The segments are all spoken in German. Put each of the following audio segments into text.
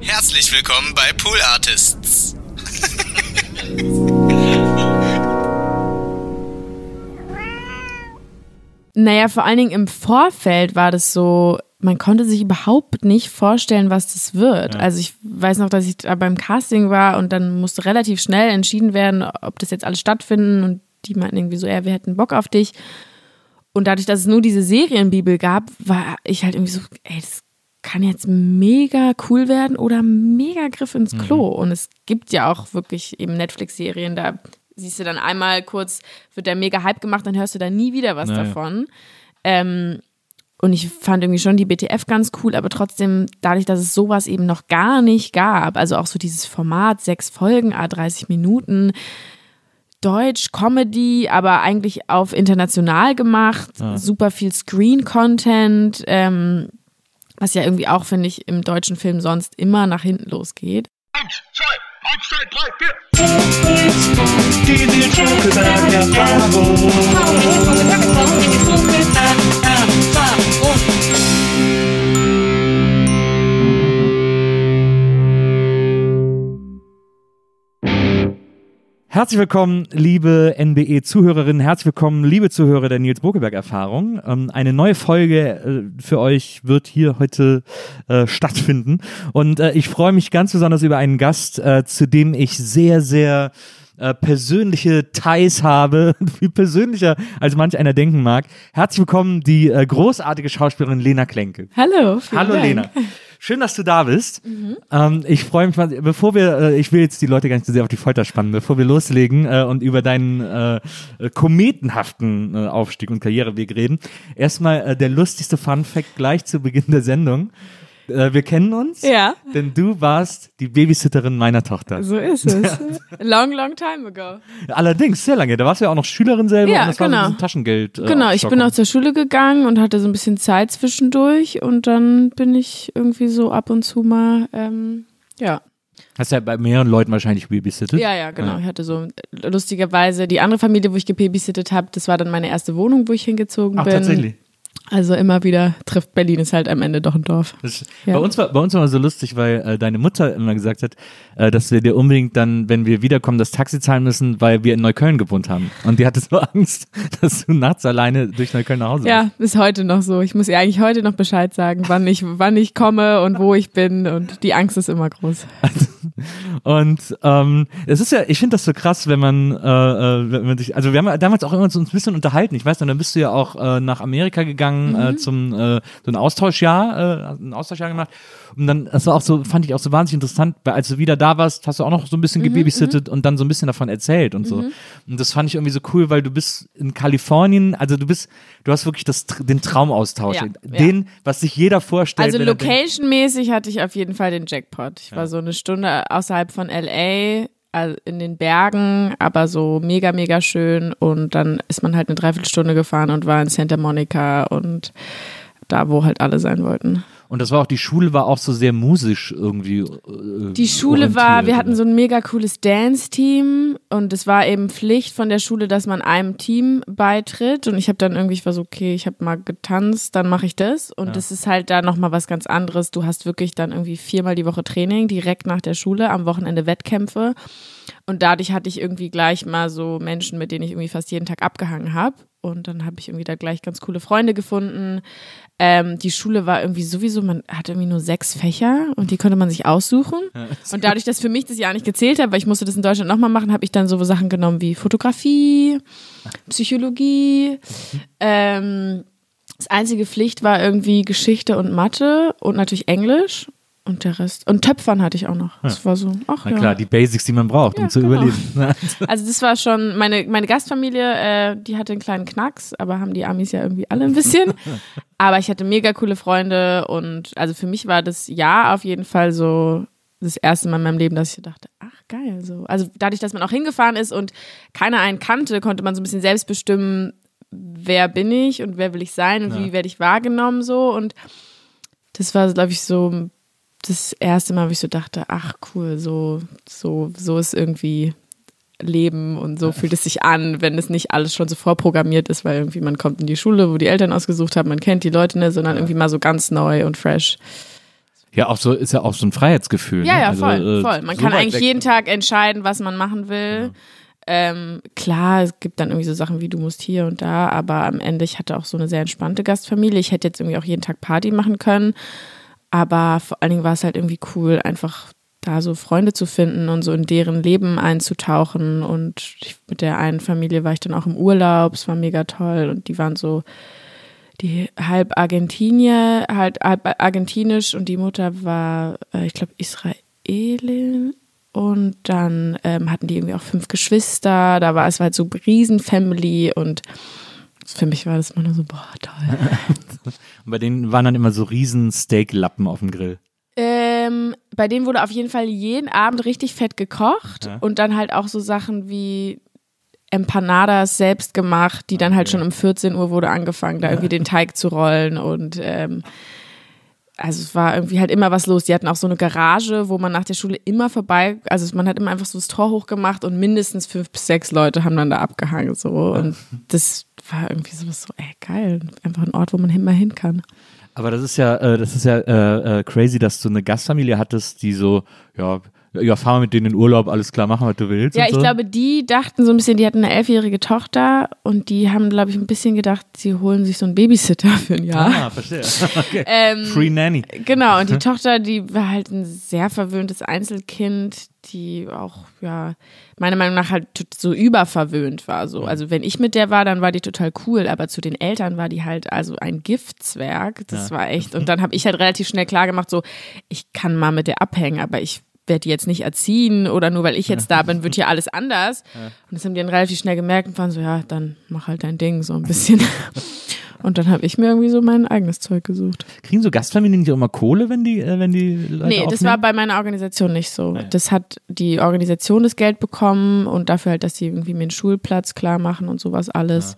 Herzlich willkommen bei Pool Artists. Naja, vor allen Dingen im Vorfeld war das so, man konnte sich überhaupt nicht vorstellen, was das wird. Ja. Also ich weiß noch, dass ich da beim Casting war und dann musste relativ schnell entschieden werden, ob das jetzt alles stattfinden und die meinten irgendwie so, ja, wir hätten Bock auf dich. Und dadurch, dass es nur diese Serienbibel gab, war ich halt irgendwie so, ey, das kann jetzt mega cool werden oder mega Griff ins Klo. Mhm. Und es gibt ja auch wirklich eben Netflix-Serien, da siehst du dann einmal kurz, wird der mega Hype gemacht, dann hörst du da nie wieder was naja. davon. Ähm, und ich fand irgendwie schon die BTF ganz cool, aber trotzdem, dadurch, dass es sowas eben noch gar nicht gab, also auch so dieses Format, sechs Folgen, A30 Minuten, Deutsch, Comedy, aber eigentlich auf international gemacht, ja. super viel Screen-Content, ähm, was ja irgendwie auch, finde ich, im deutschen Film sonst immer nach hinten losgeht. Eins, zwei, eins, zwei, drei, vier. Herzlich willkommen, liebe NBE-Zuhörerinnen, herzlich willkommen, liebe Zuhörer der Nils Bokeberg-Erfahrung. Ähm, eine neue Folge äh, für euch wird hier heute äh, stattfinden. Und äh, ich freue mich ganz besonders über einen Gast, äh, zu dem ich sehr, sehr äh, persönliche Ties habe, viel persönlicher als manch einer denken mag. Herzlich willkommen, die äh, großartige Schauspielerin Lena Klenke. Hallo. Hallo Dank. Lena. Schön, dass du da bist. Mhm. Ähm, ich freue mich mal, bevor wir, äh, ich will jetzt die Leute gar nicht so sehr auf die Folter spannen, bevor wir loslegen äh, und über deinen äh, kometenhaften äh, Aufstieg und Karriereweg reden. Erstmal äh, der lustigste Fun Fact gleich zu Beginn der Sendung. Äh, wir kennen uns. Ja. Denn du warst die Babysitterin meiner Tochter. So ist es. long, long time ago. Allerdings, sehr lange. Da warst du ja auch noch Schülerin selber ja, und das genau. war so ein Taschengeld. Äh, genau, ich bin auch zur Schule gegangen und hatte so ein bisschen Zeit zwischendurch und dann bin ich irgendwie so ab und zu mal, ähm, ja, Hast ja bei mehreren Leuten wahrscheinlich babysittet? Ja, ja, genau. Ja. Ich hatte so lustigerweise die andere Familie, wo ich gebabysittet habe, das war dann meine erste Wohnung, wo ich hingezogen Ach, bin. Tatsächlich. Also immer wieder trifft Berlin ist halt am Ende doch ein Dorf. Das, ja. Bei uns war bei uns war so lustig, weil äh, deine Mutter immer gesagt hat, äh, dass wir dir unbedingt dann, wenn wir wiederkommen, das Taxi zahlen müssen, weil wir in Neukölln gewohnt haben. Und die hatte so Angst, dass du nachts alleine durch Neukölln nach Hause bist. Ja, bis heute noch so. Ich muss ihr eigentlich heute noch Bescheid sagen, wann ich wann ich komme und wo ich bin und die Angst ist immer groß. und ähm, es ist ja, ich finde das so krass, wenn man, äh, äh, wenn man sich, also wir haben damals auch immer so ein bisschen unterhalten. Ich weiß noch, dann bist du ja auch äh, nach Amerika gegangen äh, mhm. äh, zum äh, so ein Austauschjahr, äh, ein Austauschjahr gemacht. Und dann, das war auch so, fand ich auch so wahnsinnig interessant, weil als du wieder da warst, hast du auch noch so ein bisschen mhm, gebabysittet mhm. und dann so ein bisschen davon erzählt und so. Mhm. Und das fand ich irgendwie so cool, weil du bist in Kalifornien, also du bist, du hast wirklich das, den Traumaustausch, ja, den, ja. was sich jeder vorstellt. Also location-mäßig hatte ich auf jeden Fall den Jackpot. Ich ja. war so eine Stunde außerhalb von LA, in den Bergen, aber so mega, mega schön. Und dann ist man halt eine Dreiviertelstunde gefahren und war in Santa Monica und da, wo halt alle sein wollten. Und das war auch, die Schule war auch so sehr musisch irgendwie. Äh, die Schule war, wir hatten so ein mega cooles Dance-Team und es war eben Pflicht von der Schule, dass man einem Team beitritt. Und ich habe dann irgendwie, ich war so, okay, ich habe mal getanzt, dann mache ich das. Und ja. das ist halt da nochmal was ganz anderes. Du hast wirklich dann irgendwie viermal die Woche Training, direkt nach der Schule, am Wochenende Wettkämpfe. Und dadurch hatte ich irgendwie gleich mal so Menschen, mit denen ich irgendwie fast jeden Tag abgehangen habe. Und dann habe ich irgendwie da gleich ganz coole Freunde gefunden. Ähm, die Schule war irgendwie sowieso, man hatte irgendwie nur sechs Fächer und die konnte man sich aussuchen. Und dadurch, dass für mich das Jahr nicht gezählt hat, weil ich musste das in Deutschland nochmal machen, habe ich dann so Sachen genommen wie Fotografie, Psychologie. Ähm, das einzige Pflicht war irgendwie Geschichte und Mathe und natürlich Englisch. Und der Rest. Und Töpfern hatte ich auch noch. Das war so, ach Na ja. klar, die Basics, die man braucht, ja, um zu genau. überleben. also das war schon, meine, meine Gastfamilie, äh, die hatte einen kleinen Knacks, aber haben die Amis ja irgendwie alle ein bisschen. aber ich hatte mega coole Freunde und also für mich war das Jahr auf jeden Fall so das erste Mal in meinem Leben, dass ich dachte, ach geil, so. Also dadurch, dass man auch hingefahren ist und keiner einen kannte, konnte man so ein bisschen selbst bestimmen, wer bin ich und wer will ich sein und ja. wie werde ich wahrgenommen so und das war, glaube ich, so das erste Mal, wo ich so dachte, ach cool, so, so, so ist irgendwie Leben und so fühlt es sich an, wenn es nicht alles schon so vorprogrammiert ist, weil irgendwie man kommt in die Schule, wo die Eltern ausgesucht haben, man kennt die Leute, ne, sondern irgendwie mal so ganz neu und fresh. Ja, auch so ist ja auch so ein Freiheitsgefühl. Ja, ne? ja, Also, voll, äh, voll. Man so kann eigentlich weg. jeden Tag entscheiden, was man machen will. Ähm, klar, es gibt dann irgendwie so Sachen wie du musst hier und da, aber am Ende, ich hatte auch so eine sehr entspannte Gastfamilie. Ich hätte jetzt irgendwie auch jeden Tag Party machen können, aber vor allen Dingen war es halt irgendwie cool, einfach da so Freunde zu finden und so in deren Leben einzutauchen. Und ich, mit der einen Familie war ich dann auch im Urlaub, es war mega toll und die waren so die halb Argentinier, halt halb argentinisch und die Mutter war, äh, ich glaube, Israelin. Und dann ähm, hatten die irgendwie auch fünf Geschwister. Da war es halt so Riesenfamily und für mich war das immer nur so, boah, toll. Und bei denen waren dann immer so riesen Steaklappen auf dem Grill. Ähm, bei denen wurde auf jeden Fall jeden Abend richtig fett gekocht Ja. und dann halt auch so Sachen wie Empanadas selbst gemacht, die dann halt schon um 14 Uhr wurde angefangen, da irgendwie den Teig zu rollen und ähm, also es war irgendwie halt immer was los. Die hatten auch so eine Garage, wo man nach der Schule immer vorbei, also man hat immer einfach so das Tor hochgemacht und mindestens fünf bis sechs Leute haben dann da abgehangen so und das war irgendwie sowas so, ey geil, einfach ein Ort, wo man immer hin kann. Aber das ist ja, äh, das ist ja äh, äh, crazy, dass du eine Gastfamilie hattest, die so, ja, ja, fahr mal mit denen in Urlaub, alles klar, mach was du willst. Ja, ich so. glaube, die dachten so ein bisschen, die hatten eine elfjährige Tochter und die haben, glaube ich, ein bisschen gedacht, sie holen sich so einen Babysitter für ein Jahr. Ah, verstehe. Okay. Ähm, Free Nanny. Genau, und die Tochter, die war halt ein sehr verwöhntes Einzelkind, die auch, ja, meiner Meinung nach halt so überverwöhnt war. So. Also wenn ich mit der war, dann war die total cool, aber zu den Eltern war die halt also ein Giftzwerg. Das war echt. Und dann habe ich halt relativ schnell klar gemacht, so, ich kann mal mit der abhängen, aber ich werde die jetzt nicht erziehen oder nur weil ich jetzt da bin, wird hier alles anders. Und das haben die dann relativ schnell gemerkt und waren so, ja, dann mach halt dein Ding so ein bisschen. Und dann habe ich mir irgendwie so mein eigenes Zeug gesucht. Kriegen so Gastfamilien nicht auch immer Kohle, wenn die, äh, wenn die Leute Nee, das aufnehmen? war bei meiner Organisation nicht so. ja. Das hat die Organisation das Geld bekommen und dafür halt, dass sie irgendwie mir einen Schulplatz klar machen und sowas alles.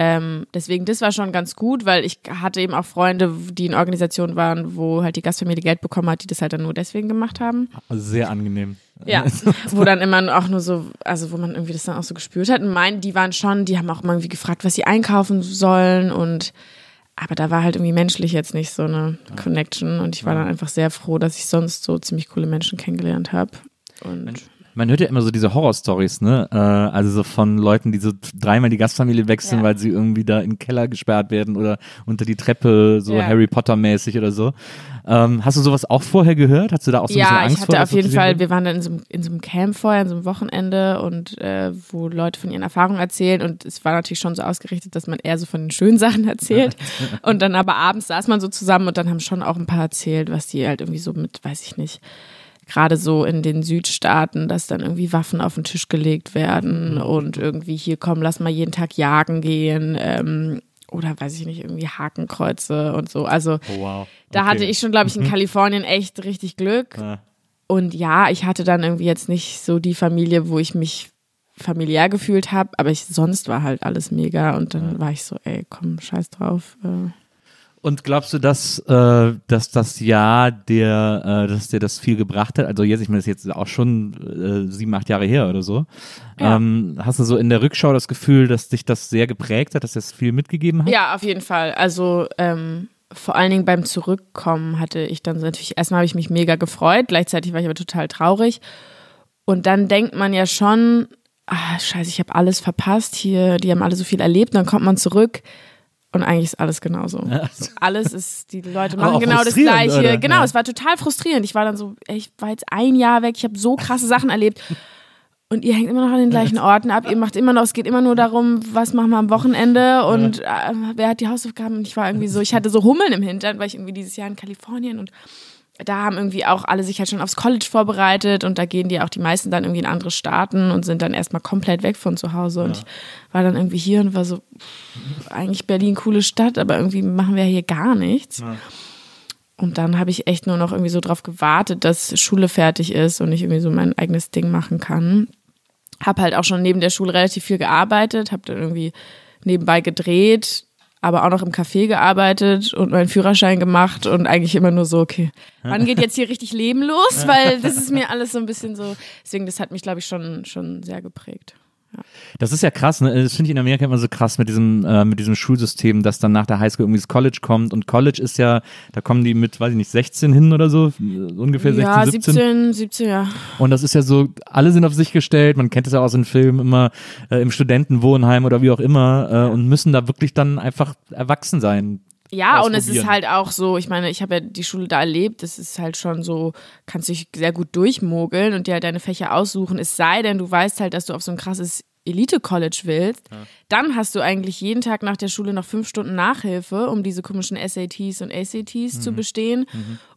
Ähm, deswegen, das war schon ganz gut, weil ich hatte eben auch Freunde, die in Organisationen waren, wo halt die Gastfamilie Geld bekommen hat, die das halt dann nur deswegen gemacht haben. Also sehr angenehm. Ja, wo dann immer auch nur so, also wo man irgendwie das dann auch so gespürt hat. Und mein, die waren schon, die haben auch immer irgendwie gefragt, was sie einkaufen sollen und aber da war halt irgendwie menschlich jetzt nicht so eine Connection und ich war dann einfach sehr froh, dass ich sonst so ziemlich coole Menschen kennengelernt habe. Und Man hört ja immer so diese Horrorstories, ne? Äh, also so von Leuten, die so dreimal die Gastfamilie wechseln, Ja. weil sie irgendwie da in den Keller gesperrt werden oder unter die Treppe, so Ja. Harry Potter mäßig oder so. Ähm, hast du sowas auch vorher gehört? Hast du da auch so ein bisschen ja, Angst ich vor? hatte dass auf jeden Fall, wir waren dann in so, einem- in so einem Camp vorher, in so einem Wochenende und äh, wo Leute von ihren Erfahrungen erzählen und es war natürlich schon so ausgerichtet, dass man eher so von den schönen Sachen erzählt und dann aber abends saß man so zusammen und dann haben schon auch ein paar erzählt, was die halt irgendwie so mit, weiß ich nicht, gerade so in den Südstaaten, dass dann irgendwie Waffen auf den Tisch gelegt werden und irgendwie hier komm, lass mal jeden Tag jagen gehen ähm, oder weiß ich nicht, irgendwie Hakenkreuze und so. Also Oh, wow. da Okay. hatte ich schon, glaube ich, in Kalifornien echt richtig Glück. Ja. Und ja, ich hatte dann irgendwie jetzt nicht so die Familie, wo ich mich familiär gefühlt habe, aber ich, sonst war halt alles mega und dann war ich so, ey, komm, scheiß drauf. Äh, Und glaubst du, dass, äh, dass das Jahr der, äh, dass dir das viel gebracht hat? Also jetzt, ich meine, das ist jetzt auch schon äh, sieben, acht Jahre her oder so. Ja. Ähm, hast du so in der Rückschau das Gefühl, dass dich das sehr geprägt hat, dass das viel mitgegeben hat? Ja, auf jeden Fall. Also ähm, vor allen Dingen beim Zurückkommen hatte ich dann so natürlich, erstmal habe ich mich mega gefreut, gleichzeitig war ich aber total traurig. Und dann denkt man ja schon, ah, scheiße, ich habe alles verpasst hier, die haben alle so viel erlebt, dann kommt man zurück und eigentlich ist alles genauso. Alles ist, die Leute machen genau das Gleiche. oder? Genau, Ja. es war total frustrierend. Ich war dann so, ich war jetzt ein Jahr weg, ich habe so krasse Sachen erlebt. Und ihr hängt immer noch an den gleichen Orten ab. Ihr macht immer noch, es geht immer nur darum, was machen wir am Wochenende und äh, wer hat die Hausaufgaben. Und ich war irgendwie so, ich hatte so Hummeln im Hintern, weil ich irgendwie dieses Jahr in Kalifornien und da haben irgendwie auch alle sich halt schon aufs College vorbereitet und da gehen die auch die meisten dann irgendwie in andere Staaten und sind dann erstmal komplett weg von zu Hause. Und ich war dann irgendwie hier und war so, eigentlich Berlin, coole Stadt, aber irgendwie machen wir hier gar nichts. Und dann habe ich echt nur noch irgendwie so drauf gewartet, dass Schule fertig ist und ich irgendwie so mein eigenes Ding machen kann. Hab halt auch schon neben der Schule relativ viel gearbeitet, habe dann irgendwie nebenbei gedreht, aber auch noch im Café gearbeitet und meinen Führerschein gemacht und eigentlich immer nur so, okay, wann geht jetzt hier richtig Leben los? Weil das ist mir alles so ein bisschen so, deswegen, das hat mich, glaube ich, schon, schon sehr geprägt. Das ist ja krass, ne? Das finde ich in Amerika immer so krass mit diesem, äh, mit diesem Schulsystem, dass dann nach der Highschool irgendwie das College kommt und College ist ja, da kommen die mit, weiß ich nicht, 16 hin oder so, ungefähr 16, ja, 17. 17, 17, ja. Und das ist ja so, alle sind auf sich gestellt, man kennt es ja aus den Filmen immer äh, im Studentenwohnheim oder wie auch immer äh, und müssen da wirklich dann einfach erwachsen sein. Ja, und es ist halt auch so, ich meine, ich habe ja die Schule da erlebt, das ist halt schon so, kannst dich sehr gut durchmogeln und dir halt deine Fächer aussuchen, es sei denn, du weißt halt, dass du auf so ein krasses Elite-College willst, dann hast du eigentlich jeden Tag nach der Schule noch fünf Stunden Nachhilfe, um diese komischen SATs und ACTs zu bestehen,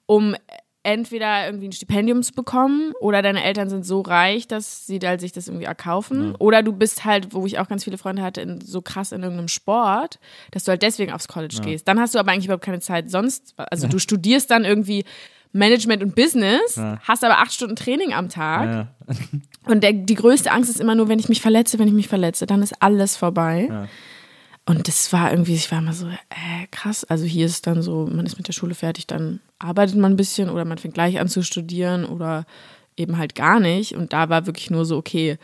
um entweder irgendwie ein Stipendium zu bekommen oder deine Eltern sind so reich, dass sie halt sich das irgendwie erkaufen. Oder du bist halt, wo ich auch ganz viele Freunde hatte, in, so krass in irgendeinem Sport, dass du halt deswegen aufs College gehst. Dann hast du aber eigentlich überhaupt keine Zeit sonst. Also du studierst dann irgendwie Management und Business, hast aber acht Stunden Training am Tag. Ja. Und der, die größte Angst ist immer nur, wenn ich mich verletze, wenn ich mich verletze, dann ist alles vorbei. Ja. Und das war irgendwie, ich war immer so, äh, krass. Also hier ist dann so, man ist mit der Schule fertig, dann arbeitet man ein bisschen oder man fängt gleich an zu studieren oder eben halt gar nicht. Und da war wirklich nur so, okay,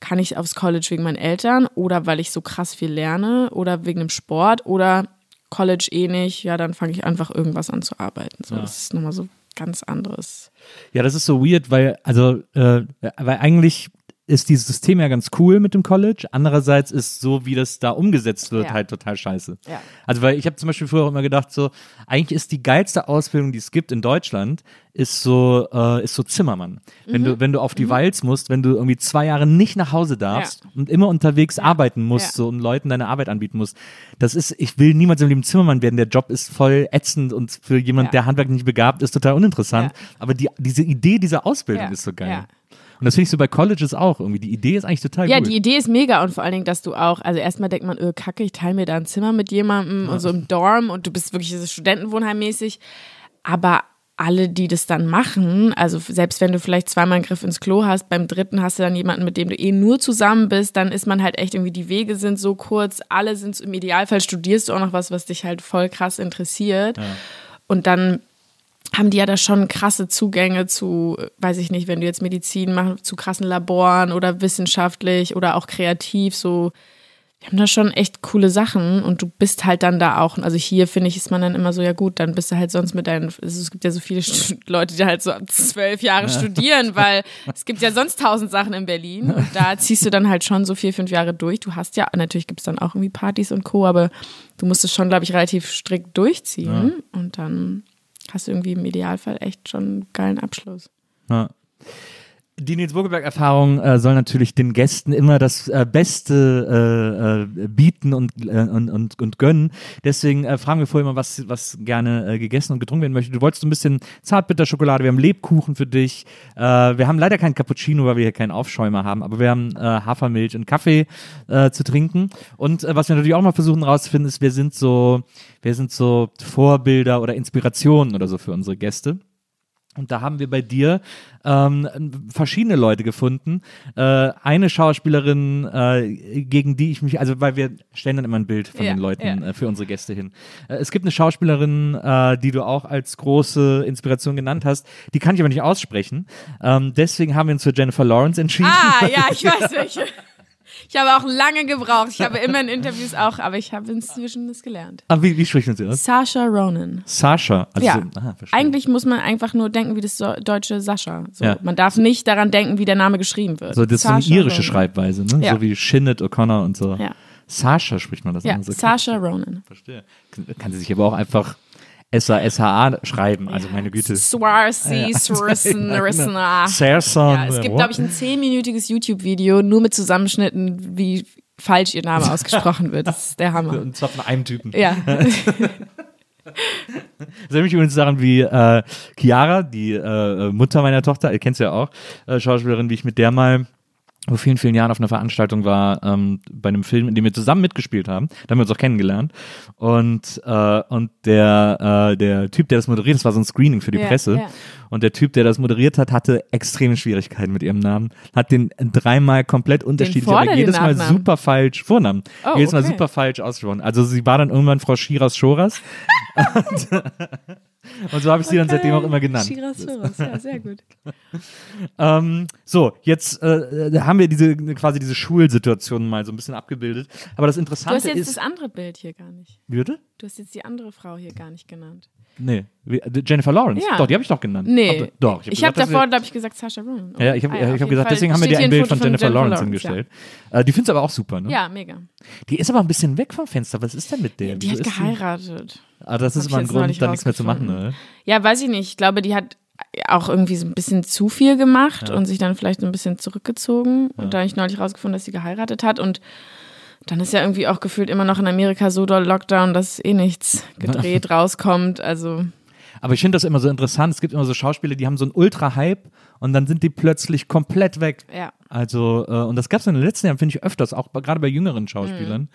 kann ich aufs College wegen meinen Eltern oder weil ich so krass viel lerne oder wegen dem Sport oder College eh nicht, ja, dann fange ich einfach irgendwas an zu arbeiten. So, Das ist nochmal so ganz anderes. Ja, das ist so weird, weil, also, äh, weil eigentlich ist dieses System ja ganz cool mit dem College. Andererseits ist so, wie das da umgesetzt wird, Ja. halt total scheiße. Ja. Also, weil ich habe zum Beispiel früher auch immer gedacht, so, eigentlich ist die geilste Ausbildung, die es gibt in Deutschland, ist so, äh, ist so Zimmermann. Wenn Mhm. du, wenn du auf die Walz musst, wenn du irgendwie zwei Jahre nicht nach Hause darfst und immer unterwegs arbeiten musst, Ja. so und Leuten deine Arbeit anbieten musst. Das ist, ich will niemals im Leben Zimmermann werden. Der Job ist voll ätzend und für jemand, Ja. der handwerklich nicht begabt ist, total uninteressant. Ja. Aber die, diese Idee dieser Ausbildung Ja. ist so geil. Ja. Und das finde ich so bei Colleges auch irgendwie. Die Idee ist eigentlich total Ja, gut. die Idee ist mega und vor allen Dingen, dass du auch, also erstmal denkt man, öh, kacke, ich teile mir da ein Zimmer mit jemandem und so im Dorm und du bist wirklich so Studentenwohnheimmäßig. Aber alle, die das dann machen, also selbst wenn du vielleicht zweimal einen Griff ins Klo hast, beim dritten hast du dann jemanden, mit dem du eh nur zusammen bist, dann ist man halt echt irgendwie, die Wege sind so kurz, alle sind im Idealfall studierst du auch noch was, was dich halt voll krass interessiert. Und dann haben die ja da schon krasse Zugänge zu, weiß ich nicht, wenn du jetzt Medizin machst, zu krassen Laboren oder wissenschaftlich oder auch kreativ, so, die haben da schon echt coole Sachen und du bist halt dann da auch, also hier finde ich, ist man dann immer so, ja gut, dann bist du halt sonst mit deinen, also es gibt ja so viele Leute, die halt so ab zwölf Jahre studieren, weil es gibt ja sonst tausend Sachen in Berlin und da ziehst du dann halt schon so vier, fünf Jahre durch. Du hast ja, natürlich gibt es dann auch irgendwie Partys und Co., aber du musst es schon, glaube ich, relativ strikt durchziehen und dann hast du irgendwie im Idealfall echt schon einen geilen Abschluss. Ja. Die Nils Bogelberg-Erfahrung äh, soll natürlich den Gästen immer das äh, Beste äh, äh, bieten und, äh, und, und, und gönnen. Deswegen äh, fragen wir vorher immer, was, was gerne äh, gegessen und getrunken werden möchte. Du wolltest ein bisschen Zartbitterschokolade, wir haben Lebkuchen für dich. Äh, wir haben leider keinen Cappuccino, weil wir hier keinen Aufschäumer haben, aber wir haben äh, Hafermilch und Kaffee äh, zu trinken. Und äh, was wir natürlich auch mal versuchen rauszufinden, ist, wir sind so, wir sind so Vorbilder oder Inspirationen oder so für unsere Gäste. Und da haben wir bei dir ähm, verschiedene Leute gefunden. Äh, eine Schauspielerin, äh, gegen die ich mich, also weil wir stellen dann immer ein Bild von Ja, den Leuten ja. äh, für unsere Gäste hin. Äh, es gibt eine Schauspielerin, äh, die du auch als große Inspiration genannt hast. Die kann ich aber nicht aussprechen. Ähm, deswegen haben wir uns für Jennifer Lawrence entschieden. Ah, ja, ich weiß welche. Ich habe auch lange gebraucht. Ich habe immer in Interviews auch, aber ich habe inzwischen das gelernt. Ah, wie, wie spricht man sie aus? Sasha Ronan. Sascha. Also Ja, aha, eigentlich muss man einfach nur denken, wie das so- deutsche Sascha. So, Ja. Man darf nicht daran denken, wie der Name geschrieben wird. So, das ist so eine irische Ronan. Schreibweise, ne? Ja. So wie Shinnet O'Connor und so. Ja. Sascha spricht man das Ja, immer so. Sasha Ronan. Verstehe. Kann sie sich aber auch einfach S-A-S-H-A schreiben, also meine Güte. Swarsi, Srissen, Rissna. Sarson. Ja, es gibt, glaube ich, ein zehnminütiges YouTube-Video nur mit Zusammenschnitten, wie falsch ihr Name ausgesprochen wird. Das ist der Hammer. Und zwar von einem Typen. Ja. Das erinnert mich übrigens daran, wie äh, Chiara, die äh, Mutter meiner Tochter, ihr kennt sie ja auch, äh, Schauspielerin, wie ich mit der mal vor vielen, vielen Jahren auf einer Veranstaltung war, ähm, bei einem Film, in dem wir zusammen mitgespielt haben. Da haben wir uns auch kennengelernt. Und, äh, und der, äh, der Typ, der das moderiert, das war so ein Screening für die Ja, Presse. ja. Und der Typ, der das moderiert hat, hatte extreme Schwierigkeiten mit ihrem Namen. Hat den dreimal komplett unterschiedlich, aber jedes Mal Nachnamen? super falsch, Vornamen. Oh, jedes Mal okay. super falsch ausgesprochen. Also sie war dann irgendwann Frau Schiras Schoras. und, und so habe ich sie dann seitdem auch immer genannt. Shiras Shiras, ja, sehr gut. Ähm, so, jetzt äh, haben wir diese quasi diese Schulsituation mal so ein bisschen abgebildet. Aber das Du Interessante hast jetzt ist. das andere Bild hier gar nicht. Bitte? Du hast jetzt die andere Frau hier gar nicht genannt. Nee. Äh, Jennifer Lawrence. Ja. Doch, die habe ich doch genannt. Nee. Aber- Doch. Ich habe dass davor, glaube ich, gesagt Sasha Ronan. Ja, ich habe Ah auf hab gesagt, Fall deswegen haben wir dir ein Bild von Foto Jennifer, Lawrence hingestellt. Äh, die findest du aber auch super, ne? Ja, ja mega. Die ist aber ein bisschen weg vom Fenster. Was ist denn mit der? Die Wieso hat ist geheiratet. Ah, das ist Hab immer ein Grund, da nichts mehr zu machen, ne? Ja, weiß ich nicht. Ich glaube, die hat auch irgendwie so ein bisschen zu viel gemacht und sich dann vielleicht so ein bisschen zurückgezogen. Und da habe ich neulich rausgefunden, dass sie geheiratet hat. Und dann ist ja irgendwie auch gefühlt immer noch in Amerika so doll Lockdown, dass eh nichts gedreht rauskommt. Also Aber ich finde das immer so interessant. Es gibt immer so Schauspieler, die haben so einen Ultra-Hype und dann sind die plötzlich komplett weg. ja. Also, äh, und das gab es in den letzten Jahren, finde ich, öfters, auch gerade bei jüngeren Schauspielern.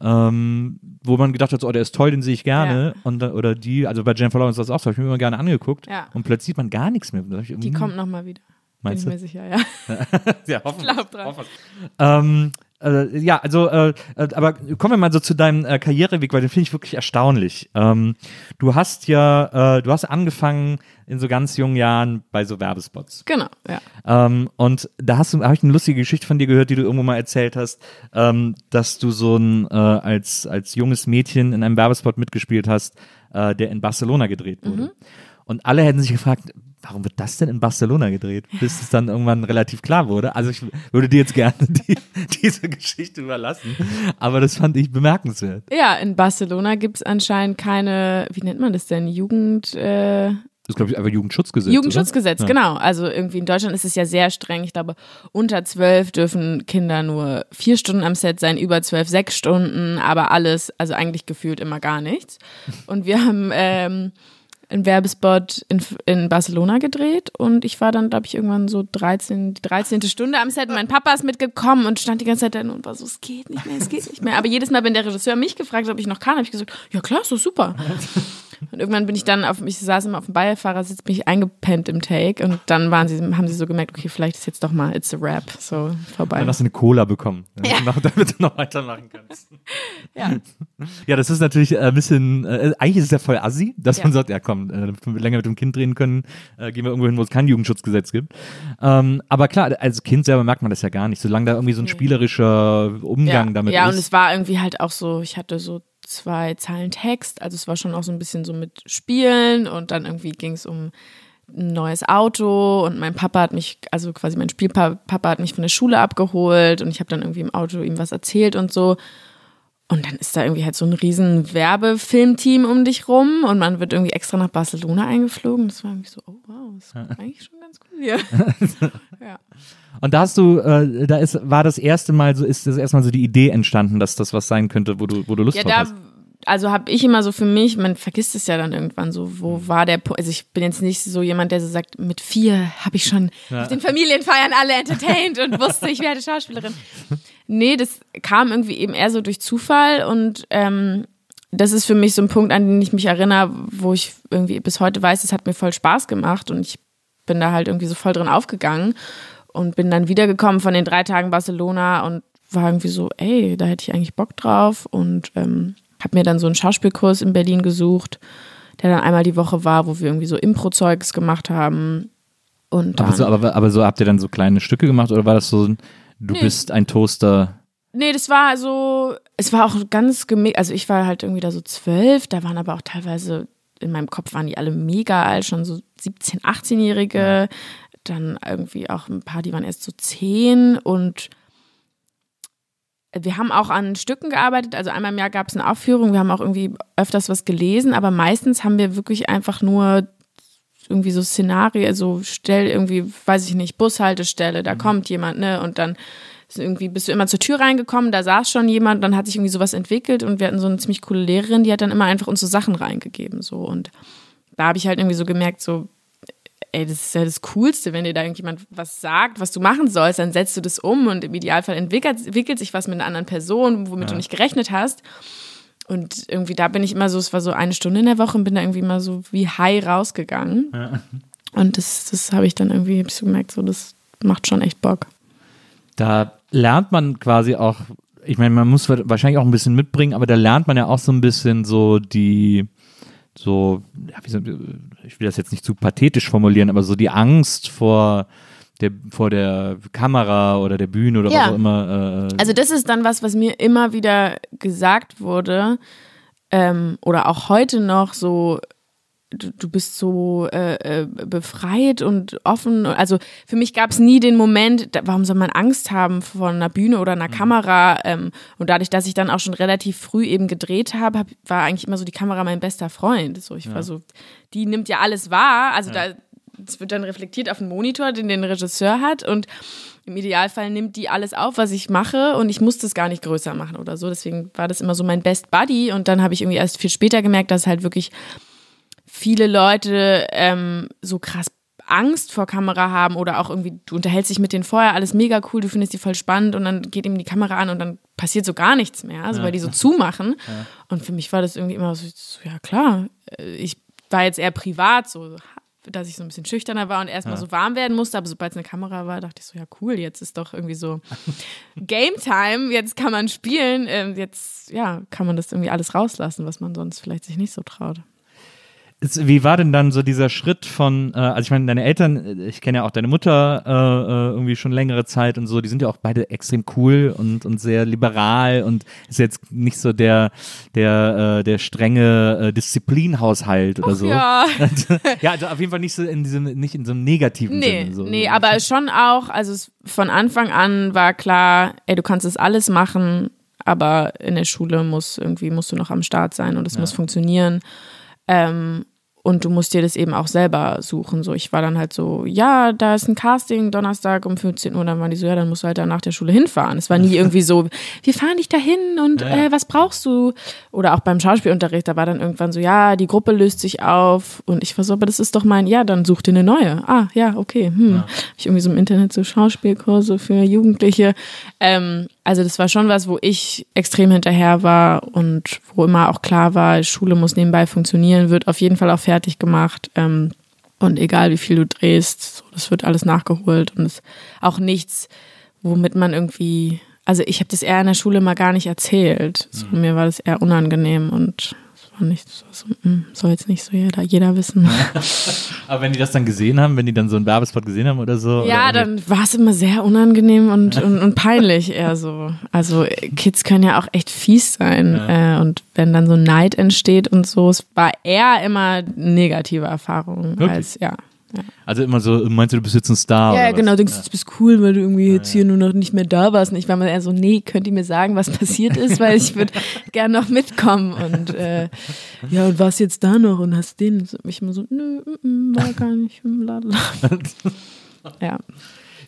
Ähm, wo man gedacht hat, so, oh, der ist toll, den sehe ich gerne. Und, dann- oder die, also bei Jennifer Lawrence war das auch so, habe ich mir immer gerne angeguckt. Ja. Und plötzlich sieht man gar nichts mehr. Ich Die kommt nochmal wieder. Bin Meinst ich du? mir sicher, ja. Ja, hoffen glaub dran. hoffen. Ähm, äh, ja, also, äh, äh, aber kommen wir mal so zu deinem äh, Karriereweg, weil den finde ich wirklich erstaunlich. Ähm, du hast ja, äh, du hast angefangen in so ganz jungen Jahren bei so Werbespots. Genau, ja. Ähm, und da hast du, habe ich eine lustige Geschichte von dir gehört, die du irgendwo mal erzählt hast, ähm, dass du so ein äh, als als junges Mädchen in einem Werbespot mitgespielt hast, der in Barcelona gedreht wurde. Mhm. Und alle hätten sich gefragt, warum wird das denn in Barcelona gedreht? Bis es dann irgendwann relativ klar wurde. Also ich würde dir jetzt gerne die, diese Geschichte überlassen, aber das fand ich bemerkenswert. Ja, in Barcelona gibt es anscheinend keine, wie nennt man das denn? Jugend. Äh, Das ist, glaube ich, einfach Jugendschutzgesetz. Jugendschutzgesetz, oder? Ja. genau. Also irgendwie in Deutschland ist es ja sehr streng. Ich glaube, unter zwölf dürfen Kinder nur vier Stunden am Set sein, über zwölf sechs Stunden, aber alles, also eigentlich gefühlt immer gar nichts. Und wir haben ähm, einen Werbespot in, in Barcelona gedreht und ich war dann, glaube ich, irgendwann so 13, die 13. Stunde am Set. Mein Papa ist mitgekommen und stand die ganze Zeit da und war so, es geht nicht mehr, es geht nicht mehr. Aber jedes Mal, wenn der Regisseur mich gefragt hat, ob ich noch kann, habe ich gesagt, ja klar, doch super. Und irgendwann bin ich dann auf, ich saß immer auf dem Beifahrersitz, bin ich eingepennt im Take und dann waren sie, haben sie so gemerkt, okay, vielleicht ist jetzt doch mal It's a Rap, so vorbei. Dann hast du eine Cola bekommen, damit, du, noch, damit du noch weitermachen kannst. Ja. Ja, das ist natürlich äh, ein bisschen, äh, eigentlich ist es ja voll assi, dass Ja. man sagt, ja komm, äh, damit wir länger mit dem Kind drehen können, äh, gehen wir irgendwo hin, wo es kein Jugendschutzgesetz gibt. Ähm, aber klar, als Kind selber merkt man das ja gar nicht, solange da irgendwie so ein spielerischer Umgang ja. damit ja, ist. und es war irgendwie halt auch so, ich hatte so zwei Zeilen Text, also es war schon auch so ein bisschen so mit Spielen und dann irgendwie ging es um ein neues Auto und mein Papa hat mich, also quasi mein Spielpapa hat mich von der Schule abgeholt und ich habe dann irgendwie im Auto ihm was erzählt und so. Und dann ist da irgendwie halt so ein riesen Werbefilmteam um dich rum und man wird irgendwie extra nach Barcelona eingeflogen. Das war irgendwie so, oh wow, das ist eigentlich schon ganz cool hier. ja. Und da hast du, äh, da ist, war das erste Mal so, ist das erstmal so die Idee entstanden, dass das was sein könnte, wo du, wo du Lust Ja, drauf da, hast. also habe ich immer so für mich, man vergisst es ja dann irgendwann so, wo Mhm. war der Punkt, also ich bin jetzt nicht so jemand, der so sagt, mit vier habe ich schon auf den Familienfeiern alle entertained und wusste, ich werde Schauspielerin. Nee, das kam irgendwie eben eher so durch Zufall und ähm, das ist für mich so ein Punkt, an den ich mich erinnere, wo ich irgendwie bis heute weiß, es hat mir voll Spaß gemacht und ich bin da halt irgendwie so voll drin aufgegangen und bin dann wiedergekommen von den drei Tagen Barcelona und war irgendwie so, ey, da hätte ich eigentlich Bock drauf und ähm, habe mir dann so einen Schauspielkurs in Berlin gesucht, der dann einmal die Woche war, wo wir irgendwie so Impro-Zeugs gemacht haben und Aber so, aber, aber so habt ihr dann so kleine Stücke gemacht oder war das so, ein, du bist ein Toaster? Nee, das war so, es war auch ganz gemixt, also ich war halt irgendwie da so zwölf, da waren aber auch teilweise, in meinem Kopf waren die alle mega alt, schon so 17-, 18-Jährige, dann irgendwie auch ein paar, die waren erst so zehn und wir haben auch an Stücken gearbeitet, also einmal im Jahr gab es eine Aufführung, wir haben auch irgendwie öfters was gelesen, aber meistens haben wir wirklich einfach nur irgendwie so Szenarien, so stell irgendwie, weiß ich nicht, Bushaltestelle, da kommt jemand, ne, und dann irgendwie bist du immer zur Tür reingekommen, da saß schon jemand, dann hat sich irgendwie sowas entwickelt und wir hatten so eine ziemlich coole Lehrerin, die hat dann immer einfach uns so Sachen reingegeben, so. Und da habe ich halt irgendwie so gemerkt, so ey, das ist ja das Coolste, wenn dir da irgendjemand was sagt, was du machen sollst, dann setzt du das um und im Idealfall entwickelt, entwickelt sich was mit einer anderen Person, womit du nicht gerechnet hast. Und irgendwie da bin ich immer so, es war so eine Stunde in der Woche und bin da irgendwie immer so wie high rausgegangen. Und das, das habe ich dann irgendwie ich so gemerkt, so das macht schon echt Bock. Da lernt man quasi auch, ich meine, man muss wahrscheinlich auch ein bisschen mitbringen, aber da lernt man ja auch so ein bisschen so die, so, ja, so ich will das jetzt nicht zu pathetisch formulieren, aber so die Angst vor der, vor der Kamera oder der Bühne oder ja. was auch immer. Äh, also das ist dann was, was mir immer wieder gesagt wurde ähm, oder auch heute noch so du, du bist so äh, äh, befreit und offen. Also für mich gab es nie den Moment, da, warum soll man Angst haben vor einer Bühne oder einer mhm. Kamera? Ähm, und dadurch, dass ich dann auch schon relativ früh eben gedreht habe, hab, war eigentlich immer so die Kamera mein bester Freund. So, ich ja. war so, die nimmt ja alles wahr. Also ja. da es wird dann reflektiert auf den Monitor, den den Regisseur hat und im Idealfall nimmt die alles auf, was ich mache und ich muss das gar nicht größer machen oder so. Deswegen war das immer so mein Best Buddy und dann habe ich irgendwie erst viel später gemerkt, dass halt wirklich viele Leute ähm, so krass Angst vor Kamera haben oder auch irgendwie, du unterhältst dich mit denen vorher, alles mega cool, du findest die voll spannend und dann geht ihm die Kamera an und dann passiert so gar nichts mehr, also ja. weil die so zumachen. Ja. Und für mich war das irgendwie immer so, so, ja klar, äh, ich war jetzt eher privat, so, dass ich so ein bisschen schüchterner war und erstmal ja. so warm werden musste, aber sobald es eine Kamera war, dachte ich so, ja cool, jetzt ist doch irgendwie so Game Time, jetzt kann man spielen, ähm, jetzt, ja, kann man das irgendwie alles rauslassen, was man sonst vielleicht sich nicht so traut. Wie war denn dann so dieser Schritt von, äh, also ich meine, deine Eltern, äh, ich kenne ja auch deine Mutter äh, äh, irgendwie schon längere Zeit und so, die sind ja auch beide extrem cool und, und sehr liberal und ist jetzt nicht so der, der, äh, der strenge äh, Disziplinhaushalt oder Och, so. Ja. ja, also auf jeden Fall nicht so in diesem, nicht in so einem negativen nee, Sinne. So. Nee, aber schon auch, also von Anfang an war klar, ey, du kannst das alles machen, aber in der Schule muss irgendwie, musst du noch am Start sein und es ja. muss funktionieren. Ähm, und du musst dir das eben auch selber suchen. So, ich war dann halt so, ja, da ist ein Casting Donnerstag um 15 Uhr. Dann waren die so, ja, dann musst du halt da nach der Schule hinfahren. Es war nie irgendwie so, wir fahren dich dahin und ja. Äh, was brauchst du? Oder auch beim Schauspielunterricht, da war dann irgendwann so, ja, die Gruppe löst sich auf. Und ich war so, aber das ist doch mein, ja, dann such dir eine neue. Ah, ja, okay. Hm. Ja. Hab ich irgendwie so im Internet so Schauspielkurse für Jugendliche. Ähm, also das war schon was, wo ich extrem hinterher war und wo immer auch klar war, Schule muss nebenbei funktionieren, wird auf jeden Fall auch fertig gemacht. Ähm, und egal wie viel du drehst, so, das wird alles nachgeholt und es ist auch nichts, womit man irgendwie, also ich habe das eher in der Schule mal gar nicht erzählt. So, mhm. Mir war das eher unangenehm und war nicht so, hm, soll jetzt nicht so jeder, jeder wissen. Aber wenn die das dann gesehen haben, wenn die dann so einen Werbespot gesehen haben oder so? Ja, oder dann war es immer sehr unangenehm und, und, und, peinlich eher so. Also Kids können ja auch echt fies sein. Ja. Äh, und wenn dann so Neid entsteht und so, es war eher immer negative Erfahrungen Wirklich? als, ja. Ja. Also immer so, meinst du, du bist jetzt ein Star? Ja, genau, denkst du, ja. du bist cool, weil du irgendwie jetzt hier nur noch nicht mehr da warst. Und ich war mal eher so, nee, könnt ihr mir sagen, was passiert ist, weil ich würde gerne noch mitkommen. Und äh, ja, und warst jetzt da noch und hast den? Ich immer so, nö, m -m, war gar nicht. ja.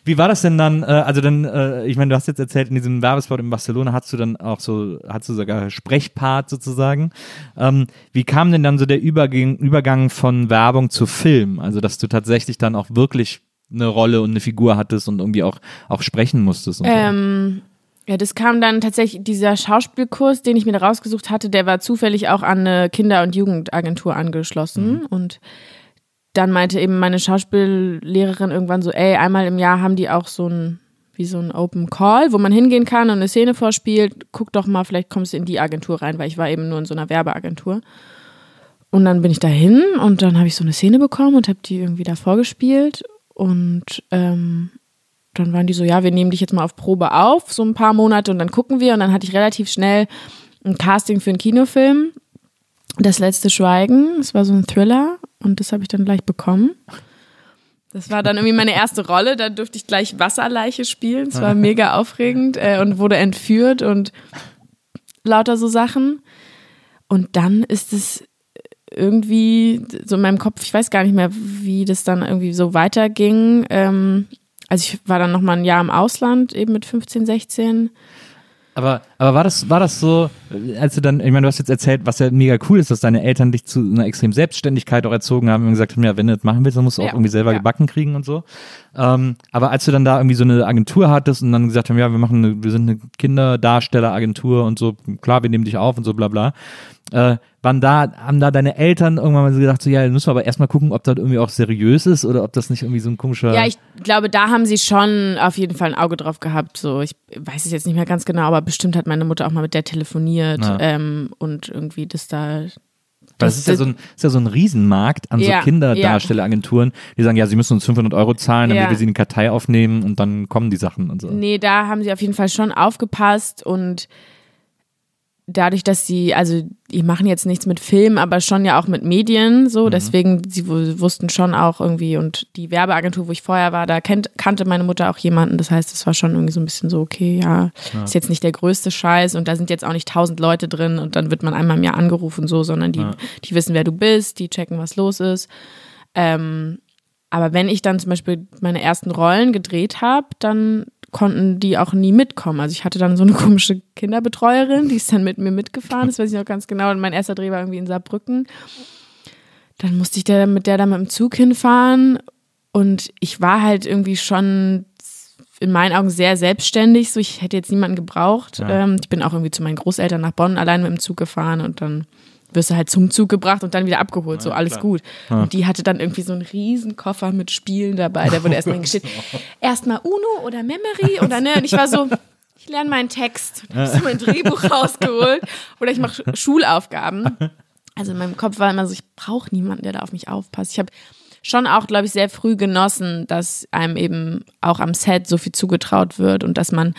Wie war das denn dann? Äh, also dann, äh, ich meine, du hast jetzt erzählt, in diesem Werbespot in Barcelona hast du dann auch so, hast du sogar Sprechpart sozusagen. Ähm, wie kam denn dann so der Übergang, Übergang von Werbung zu Film? Also dass du tatsächlich dann auch wirklich eine Rolle und eine Figur hattest und irgendwie auch, auch sprechen musstest. ähm. Ja, das kam dann tatsächlich, dieser Schauspielkurs, den ich mir da rausgesucht hatte, der war zufällig auch an eine Kinder- und Jugendagentur angeschlossen. Mhm. Und dann meinte eben meine Schauspiellehrerin irgendwann so, ey, einmal im Jahr haben die auch so ein, wie so ein Open Call, wo man hingehen kann und eine Szene vorspielt. Guck doch mal, vielleicht kommst du in die Agentur rein, weil ich war eben nur in so einer Werbeagentur. Und dann bin ich da hin und dann habe ich so eine Szene bekommen und habe die irgendwie da vorgespielt. Und ähm, dann waren die so, ja, wir nehmen dich jetzt mal auf Probe auf, so ein paar Monate und dann gucken wir. Und dann hatte ich relativ schnell ein Casting für einen Kinofilm. Das letzte Schweigen, es war so ein Thriller und das habe ich dann gleich bekommen. Das war dann irgendwie meine erste Rolle. Da durfte ich gleich Wasserleiche spielen. Es war mega aufregend äh, und wurde entführt und lauter so Sachen. Und dann ist es irgendwie so in meinem Kopf, ich weiß gar nicht mehr, wie das dann irgendwie so weiterging. Ähm, also ich war dann noch mal ein Jahr im Ausland, eben mit 15, 16 aber, aber war das, war das so, als du dann, ich meine, du hast jetzt erzählt, was ja mega cool ist, dass deine Eltern dich zu einer extremen Selbstständigkeit auch erzogen haben und gesagt haben, ja, wenn du das machen willst, dann musst du auch ja, irgendwie selber ja. gebacken kriegen und so. Ähm, aber als du dann da irgendwie so eine Agentur hattest und dann gesagt haben, ja, wir machen eine, wir sind eine Kinderdarstelleragentur und so, klar, wir nehmen dich auf und so bla bla. Äh, waren da, haben da deine Eltern irgendwann mal so gedacht, so, ja, müssen wir aber erstmal gucken, ob das irgendwie auch seriös ist oder ob das nicht irgendwie so ein komischer. Ja, ich glaube, da haben sie schon auf jeden Fall ein Auge drauf gehabt. So, ich weiß es jetzt nicht mehr ganz genau, aber bestimmt hat meine Mutter auch mal mit der telefoniert Ja. ähm, und irgendwie das da. Das ist ja so ein, ist ja so ein Riesenmarkt an Ja, so Kinderdarstelleragenturen, die sagen, ja, sie müssen uns 500 Euro zahlen, damit Ja. wir sie in die Kartei aufnehmen und dann kommen die Sachen und so. Nee, da haben sie auf jeden Fall schon aufgepasst und dadurch, dass sie, also die machen jetzt nichts mit Film, aber schon ja auch mit Medien, so, deswegen, sie wu- wussten schon auch irgendwie und die Werbeagentur, wo ich vorher war, da kennt, kannte meine Mutter auch jemanden, das heißt, es war schon irgendwie so ein bisschen so, okay, ja, ist jetzt nicht der größte Scheiß und da sind jetzt auch nicht tausend Leute drin und dann wird man einmal im Jahr angerufen, so, sondern die, die wissen, wer du bist, die checken, was los ist. Ähm, aber wenn ich dann zum Beispiel meine ersten Rollen gedreht habe, dann konnten die auch nie mitkommen. Also ich hatte dann so eine komische Kinderbetreuerin, die ist dann mit mir mitgefahren, das weiß ich noch ganz genau. Und mein erster Dreh war irgendwie in Saarbrücken. Dann musste ich der, mit der da mit dem Zug hinfahren und ich war halt irgendwie schon in meinen Augen sehr selbstständig. So, ich hätte jetzt niemanden gebraucht. Ja. Ähm, ich bin auch irgendwie zu meinen Großeltern nach Bonn allein mit dem Zug gefahren und dann wirst du halt zum Zug gebracht und dann wieder abgeholt. so, alles klar. gut. Und die hatte dann irgendwie so einen riesen Koffer mit Spielen dabei. Da wurde erstmal hingestellt, erstmal Uno oder Memory oder ne? Und ich war so, ich lerne meinen Text. Und hab so mein Drehbuch rausgeholt. Oder ich mache Sch- Schulaufgaben. Also in meinem Kopf war immer so, ich brauche niemanden, der da auf mich aufpasst. Ich habe schon auch, glaube ich, sehr früh genossen, dass einem eben auch am Set so viel zugetraut wird und dass man,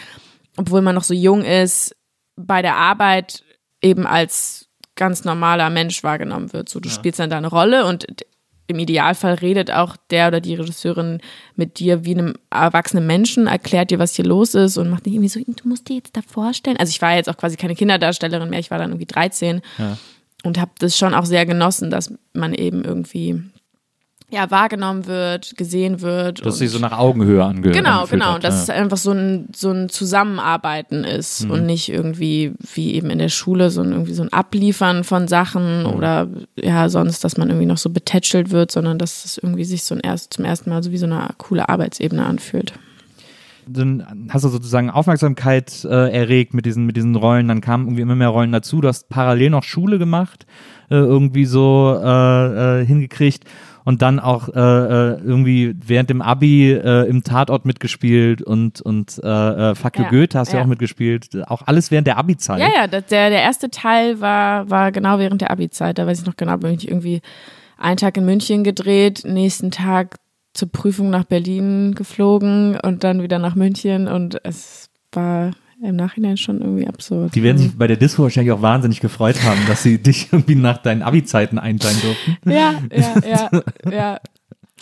obwohl man noch so jung ist, bei der Arbeit eben als ganz normaler Mensch wahrgenommen wird. So, du spielst dann deine Rolle und im Idealfall redet auch der oder die Regisseurin mit dir wie einem erwachsenen Menschen, erklärt dir, was hier los ist und macht nicht irgendwie so, du musst dir jetzt da vorstellen. Also ich war jetzt auch quasi keine Kinderdarstellerin mehr, ich war dann irgendwie 13 und habe das schon auch sehr genossen, dass man eben irgendwie ja wahrgenommen wird, gesehen wird. Dass sich so nach Augenhöhe angehört. Genau, genau. hat, Dass ja. es einfach so ein, so ein Zusammenarbeiten ist und nicht irgendwie wie eben in der Schule so ein, irgendwie so ein Abliefern von Sachen oder ja, sonst, dass man irgendwie noch so betätschelt wird, sondern dass es irgendwie sich so ein erst, zum ersten Mal so wie so eine coole Arbeitsebene anfühlt. dann hast du sozusagen Aufmerksamkeit äh, erregt mit diesen, mit diesen Rollen, dann kamen irgendwie immer mehr Rollen dazu. Du hast parallel noch Schule gemacht, äh, irgendwie so äh, äh, hingekriegt und dann auch äh, äh, irgendwie während dem Abi äh, im Tatort mitgespielt und, und äh, äh, Fuck you Ja, Goethe hast du ja. auch mitgespielt. Auch alles während der Abi-Zeit. Ja, ja, das, der, der erste Teil war, war genau während der Abi-Zeit. Da weiß ich noch genau, bin ich irgendwie einen Tag in München gedreht, nächsten Tag zur Prüfung nach Berlin geflogen und dann wieder nach München und es war im Nachhinein schon irgendwie absurd. Die werden sich bei der Disco wahrscheinlich auch wahnsinnig gefreut haben, dass sie dich irgendwie nach deinen Abi-Zeiten einteilen durften. Ja, ja, ja, ja.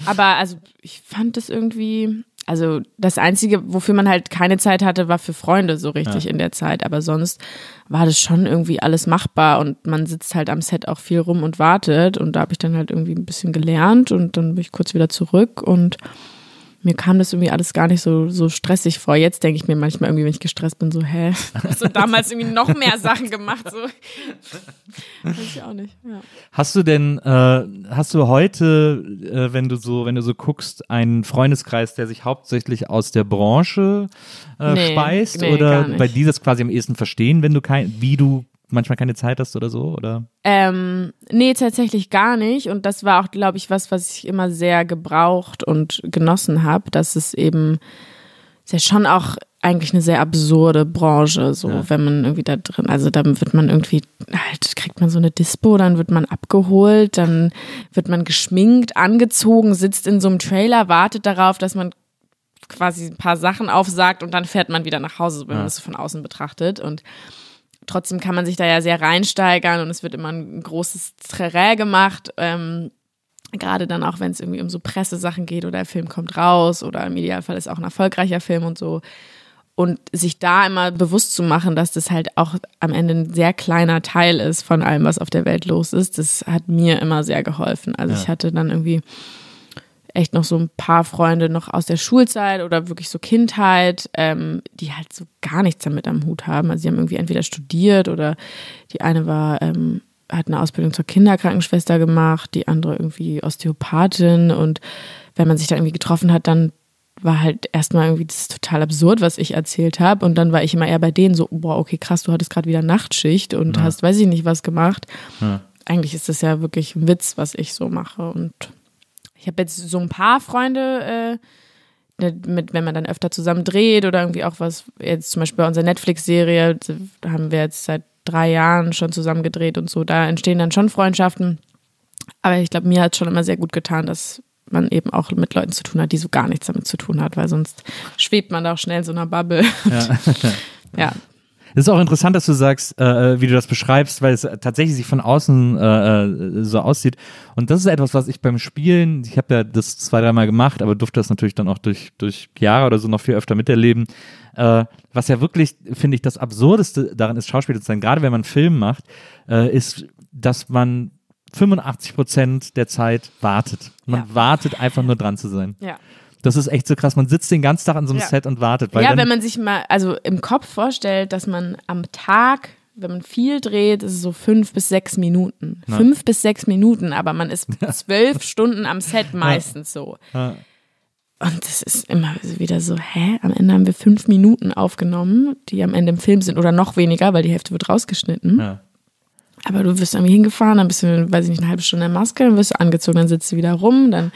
Aber also ich fand das irgendwie, also das Einzige, wofür man halt keine Zeit hatte, war für Freunde so richtig in der Zeit. Aber sonst war das schon irgendwie alles machbar und man sitzt halt am Set auch viel rum und wartet. Und da habe ich dann halt irgendwie ein bisschen gelernt und dann bin ich kurz wieder zurück und mir kam das irgendwie alles gar nicht so, so stressig vor. Jetzt denke ich mir manchmal irgendwie, wenn ich gestresst bin, so, hä, hast du damals irgendwie noch mehr Sachen gemacht? So. Weiß ich auch nicht, ja. Hast du denn, äh, hast du heute, äh, wenn du so, wenn du so guckst, einen Freundeskreis, der sich hauptsächlich aus der Branche äh, Nee, speist? nee, oder bei die das quasi am ehesten verstehen, wenn du kein, wie du manchmal keine Zeit hast oder so? Oder? Ähm, nee, tatsächlich gar nicht. Und das war auch, glaube ich, was, was ich immer sehr gebraucht und genossen habe, dass es eben ist ja schon auch eigentlich eine sehr absurde Branche, so wenn man irgendwie da drin, also dann wird man irgendwie, halt kriegt man so eine Dispo, dann wird man abgeholt, dann wird man geschminkt, angezogen, sitzt in so einem Trailer, wartet darauf, dass man quasi ein paar Sachen aufsagt und dann fährt man wieder nach Hause, wenn man das so von außen betrachtet. Und trotzdem kann man sich da ja sehr reinsteigern und es wird immer ein großes Trerä gemacht. Ähm, Gerade dann auch, wenn es irgendwie um so Pressesachen geht oder der Film kommt raus oder im Idealfall ist auch ein erfolgreicher Film und so. Und sich da immer bewusst zu machen, dass das halt auch am Ende ein sehr kleiner Teil ist von allem, was auf der Welt los ist, das hat mir immer sehr geholfen. Also ich hatte dann irgendwie echt noch so ein paar Freunde noch aus der Schulzeit oder wirklich so Kindheit, ähm, die halt so gar nichts damit am Hut haben. Also sie haben irgendwie entweder studiert oder die eine war, ähm, hat eine Ausbildung zur Kinderkrankenschwester gemacht, die andere irgendwie Osteopathin und wenn man sich dann irgendwie getroffen hat, dann war halt erstmal irgendwie das total absurd, was ich erzählt habe. Und dann war ich immer eher bei denen so, boah, okay, krass, du hattest gerade wieder Nachtschicht und Ja. hast, weiß ich nicht, was gemacht. Ja. Eigentlich ist das ja wirklich ein Witz, was ich so mache. Und ich habe jetzt so ein paar Freunde, äh, mit, wenn man dann öfter zusammen dreht oder irgendwie auch was, jetzt zum Beispiel bei unserer Netflix-Serie, da haben wir jetzt seit drei Jahren schon zusammen gedreht und so, da entstehen dann schon Freundschaften. Aber ich glaube, mir hat es schon immer sehr gut getan, dass man eben auch mit Leuten zu tun hat, die so gar nichts damit zu tun hat, weil sonst schwebt man da auch schnell in so einer Bubble. Ja. ja. Es ist auch interessant, dass du sagst, äh, wie du das beschreibst, weil es tatsächlich sich von außen äh, äh, so aussieht. Und das ist etwas, was ich beim Spielen, ich habe ja das zwei, dreimal gemacht, aber durfte das natürlich dann auch durch, durch Jahre oder so noch viel öfter miterleben. Äh, was ja wirklich, finde ich, das Absurdeste daran ist, Schauspieler zu sein, gerade wenn man einen Film macht, äh, ist, dass man 85 Prozent der Zeit wartet. Man Ja. wartet einfach nur dran zu sein. Ja. Das ist echt so krass. Man sitzt den ganzen Tag an so einem Ja. Set und wartet. Ja, wenn man sich mal, also im Kopf vorstellt, dass man am Tag, wenn man viel dreht, ist es so fünf bis sechs Minuten. Ja. Fünf bis sechs Minuten, aber man ist zwölf Stunden am Set meistens so. Ja. Und das ist immer wieder so, hä? Am Ende haben wir fünf Minuten aufgenommen, die am Ende im Film sind oder noch weniger, weil die Hälfte wird rausgeschnitten. Ja. Aber du wirst irgendwie hingefahren, dann bist du, weiß ich nicht, eine halbe Stunde in der Maske, dann wirst du angezogen, dann sitzt du wieder rum, dann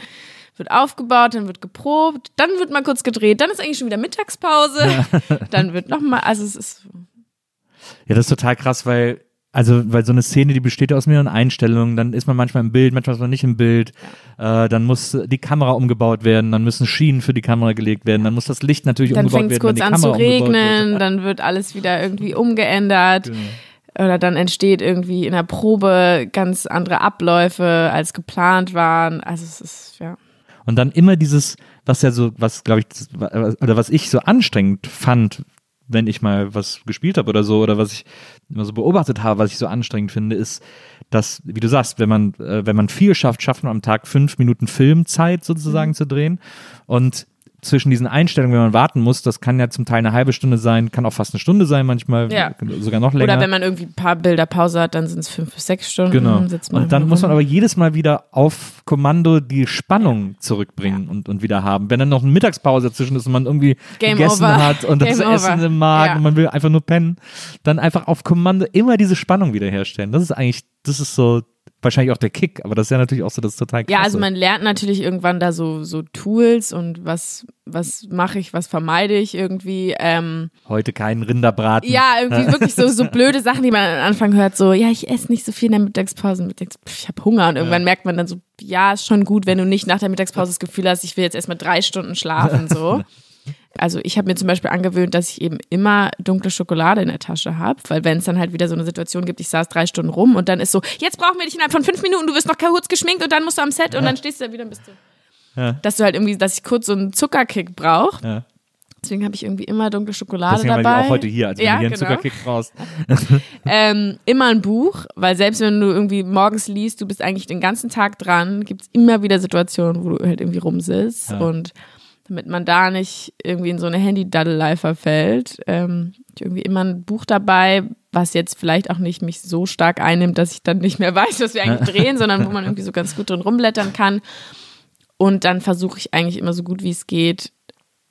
wird aufgebaut, dann wird geprobt, dann wird mal kurz gedreht, dann ist eigentlich schon wieder Mittagspause, dann wird nochmal, also es ist, Ja, das ist total krass, weil, also, weil so eine Szene, die besteht ja aus mehreren Einstellungen, dann ist man manchmal im Bild, manchmal ist man nicht im Bild, äh, dann muss die Kamera umgebaut werden, dann müssen Schienen für die Kamera gelegt werden, dann muss das Licht natürlich dann umgebaut fängt es werden. kurz wenn die an zu Kamera umgebaut regnen, wird. dann wird alles wieder irgendwie umgeändert. Genau. Oder dann entsteht irgendwie in der Probe ganz andere Abläufe, als geplant waren. Also es ist, ja. Und dann immer dieses, was ja so, was glaube ich, oder was ich so anstrengend fand, wenn ich mal was gespielt habe oder so, oder was ich immer so beobachtet habe, was ich so anstrengend finde, ist, dass, wie du sagst, wenn man, äh, wenn man viel schafft, schafft man am Tag fünf Minuten Filmzeit sozusagen Mhm. zu drehen. Und zwischen diesen Einstellungen, wenn man warten muss, das kann ja zum Teil eine halbe Stunde sein, kann auch fast eine Stunde sein, manchmal Ja. sogar noch länger. Oder wenn man irgendwie ein paar Bilder Pause hat, dann sind es fünf bis sechs Stunden. Genau. Sitzt man Und dann rum. muss man aber jedes Mal wieder auf Kommando die Spannung zurückbringen und, und wieder haben. Wenn dann noch eine Mittagspause dazwischen ist und man irgendwie Game gegessen over. hat und das Game Essen over. im Magen Ja. und man will einfach nur pennen, dann einfach auf Kommando immer diese Spannung wiederherstellen. Das ist eigentlich, das ist so wahrscheinlich auch der Kick, aber das ist ja natürlich auch so das total krasse. Ja, also man lernt natürlich irgendwann da so, so Tools und was, was mache ich, was vermeide ich irgendwie. Ähm, Heute keinen Rinderbraten. ja, irgendwie wirklich so, so blöde Sachen, die man am Anfang hört, so, ja, ich esse nicht so viel in der Mittagspause. Und denkst, pff, ich habe Hunger. Und irgendwann merkt man dann so, ja, ist schon gut, wenn du nicht nach der Mittagspause das Gefühl hast, ich will jetzt erstmal drei Stunden schlafen, so. Also ich habe mir zum Beispiel angewöhnt, dass ich eben immer dunkle Schokolade in der Tasche habe, weil wenn es dann halt wieder so eine Situation gibt, ich saß drei Stunden rum und dann ist so, jetzt brauchen wir dich innerhalb von fünf Minuten, du wirst noch kurz geschminkt und dann musst du am Set und dann stehst du da wieder und bist du. Ja. Dass du halt irgendwie, dass ich kurz so einen Zuckerkick brauche. Ja. Deswegen habe ich irgendwie immer dunkle Schokolade Deswegen dabei. die auch heute hier, als wenn ja, du hier einen genau. Zuckerkick brauchst. Ähm, immer ein Buch, weil selbst wenn du irgendwie morgens liest, du bist eigentlich den ganzen Tag dran, gibt es immer wieder Situationen, wo du halt irgendwie rumsitzt. Ja. Und damit man da nicht irgendwie in so eine Handy-Daddelei verfällt, ähm, irgendwie immer ein Buch dabei, was jetzt vielleicht auch nicht mich so stark einnimmt, dass ich dann nicht mehr weiß, was wir eigentlich drehen, sondern wo man irgendwie so ganz gut drin rumblättern kann. Und dann versuche ich eigentlich immer so gut wie es geht,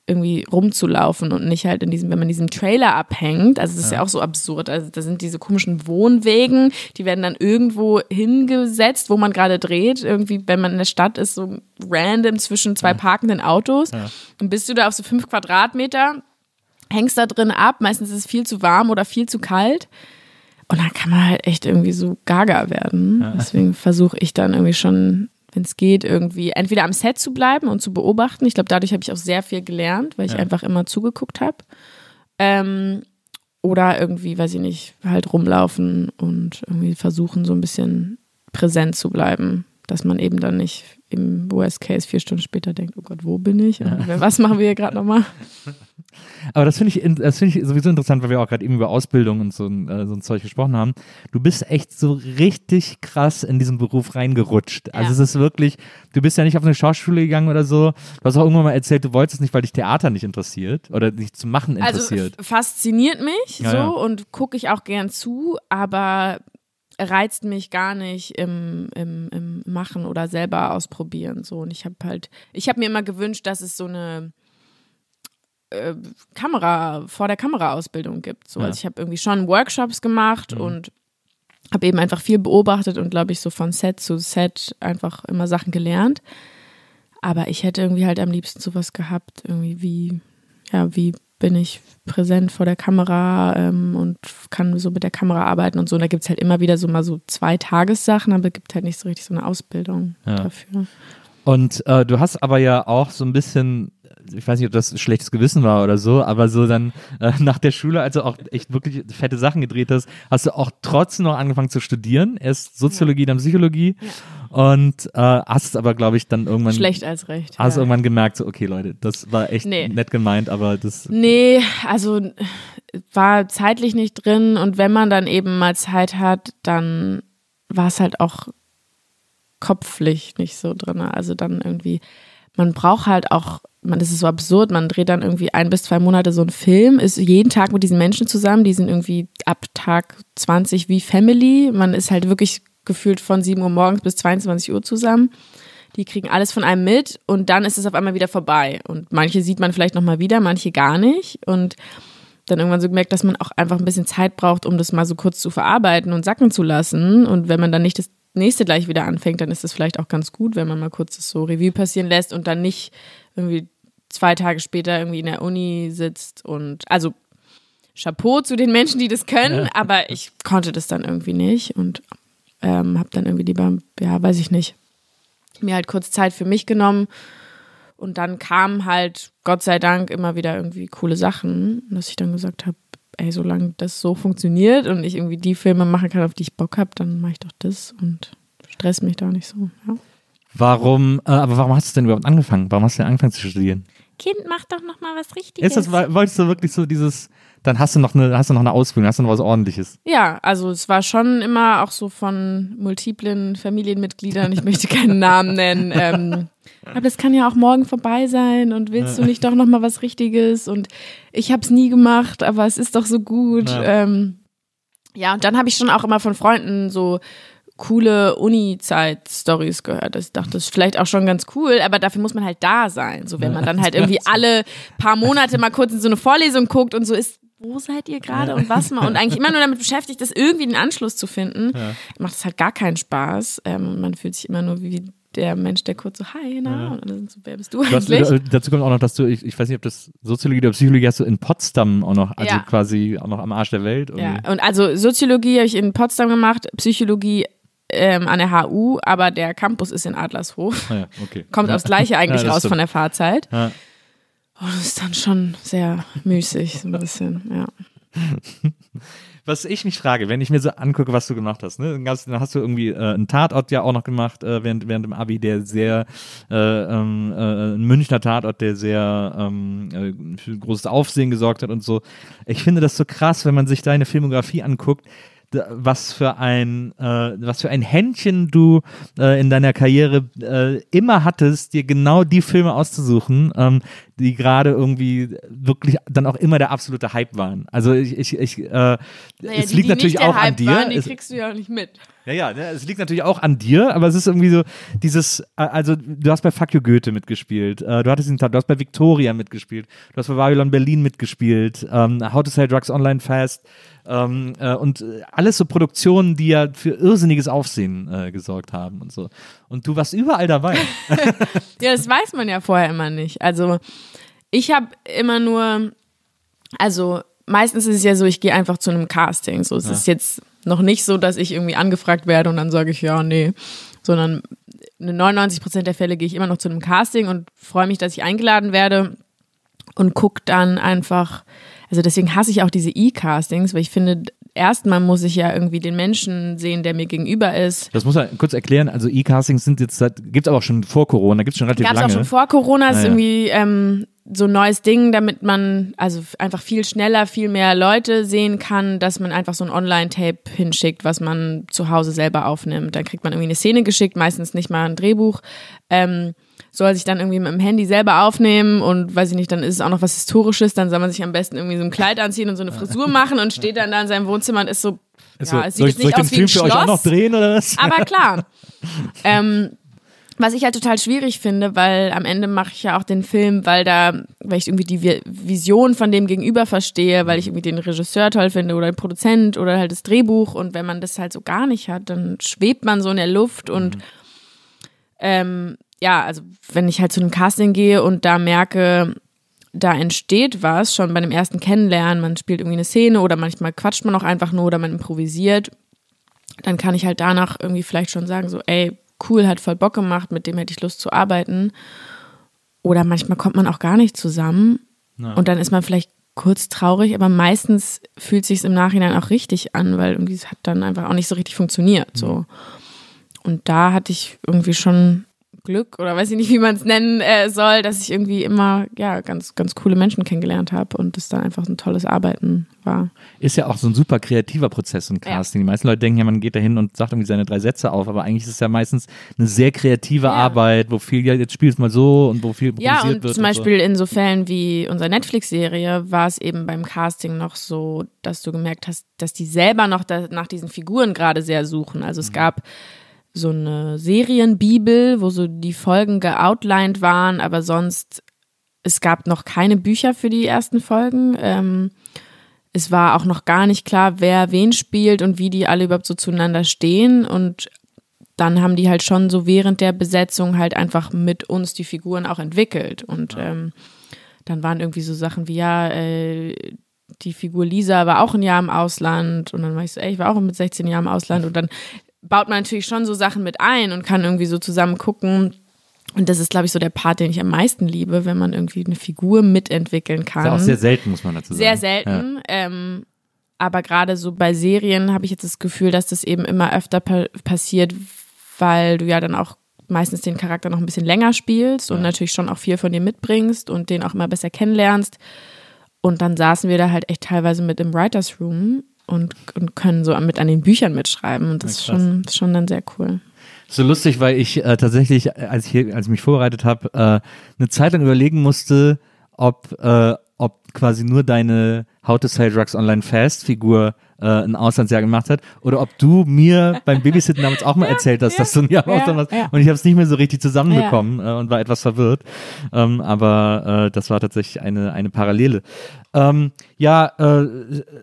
irgendwie rumzulaufen und nicht halt in diesem, wenn man in diesem Trailer abhängt, also das ist ja. auch so absurd, also da sind diese komischen Wohnwegen, die werden dann irgendwo hingesetzt, wo man gerade dreht, irgendwie, wenn man in der Stadt ist, so random zwischen zwei parkenden Autos Ja. und bist du da auf so fünf Quadratmeter, hängst da drin ab, meistens ist es viel zu warm oder viel zu kalt und dann kann man halt echt irgendwie so gaga werden, deswegen versuche ich dann irgendwie schon wenn es geht, irgendwie entweder am Set zu bleiben und zu beobachten. Ich glaube, dadurch habe ich auch sehr viel gelernt, weil ich Ja. einfach immer zugeguckt habe. Ähm, oder irgendwie, weiß ich nicht, halt rumlaufen und irgendwie versuchen, so ein bisschen präsent zu bleiben, dass man eben dann nicht im Worst Case vier Stunden später denkt, oh Gott, wo bin ich? Und was machen wir hier gerade nochmal? Aber das finde ich, das finde ich sowieso interessant, weil wir auch gerade eben über Ausbildung und so, ein- äh, so ein Zeug gesprochen haben. Du bist echt so richtig krass in diesen Beruf reingerutscht. Also Ja. es ist wirklich, du bist ja nicht auf eine Schauschule gegangen oder so. Du hast auch irgendwann mal erzählt, du wolltest es nicht, weil dich Theater nicht interessiert oder dich zu machen Also interessiert. f- fasziniert mich Ja, so ja. und gucke ich auch gern zu, aber reizt mich gar nicht im, im, im Machen oder selber ausprobieren. So. Und ich habe halt, ich habe mir immer gewünscht, dass es so eine äh, Kamera, vor der Kamera-Ausbildung gibt. So. Ja. Also ich habe irgendwie schon Workshops gemacht Mhm. und habe eben einfach viel beobachtet und glaube ich so von Set zu Set einfach immer Sachen gelernt. Aber ich hätte irgendwie halt am liebsten sowas gehabt, irgendwie wie, ja, wie bin ich präsent vor der Kamera ähm, und kann so mit der Kamera arbeiten und so. Und da gibt es halt immer wieder so mal so zwei Tagessachen, aber es gibt halt nicht so richtig so eine Ausbildung Ja. dafür. Und äh, du hast aber ja auch so ein bisschen, ich weiß nicht, ob das schlechtes Gewissen war oder so, aber so dann äh, nach der Schule, als du auch echt wirklich fette Sachen gedreht hast, hast du auch trotzdem noch angefangen zu studieren. Erst Soziologie, dann Psychologie. Und äh, hast es aber, glaube ich, dann irgendwann. Schlecht als recht. Hast ja. irgendwann gemerkt, so, okay, Leute, das war echt Nee. nett gemeint, aber das. Nee, also war zeitlich nicht drin und wenn man dann eben mal Zeit hat, dann war es halt auch kopflich nicht so drin. Also dann irgendwie, man braucht halt auch, man, das ist so absurd, man dreht dann irgendwie ein bis zwei Monate so einen Film, ist jeden Tag mit diesen Menschen zusammen, die sind irgendwie ab Tag 20 wie Family. Man ist halt wirklich gefühlt von 7 Uhr morgens bis 22 Uhr zusammen. Die kriegen alles von einem mit und dann ist es auf einmal wieder vorbei. Und manche sieht man vielleicht nochmal wieder, manche gar nicht. Und dann irgendwann so gemerkt, dass man auch einfach ein bisschen Zeit braucht, um das mal so kurz zu verarbeiten und sacken zu lassen. Und wenn man dann nicht das nächste gleich wieder anfängt, dann ist das vielleicht auch ganz gut, wenn man mal kurz das so Revue passieren lässt und dann nicht irgendwie zwei Tage später irgendwie in der Uni sitzt und also Chapeau zu den Menschen, die das können, aber ich konnte das dann irgendwie nicht und ähm, habe dann irgendwie lieber, ja, weiß ich nicht, mir halt kurz Zeit für mich genommen und dann kamen halt, Gott sei Dank, immer wieder irgendwie coole Sachen, dass ich dann gesagt habe, ey, solange das so funktioniert und ich irgendwie die Filme machen kann, auf die ich Bock habe, dann mache ich doch das und stress mich da nicht so. Ja. Warum, äh, aber warum hast du denn überhaupt angefangen? Warum hast du denn angefangen zu studieren? Kind, mach doch noch mal was Richtiges. Ist das, wolltest du wirklich so dieses, dann hast du noch eine, hast du noch eine Ausbildung, hast du noch was ordentliches? Ja, also es war schon immer auch so von multiplen Familienmitgliedern, ich möchte keinen Namen nennen. Ähm, aber das kann ja auch morgen vorbei sein und willst du nicht doch noch mal was Richtiges? Und ich habe es nie gemacht, aber es ist doch so gut. Ja. Ja, ähm, ja und dann habe ich schon auch immer von Freunden so coole Uni-Zeit-Stories gehört. Ich dachte, das ist vielleicht auch schon ganz cool, aber dafür muss man halt da sein. So, wenn man dann halt irgendwie alle paar Monate mal kurz in so eine Vorlesung guckt und so ist, wo seid ihr gerade und was mal? Und eigentlich immer nur damit beschäftigt ist, irgendwie einen Anschluss zu finden, macht es halt gar keinen Spaß. Ähm, man fühlt sich immer nur wie der Mensch, der kurz so, hi, na, und alle sind so, wer bist du Du hast, eigentlich? äh, dazu kommt auch noch, dass du, ich, ich weiß nicht, ob das Soziologie oder Psychologie hast du in Potsdam auch noch, also Ja. quasi auch noch am Arsch der Welt. Ja, irgendwie. und also Soziologie habe ich in Potsdam gemacht, Psychologie ähm, an der HU, aber der Campus ist in Adlershof. Ah ja, okay. Kommt ja. aufs Gleiche eigentlich Ja, das raus stimmt. von der Fahrzeit. Oh, das ist dann schon sehr müßig, so ein bisschen, ja. Was ich mich frage, wenn ich mir so angucke, was du gemacht hast, ne? dann hast, dann hast du irgendwie äh, einen Tatort ja auch noch gemacht äh, während, während dem Abi, der sehr, äh, ähm, äh, ein Münchner Tatort, der sehr ähm, äh, für großes Aufsehen gesorgt hat und so. Ich finde das so krass, wenn man sich deine Filmografie anguckt, was für ein äh, was für ein Händchen du äh, in deiner Karriere äh, immer hattest, dir genau die Filme auszusuchen, ähm, die gerade irgendwie wirklich dann auch immer der absolute Hype waren. Also ich, ich, ich äh, Naja, es die, liegt die natürlich auch an Hype dir. Waren, die es, kriegst du ja auch nicht mit. ja, ja, ne, es liegt natürlich auch an dir, aber es ist irgendwie so dieses, äh, also du hast bei Fuck You Goethe mitgespielt, äh, du hattest den Tat, du hast bei Victoria mitgespielt, du hast bei Babylon Berlin mitgespielt, ähm, How to Sell Drugs Online Fast ähm, äh, und alles so Produktionen, die ja für irrsinniges Aufsehen äh, gesorgt haben und so. Und du warst überall dabei. Ja, das weiß man ja vorher immer nicht. Also ich habe immer nur, also meistens ist es ja so, ich gehe einfach zu einem Casting. So, es ist jetzt noch nicht so, dass ich irgendwie angefragt werde und dann sage ich ja, nee, sondern in 99 Prozent der Fälle gehe ich immer noch zu einem Casting und freue mich, dass ich eingeladen werde und gucke dann einfach, also deswegen hasse ich auch diese E-Castings, weil ich finde, erstmal muss ich ja irgendwie den Menschen sehen, der mir gegenüber ist. Das muss man kurz erklären, also E-Castings sind jetzt, seit, gibt's aber auch schon vor Corona, gibt's schon relativ Gab es lange. auch schon vor Corona, ist Ah, ja. irgendwie ähm, so ein neues Ding, damit man also einfach viel schneller, viel mehr Leute sehen kann, dass man einfach so ein Online-Tape hinschickt, was man zu Hause selber aufnimmt. Dann kriegt man irgendwie eine Szene geschickt, meistens nicht mal ein Drehbuch. Ähm, soll sich dann irgendwie mit dem Handy selber aufnehmen und weiß ich nicht, dann ist es auch noch was Historisches, dann soll man sich am besten irgendwie so ein Kleid anziehen und so eine Frisur machen und steht dann da in seinem Wohnzimmer und ist so, Ist ja, es sieht ich, nicht den aus wie Film ein für euch auch noch Schloss, drehen oder was? aber klar. ähm, Was ich halt total schwierig finde, weil am Ende mache ich ja auch den Film, weil da, weil ich irgendwie die Vi- Vision von dem Gegenüber verstehe, weil ich irgendwie den Regisseur toll finde oder den Produzent oder halt das Drehbuch und wenn man das halt so gar nicht hat, dann schwebt man so in der Luft und ähm, ja, also wenn ich halt zu einem Casting gehe und da merke, da entsteht was schon bei dem ersten Kennenlernen, man spielt irgendwie eine Szene oder manchmal quatscht man auch einfach nur oder man improvisiert, dann kann ich halt danach irgendwie vielleicht schon sagen, so, ey, cool, hat voll Bock gemacht, mit dem hätte ich Lust zu arbeiten. Oder manchmal kommt man auch gar nicht zusammen und dann ist man vielleicht kurz traurig, aber meistens fühlt sich im Nachhinein auch richtig an, weil irgendwie es hat dann einfach auch nicht so richtig funktioniert. So. Und da hatte ich irgendwie schon Glück oder weiß ich nicht, wie man es nennen äh, soll, dass ich irgendwie immer ja ganz ganz coole Menschen kennengelernt habe und es dann einfach ein tolles Arbeiten war. Ist ja auch so ein super kreativer Prozess, so ein Casting. Die meisten Leute denken ja, man geht da hin und sagt irgendwie seine drei Sätze auf, aber eigentlich ist es ja meistens eine sehr kreative Arbeit, wo viel, ja, jetzt spielst mal so und wo viel Ja, und wird. zum Beispiel in so Fällen wie unserer Netflix-Serie war es eben beim Casting noch so, dass du gemerkt hast, dass die selber noch da, nach diesen Figuren gerade sehr suchen. Also Mhm. es gab so eine Serienbibel, wo so die Folgen geoutlined waren, aber sonst, es gab noch keine Bücher für die ersten Folgen. Ähm, es war auch noch gar nicht klar, wer wen spielt und wie die alle überhaupt so zueinander stehen. Und dann haben die halt schon so während der Besetzung halt einfach mit uns die Figuren auch entwickelt. Und ähm, dann waren irgendwie so Sachen wie, ja, äh, die Figur Lisa war auch ein Jahr im Ausland. Und dann war ich so, ey, ich war auch mit 16 Jahren im Ausland. Und dann baut man natürlich schon so Sachen mit ein und kann irgendwie so zusammen gucken. Und das ist, glaube ich, so der Part, den ich am meisten liebe, wenn man irgendwie eine Figur mitentwickeln kann. ist ja auch sehr selten, muss man dazu sagen. Sehr selten. Ähm, aber gerade so bei Serien habe ich jetzt das Gefühl, dass das eben immer öfter pa passiert, weil du ja dann auch meistens den Charakter noch ein bisschen länger spielst und natürlich schon auch viel von dir mitbringst und den auch immer besser kennenlernst. Und dann saßen wir da halt echt teilweise mit im Writers Room und, und können so mit an den Büchern mitschreiben. Und das ist krass. schon, ist schon dann sehr cool. So lustig, weil ich äh, tatsächlich, als ich, hier, als ich mich vorbereitet habe, äh, eine Zeit lang überlegen musste, ob, äh, ob quasi nur deine How to Sell Drugs Online Fast Figur äh, ein Auslandsjahr gemacht hat oder ob du mir beim Babysitten damals auch mal erzählt hast, dass du ein Jahr im ja, Ausland warst ja. und ich habe es nicht mehr so richtig zusammenbekommen äh, und war etwas verwirrt, ähm, aber äh, das war tatsächlich eine, eine Parallele. Ähm, ja, äh,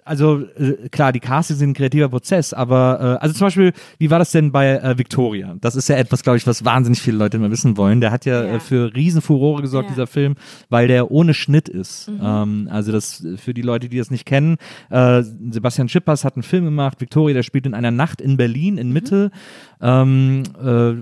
also äh, klar, die Castings sind ein kreativer Prozess, aber äh, also zum Beispiel, wie war das denn bei äh, Victoria? Das ist ja etwas, glaube ich, was wahnsinnig viele Leute immer wissen wollen. Der hat ja, Ja. Äh, für Riesenfurore gesorgt, Ja. dieser Film, weil der ohne Schnitt ist. Ähm, also das für die Leute, die das nicht kennen, äh, Sebastian Schippers hat einen Film gemacht, Victoria, der spielt in einer Nacht in Berlin, in Mitte, ähm, äh,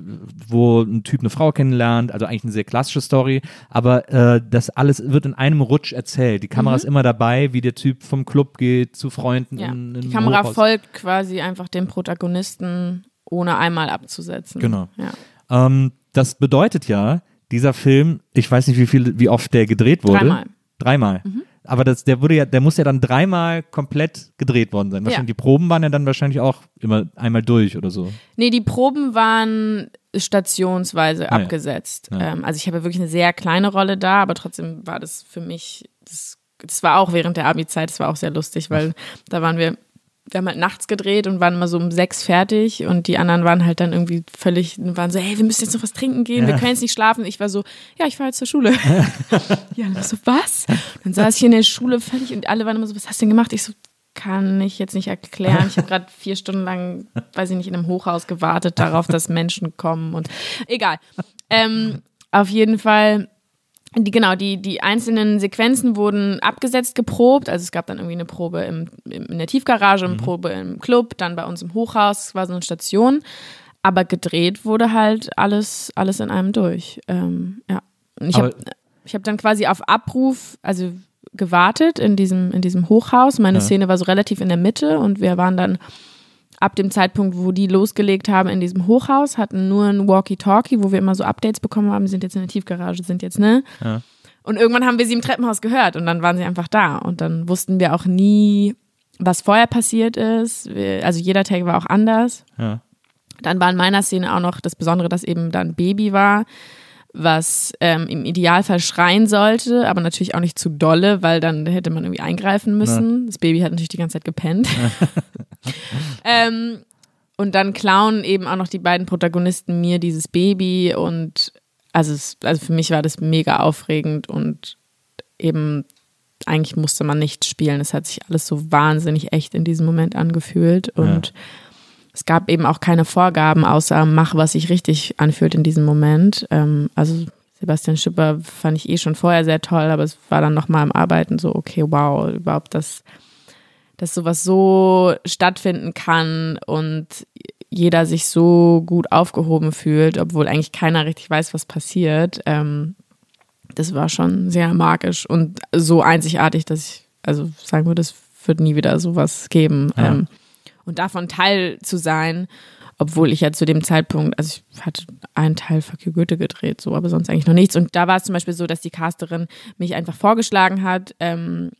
wo ein Typ eine Frau kennenlernt, also eigentlich eine sehr klassische Story, aber äh, das alles wird in einem Rutsch erzählt. Die Kamera ist immer dabei, wie der Typ vom Club geht zu Freunden. Ja. in, in Die Kamera Hochhaus. folgt quasi einfach dem Protagonisten, ohne einmal abzusetzen. Genau. Ja. Ähm, das bedeutet ja, dieser Film, ich weiß nicht, wie viel, wie oft der gedreht wurde. Dreimal. Mhm. Aber das, der wurde ja, der muss ja dann dreimal komplett gedreht worden sein. Wahrscheinlich Ja. die Proben waren ja dann wahrscheinlich auch immer einmal durch oder so. Nee, die Proben waren stationsweise Ah, ja. abgesetzt. Ja. Ähm, also ich habe wirklich eine sehr kleine Rolle da, aber trotzdem war das für mich, das, das war auch während der Abi-Zeit, das war auch sehr lustig, weil da waren wir, wir haben halt nachts gedreht und waren immer so um sechs fertig und die anderen waren halt dann irgendwie völlig, waren so, hey, wir müssen jetzt noch was trinken gehen, wir Ja. können jetzt nicht schlafen. Ich war so, ja, ich fahre jetzt zur Schule. ja, und so, was? Dann saß ich in der Schule völlig und alle waren immer so, was hast du denn gemacht? Ich so, kann ich jetzt nicht erklären. Ich habe gerade vier Stunden lang, weiß ich nicht, in einem Hochhaus gewartet darauf, dass Menschen kommen und egal. Ähm, auf jeden Fall, die, genau, die, die einzelnen Sequenzen wurden abgesetzt, geprobt. Also es gab dann irgendwie eine Probe im, im, in der Tiefgarage, eine Probe im Club, dann bei uns im Hochhaus, es war so eine Station. Aber gedreht wurde halt alles, alles in einem durch. Ähm, ja. Und ich habe hab dann quasi auf Abruf, also gewartet in diesem, in diesem Hochhaus. Meine Ja. Szene war so relativ in der Mitte und wir waren dann ab dem Zeitpunkt, wo die losgelegt haben in diesem Hochhaus, hatten nur ein Walkie-Talkie, wo wir immer so Updates bekommen haben, sind jetzt in der Tiefgarage, sind jetzt, ne? Ja. Und irgendwann haben wir sie im Treppenhaus gehört und dann waren sie einfach da. Und dann wussten wir auch nie, was vorher passiert ist. Wir, also jeder Tag war auch anders. Ja. Dann war in meiner Szene auch noch das Besondere, dass eben da ein Baby war, was ähm, im Idealfall schreien sollte, aber natürlich auch nicht zu dolle, weil dann hätte man irgendwie eingreifen müssen. Das Baby hat natürlich die ganze Zeit gepennt. ähm, Und dann klauen eben auch noch die beiden Protagonisten mir dieses Baby und also, es, also für mich war das mega aufregend und eben eigentlich musste man nicht spielen. Es hat sich alles so wahnsinnig echt in diesem Moment angefühlt und ja. Es gab eben auch keine Vorgaben, außer mach, was sich richtig anfühlt in diesem Moment. Ähm, also Sebastian Schipper fand ich eh schon vorher sehr toll, aber es war dann nochmal im Arbeiten so, okay, wow, überhaupt das dass sowas so stattfinden kann und jeder sich so gut aufgehoben fühlt, obwohl eigentlich keiner richtig weiß, was passiert. Ähm, das war schon sehr magisch und so einzigartig, dass ich also sagen würde, es wird nie wieder sowas geben. Ja. Ähm, und davon Teil zu sein, obwohl ich ja zu dem Zeitpunkt, also ich hatte einen Teil Fuck You Goethe gedreht, so, aber sonst eigentlich noch nichts. Und da war es zum Beispiel so, dass die Casterin mich einfach vorgeschlagen hat, ähm,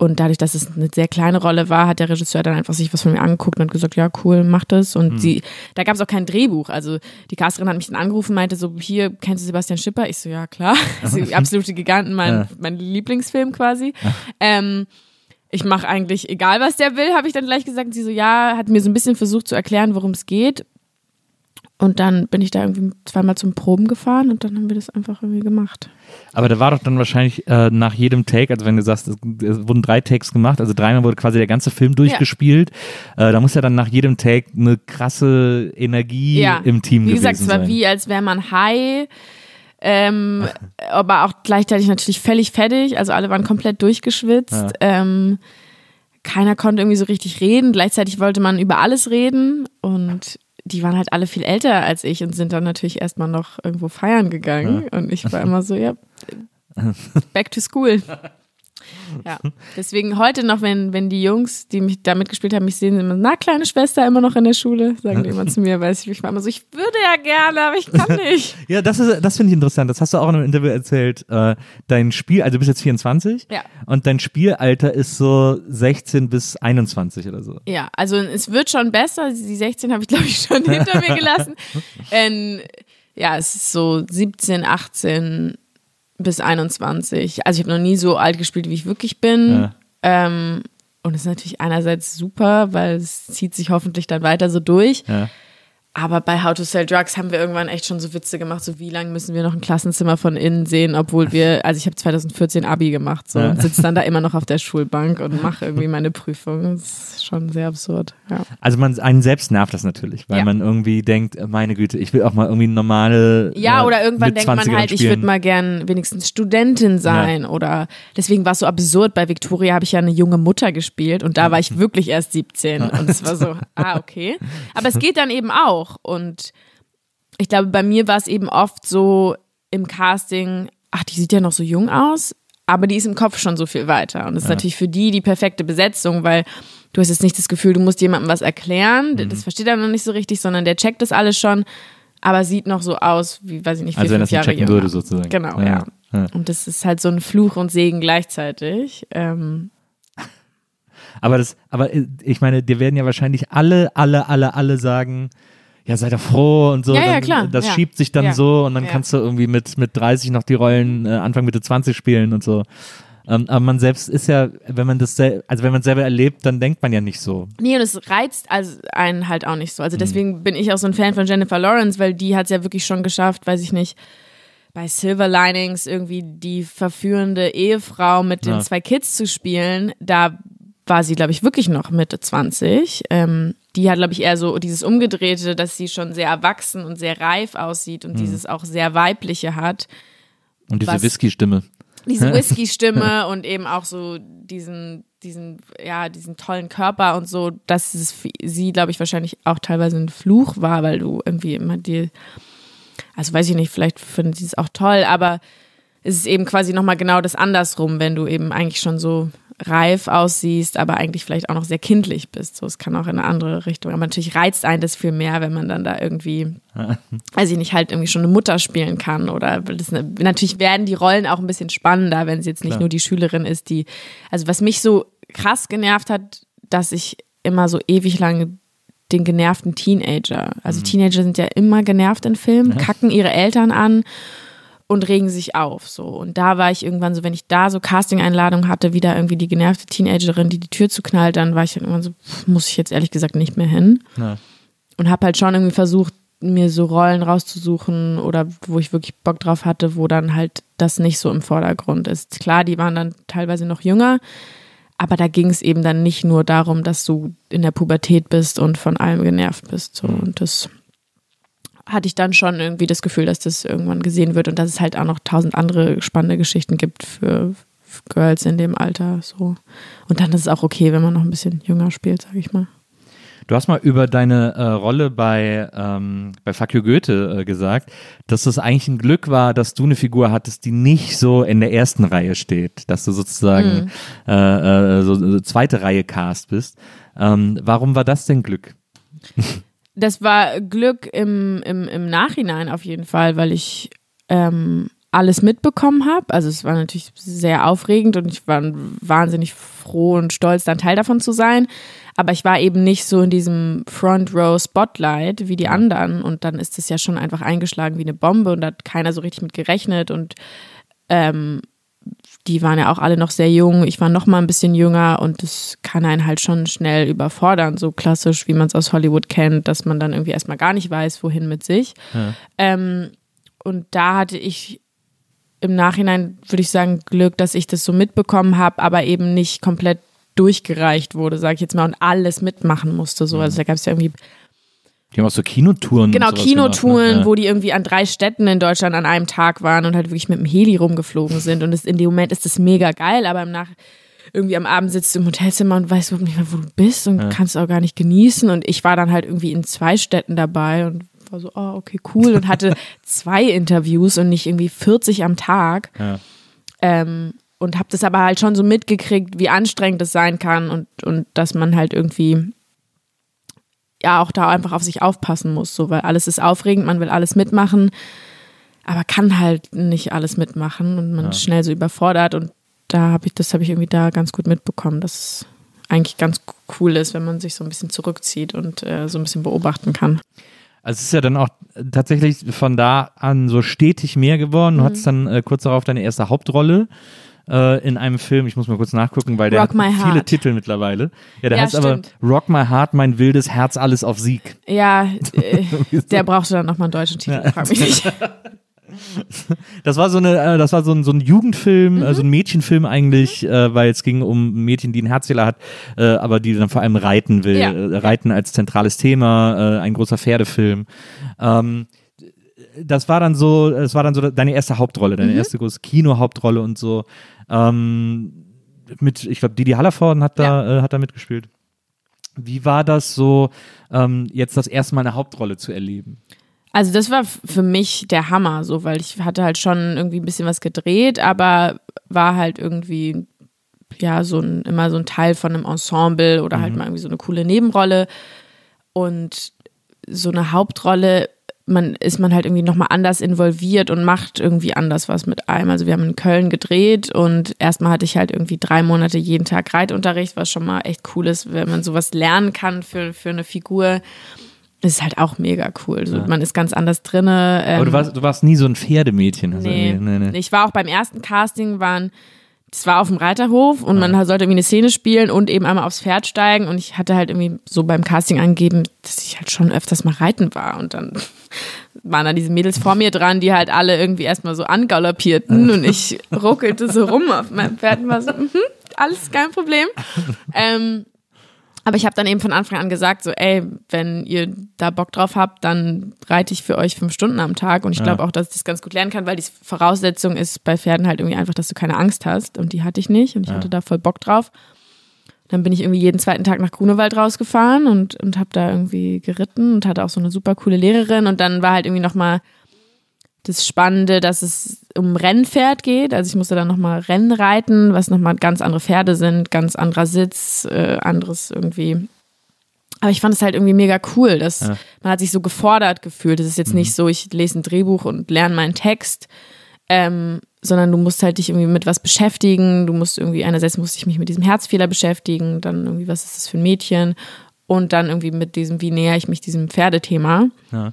und dadurch, dass es eine sehr kleine Rolle war, hat der Regisseur dann einfach sich was von mir angeguckt und gesagt, ja, cool, mach das. Und mhm. sie, da gab es auch kein Drehbuch. Also die Casterin hat mich dann angerufen, meinte so, hier, kennst du Sebastian Schipper? Ich so, ja, klar. Absolute Giganten, mein, ja. mein Lieblingsfilm quasi. Ähm, ich mache eigentlich, egal was der will, habe ich dann gleich gesagt. Und sie so, ja, hat mir so ein bisschen versucht zu erklären, worum es geht. Und dann bin ich da irgendwie zweimal zum Proben gefahren und dann haben wir das einfach irgendwie gemacht. Aber da war doch dann wahrscheinlich äh, nach jedem Take, also wenn du sagst, es, es, wurden drei Takes gemacht, also dreimal wurde quasi der ganze Film durchgespielt. Ja. Äh, da muss ja dann nach jedem Take eine krasse Energie ja. im Team wie gewesen sein. Wie gesagt, es war wie, als wäre man high. Ähm, aber auch gleichzeitig natürlich völlig fertig. Also alle waren komplett durchgeschwitzt. Ja. Ähm, keiner konnte irgendwie so richtig reden. Gleichzeitig wollte man über alles reden und die waren halt alle viel älter als ich und sind dann natürlich erstmal noch irgendwo feiern gegangen. Ja. Und ich war immer so, ja, back to school. Ja, deswegen heute noch, wenn, wenn die Jungs, die mich da mitgespielt haben, mich sehen, immer, na, kleine Schwester, immer noch in der Schule, sagen die immer zu mir, weil ich, ich war immer so, ich würde ja gerne, aber ich kann nicht. ja, das das finde ich interessant. Das hast du auch in einem Interview erzählt. Äh, dein Spiel, also du bist jetzt 24 ja. und dein Spielalter ist so 16 bis 21 oder so. Ja, also es wird schon besser. Die 16 habe ich, glaube ich, schon hinter mir gelassen. Ähm, ja, es ist so 17, 18 bis 21. Also ich habe noch nie so alt gespielt, wie ich wirklich bin. Ja. Ähm, und es ist natürlich einerseits super, weil es zieht sich hoffentlich dann weiter so durch. Ja. Aber bei How to Sell Drugs haben wir irgendwann echt schon so Witze gemacht, so wie lange müssen wir noch ein Klassenzimmer von innen sehen, obwohl wir, also ich habe 2014 Abi gemacht so, und sitze dann da immer noch auf der Schulbank und mache irgendwie meine Prüfung. Das ist schon sehr absurd. Ja. Also man einen selbst nervt das natürlich, weil ja. man irgendwie denkt, meine Güte, ich will auch mal irgendwie normale. Ja, äh, oder irgendwann denkt man halt, spielen. ich würde mal gern wenigstens Studentin sein ja. oder deswegen war es so absurd. Bei Victoria habe ich ja eine junge Mutter gespielt und da war ich wirklich erst 17 und es war so, ah, okay. Aber es geht dann eben auch auch. Und ich glaube, bei mir war es eben oft so im Casting, ach, die sieht ja noch so jung aus, aber die ist im Kopf schon so viel weiter. Und das ist natürlich für die die perfekte Besetzung, weil du hast jetzt nicht das Gefühl, du musst jemandem was erklären. Mhm. Das versteht er noch nicht so richtig, sondern der checkt das alles schon, aber sieht noch so aus, wie, weiß ich nicht, vier, also wenn fünf das Jahre checken jünger. würde sozusagen. Genau, ja. ja. ja. Und das ist halt so ein Fluch und Segen gleichzeitig. Ähm, aber das, aber ich meine, dir werden ja wahrscheinlich alle, alle, alle, alle sagen, ja, sei doch froh und so. Ja, dann, ja, klar. Das ja. schiebt sich dann ja. so und dann ja. kannst du irgendwie mit, mit 30 noch die Rollen äh, Anfang Mitte 20 spielen und so. Ähm, aber man selbst ist ja, wenn man das, also wenn man selber erlebt, dann denkt man ja nicht so. Nee, und es reizt also einen halt auch nicht so. Also mhm. deswegen mhm. bin ich auch so ein Fan von Jennifer Lawrence, weil die hat es ja wirklich schon geschafft, weiß ich nicht, bei Silver Linings irgendwie die verführende Ehefrau mit den zwei Kids zu spielen. Da war sie, glaube ich, wirklich noch Mitte 20. Ähm, die hat, glaube ich, eher so dieses Umgedrehte, dass sie schon sehr erwachsen und sehr reif aussieht und mhm. dieses auch sehr weibliche hat. Und diese Whisky-Stimme. Diese Whisky-Stimme und eben auch so diesen, diesen, ja, diesen tollen Körper und so, dass es für sie, glaube ich, wahrscheinlich auch teilweise ein Fluch war, weil du irgendwie immer die, also weiß ich nicht, vielleicht finden sie es auch toll, aber es ist eben quasi nochmal genau das andersrum, wenn du eben eigentlich schon so reif aussiehst, aber eigentlich vielleicht auch noch sehr kindlich bist. So, es kann auch in eine andere Richtung. Aber natürlich reizt einen das viel mehr, wenn man dann da irgendwie, weiß ich nicht, halt irgendwie schon eine Mutter spielen kann. Oder das, natürlich werden die Rollen auch ein bisschen spannender, wenn sie jetzt nicht Klar. nur die Schülerin ist, die, also was mich so krass genervt hat, dass ich immer so ewig lang den genervten Teenager, also mhm. Teenager sind ja immer genervt in Filmen, kacken ihre Eltern an und regen sich auf. So. Und da war ich irgendwann so, wenn ich da so Casting-Einladungen hatte, wieder irgendwie die genervte Teenagerin, die die Tür zuknallt, dann war ich dann irgendwann so, pff, muss ich jetzt ehrlich gesagt nicht mehr hin. Ja. Und habe halt schon irgendwie versucht, mir so Rollen rauszusuchen oder wo ich wirklich Bock drauf hatte, wo dann halt das nicht so im Vordergrund ist. Klar, die waren dann teilweise noch jünger, aber da ging es eben dann nicht nur darum, dass du in der Pubertät bist und von allem genervt bist. So. Und das hatte ich dann schon irgendwie das Gefühl, dass das irgendwann gesehen wird und dass es halt auch noch tausend andere spannende Geschichten gibt für, Girls in dem Alter. So. Und dann ist es auch okay, wenn man noch ein bisschen jünger spielt, sag ich mal. Du hast mal über deine äh, Rolle bei, ähm, bei Fuck you Goethe äh, gesagt, dass es eigentlich ein Glück war, dass du eine Figur hattest, die nicht so in der ersten Reihe steht, dass du sozusagen Mhm. äh, äh, so, so zweite Reihe Cast bist. Ähm, warum war das denn Glück? das war Glück im, im, im Nachhinein auf jeden Fall, weil ich ähm, alles mitbekommen habe. Also es war natürlich sehr aufregend und ich war wahnsinnig froh und stolz, dann Teil davon zu sein. Aber ich war eben nicht so in diesem Front Row Spotlight wie die anderen. Und dann ist es ja schon einfach eingeschlagen wie eine Bombe und da hat keiner so richtig mit gerechnet. Und ähm, die waren ja auch alle noch sehr jung. Ich war noch mal ein bisschen jünger und das kann einen halt schon schnell überfordern, so klassisch, wie man es aus Hollywood kennt, dass man dann irgendwie erstmal gar nicht weiß, wohin mit sich. Ja. Ähm, und da hatte ich im Nachhinein, würde ich sagen, Glück, dass ich das so mitbekommen habe, aber eben nicht komplett durchgereicht wurde, sage ich jetzt mal, und alles mitmachen musste. So. Also da gab es ja irgendwie Die haben auch so Kinotouren. Genau, Kinotouren, gemacht, ne? wo die irgendwie an drei Städten in Deutschland an einem Tag waren und halt wirklich mit dem Heli rumgeflogen sind. Und das, in dem Moment ist das mega geil, aber im Nach irgendwie am Abend sitzt du im Hotelzimmer und weißt überhaupt nicht mehr, wo du bist und kannst auch gar nicht genießen. Und ich war dann halt irgendwie in zwei Städten dabei und war so, oh, okay, cool. Und hatte zwei Interviews und nicht irgendwie 40 am Tag. Ja. Ähm, und habe das aber halt schon so mitgekriegt, wie anstrengend es sein kann und, und dass man halt irgendwie ja auch da einfach auf sich aufpassen muss, so, weil alles ist aufregend, man will alles mitmachen, aber kann halt nicht alles mitmachen und man ist schnell so überfordert und da habe ich, das habe ich irgendwie da ganz gut mitbekommen, dass es eigentlich ganz cool ist, wenn man sich so ein bisschen zurückzieht und äh, so ein bisschen beobachten kann. Also es ist ja dann auch tatsächlich von da an so stetig mehr geworden. Mhm. Du hattest dann äh, kurz darauf deine erste Hauptrolle äh, in einem Film. Ich muss mal kurz nachgucken, weil der Rock hat viele. Titel mittlerweile. Ja, der Ja, heißt aber stimmt. Rock My Heart, mein wildes Herz, alles auf Sieg. Ja, äh, der brauchte dann nochmal einen deutschen Titel, frag mich nicht. Das war so eine, äh, das war so ein, so ein Jugendfilm, äh, so ein Mädchenfilm eigentlich, äh, weil es ging um ein Mädchen, die einen Herzfehler hat, äh, aber die dann vor allem reiten will. Ja. Reiten als zentrales Thema, äh, ein großer Pferdefilm. Ähm, das war dann so, es war dann so deine erste Hauptrolle, deine erste große Kino-Hauptrolle und so. Ähm, mit, ich glaube, Didi Hallervorden hat da, äh, hat da mitgespielt. Wie war das so, ähm, jetzt das erste Mal eine Hauptrolle zu erleben? Also das war für mich der Hammer, so, weil ich hatte halt schon irgendwie ein bisschen was gedreht, aber war halt irgendwie ja so ein, immer so ein Teil von einem Ensemble oder halt mal irgendwie so eine coole Nebenrolle und so eine Hauptrolle, man ist man halt irgendwie nochmal anders involviert und macht irgendwie anders was mit einem. Also wir haben in Köln gedreht und erstmal hatte ich halt irgendwie drei Monate jeden Tag Reitunterricht, was schon mal echt cool ist, wenn man sowas lernen kann für, für eine Figur. Das ist halt auch mega cool. So, Man ist ganz anders drinne. Ähm, Aber du warst, du warst nie so ein Pferdemädchen. Also Nee. irgendwie, nee, nee. Ich war auch beim ersten Casting, waren, das war auf dem Reiterhof und man sollte irgendwie eine Szene spielen und eben einmal aufs Pferd steigen und ich hatte halt irgendwie so beim Casting angegeben, dass ich halt schon öfters mal reiten war und dann waren da diese Mädels vor mir dran, die halt alle irgendwie erstmal so angaloppierten und ich ruckelte so rum auf meinem Pferd und war so, mhm, alles kein Problem. Ähm, aber ich habe dann eben von Anfang an gesagt, so, ey, wenn ihr da Bock drauf habt, dann reite ich für euch fünf Stunden am Tag. Und ich glaube auch, dass ich das ganz gut lernen kann, weil die Voraussetzung ist bei Pferden halt irgendwie einfach, dass du keine Angst hast. Und die hatte ich nicht. Und ich hatte da voll Bock drauf. Dann bin ich irgendwie jeden zweiten Tag nach Grunewald rausgefahren und, und habe da irgendwie geritten und hatte auch so eine super coole Lehrerin. Und dann war halt irgendwie nochmal das Spannende, dass es um Rennpferd geht. Also ich musste dann nochmal Rennen reiten, was nochmal ganz andere Pferde sind, ganz anderer Sitz, äh, anderes irgendwie. Aber ich fand es halt irgendwie mega cool, dass man hat sich so gefordert gefühlt. Es ist jetzt nicht so, ich lese ein Drehbuch und lerne meinen Text, ähm, sondern du musst halt dich irgendwie mit was beschäftigen. Du musst irgendwie, einerseits musste ich mich mit diesem Herzfehler beschäftigen, dann irgendwie, was ist das für ein Mädchen? Und dann irgendwie mit diesem, wie näher ich mich diesem Pferdethema. Ja.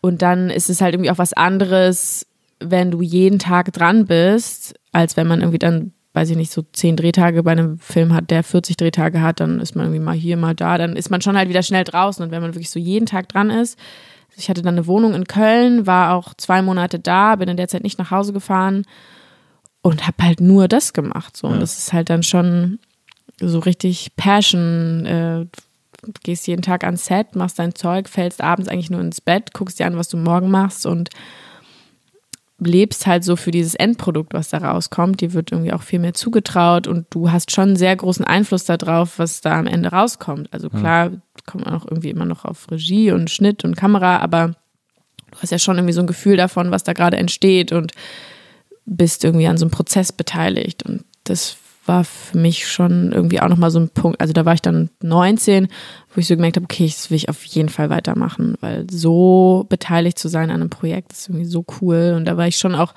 Und dann ist es halt irgendwie auch was anderes, wenn du jeden Tag dran bist, als wenn man irgendwie dann, weiß ich nicht, so zehn Drehtage bei einem Film hat, der 40 Drehtage hat, dann ist man irgendwie mal hier, mal da, dann ist man schon halt wieder schnell draußen. Und wenn man wirklich so jeden Tag dran ist, ich hatte dann eine Wohnung in Köln, war auch zwei Monate da, bin in der Zeit nicht nach Hause gefahren und habe halt nur das gemacht. So. Und das ist halt dann schon so richtig Passion. Äh, du gehst jeden Tag ans Set, machst dein Zeug, fällst abends eigentlich nur ins Bett, guckst dir an, was du morgen machst und lebst halt so für dieses Endprodukt, was da rauskommt. Dir wird irgendwie auch viel mehr zugetraut und du hast schon einen sehr großen Einfluss darauf, was da am Ende rauskommt. Also klar, kommt man auch irgendwie immer noch auf Regie und Schnitt und Kamera, aber du hast ja schon irgendwie so ein Gefühl davon, was da gerade entsteht und bist irgendwie an so einem Prozess beteiligt. Und das war für mich schon irgendwie auch nochmal so ein Punkt. Also da war ich dann 19, wo ich so gemerkt habe, okay, das will ich auf jeden Fall weitermachen, weil so beteiligt zu sein an einem Projekt ist irgendwie so cool. Und da war ich schon auch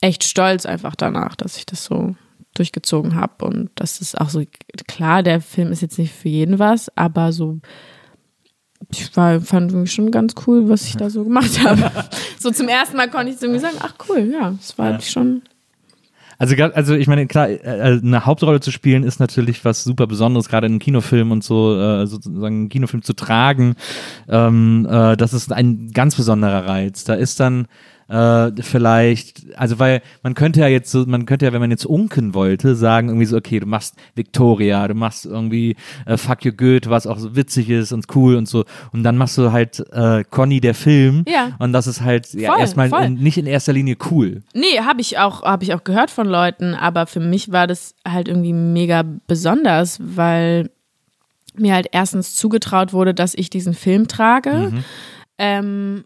echt stolz einfach danach, dass ich das so durchgezogen habe. Und das ist auch so, klar, der Film ist jetzt nicht für jeden was, aber so ich war, fand irgendwie schon ganz cool, was ich da so gemacht habe. so zum ersten Mal konnte ich irgendwie sagen, ach cool, ja, es war ja. schon. Also, also ich meine, klar, äh, eine Hauptrolle zu spielen ist natürlich was super Besonderes, gerade in einem Kinofilm und so, äh, sozusagen einen Kinofilm zu tragen. Ähm, äh, das ist ein ganz besonderer Reiz. Da ist dann äh, vielleicht, also weil man könnte ja jetzt so, man könnte ja, wenn man jetzt unken wollte, sagen irgendwie so, okay, du machst Victoria, du machst irgendwie äh, Fuck You Goethe, was auch so witzig ist und cool und so und dann machst du halt äh, Conny der Film ja. und das ist halt ja voll, erstmal in, nicht in erster Linie cool. Nee, habe ich auch, habe ich auch gehört von Leuten, aber für mich war das halt irgendwie mega besonders, weil mir halt erstens zugetraut wurde, dass ich diesen Film trage. Mhm. Ähm,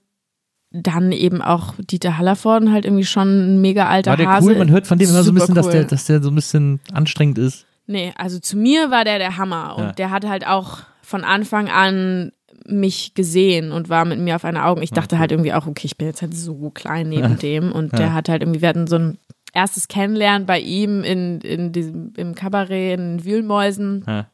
dann eben auch Dieter Hallervorden halt irgendwie schon ein mega alter war der Hase. cool? Man hört von dem immer so ein bisschen, cool. dass, der, dass der so ein bisschen anstrengend ist. Nee, also zu mir war der der Hammer und ja. der hat halt auch von Anfang an mich gesehen und war mit mir auf einer Augen. Ich dachte okay. halt irgendwie auch, okay, ich bin jetzt halt so klein neben dem und ja. der hat halt irgendwie, wir hatten so ein erstes Kennenlernen bei ihm in, in diesem, im Kabarett in Wühlmäusen. Ja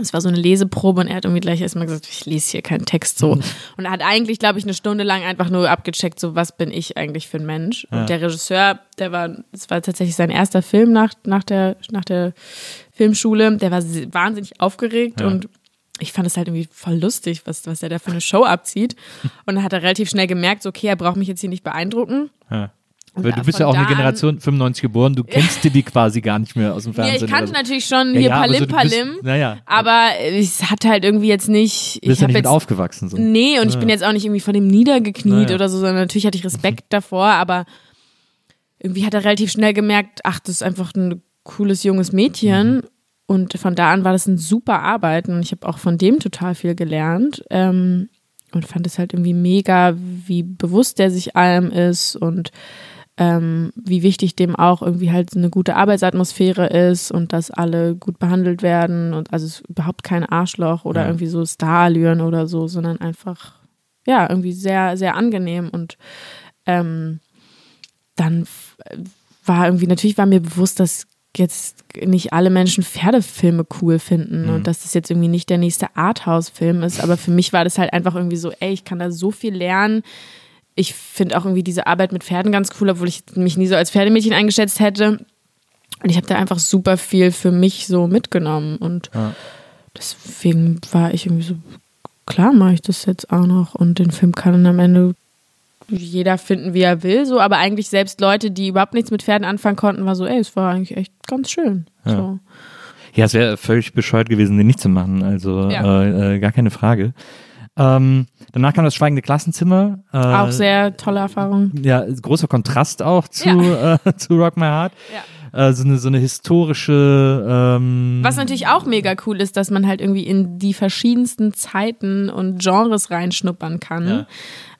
es war so eine Leseprobe und er hat irgendwie gleich erstmal gesagt, ich lese hier keinen Text so. Mhm. Und er hat eigentlich, glaube ich, eine Stunde lang einfach nur abgecheckt, so was bin ich eigentlich für ein Mensch. Ja. Und der Regisseur, der war, es war tatsächlich sein erster Film nach, nach, der, nach der Filmschule, der war wahnsinnig aufgeregt ja. und ich fand es halt irgendwie voll lustig, was, was er da für eine Show abzieht. Und dann hat er relativ schnell gemerkt, so, okay, er braucht mich jetzt hier nicht beeindrucken. Ja. Weil du bist ja auch eine Generation 95 geboren, du kennst die quasi gar nicht mehr aus dem Fernsehen. Ja, ich kannte so. natürlich schon hier ja, Palim so, Palim, bist, naja. aber es hat halt irgendwie jetzt nicht. Du bist ja nicht jetzt, aufgewachsen. So. Nee, und ich bin jetzt auch nicht irgendwie vor dem niedergekniet oder so, sondern natürlich hatte ich Respekt davor, aber irgendwie hat er relativ schnell gemerkt, ach, das ist einfach ein cooles junges Mädchen. Mhm. Und von da an war das ein super Arbeiten und ich habe auch von dem total viel gelernt. Ähm, und fand es halt irgendwie mega, wie bewusst der sich allem ist und ähm, wie wichtig dem auch irgendwie halt eine gute Arbeitsatmosphäre ist und dass alle gut behandelt werden und also es ist überhaupt kein Arschloch oder ja. irgendwie so Starallüren oder so, sondern einfach ja irgendwie sehr sehr angenehm und ähm, dann war irgendwie natürlich war mir bewusst, dass jetzt nicht alle Menschen Pferdefilme cool finden mhm. und dass das jetzt irgendwie nicht der nächste Arthouse-Film ist, aber für mich war das halt einfach irgendwie so, ey, ich kann da so viel lernen ich finde auch irgendwie diese Arbeit mit Pferden ganz cool, obwohl ich mich nie so als Pferdemädchen eingeschätzt hätte. Und ich habe da einfach super viel für mich so mitgenommen. Und ja. deswegen war ich irgendwie so, klar mache ich das jetzt auch noch. Und den Film kann dann am Ende jeder finden, wie er will. So, aber eigentlich selbst Leute, die überhaupt nichts mit Pferden anfangen konnten, war so, ey, es war eigentlich echt ganz schön. Ja. So. Ja, es wäre völlig bescheuert gewesen, den nicht zu machen. Also ja. äh, äh, gar keine Frage. Ähm, danach kam das Schweigende Klassenzimmer. Äh, auch sehr tolle Erfahrung. Ja, großer Kontrast auch zu, ja. äh, zu Rock My Heart. Ja. Äh, so, eine, so eine historische. Ähm Was natürlich auch mega cool ist, dass man halt irgendwie in die verschiedensten Zeiten und Genres reinschnuppern kann. Ja.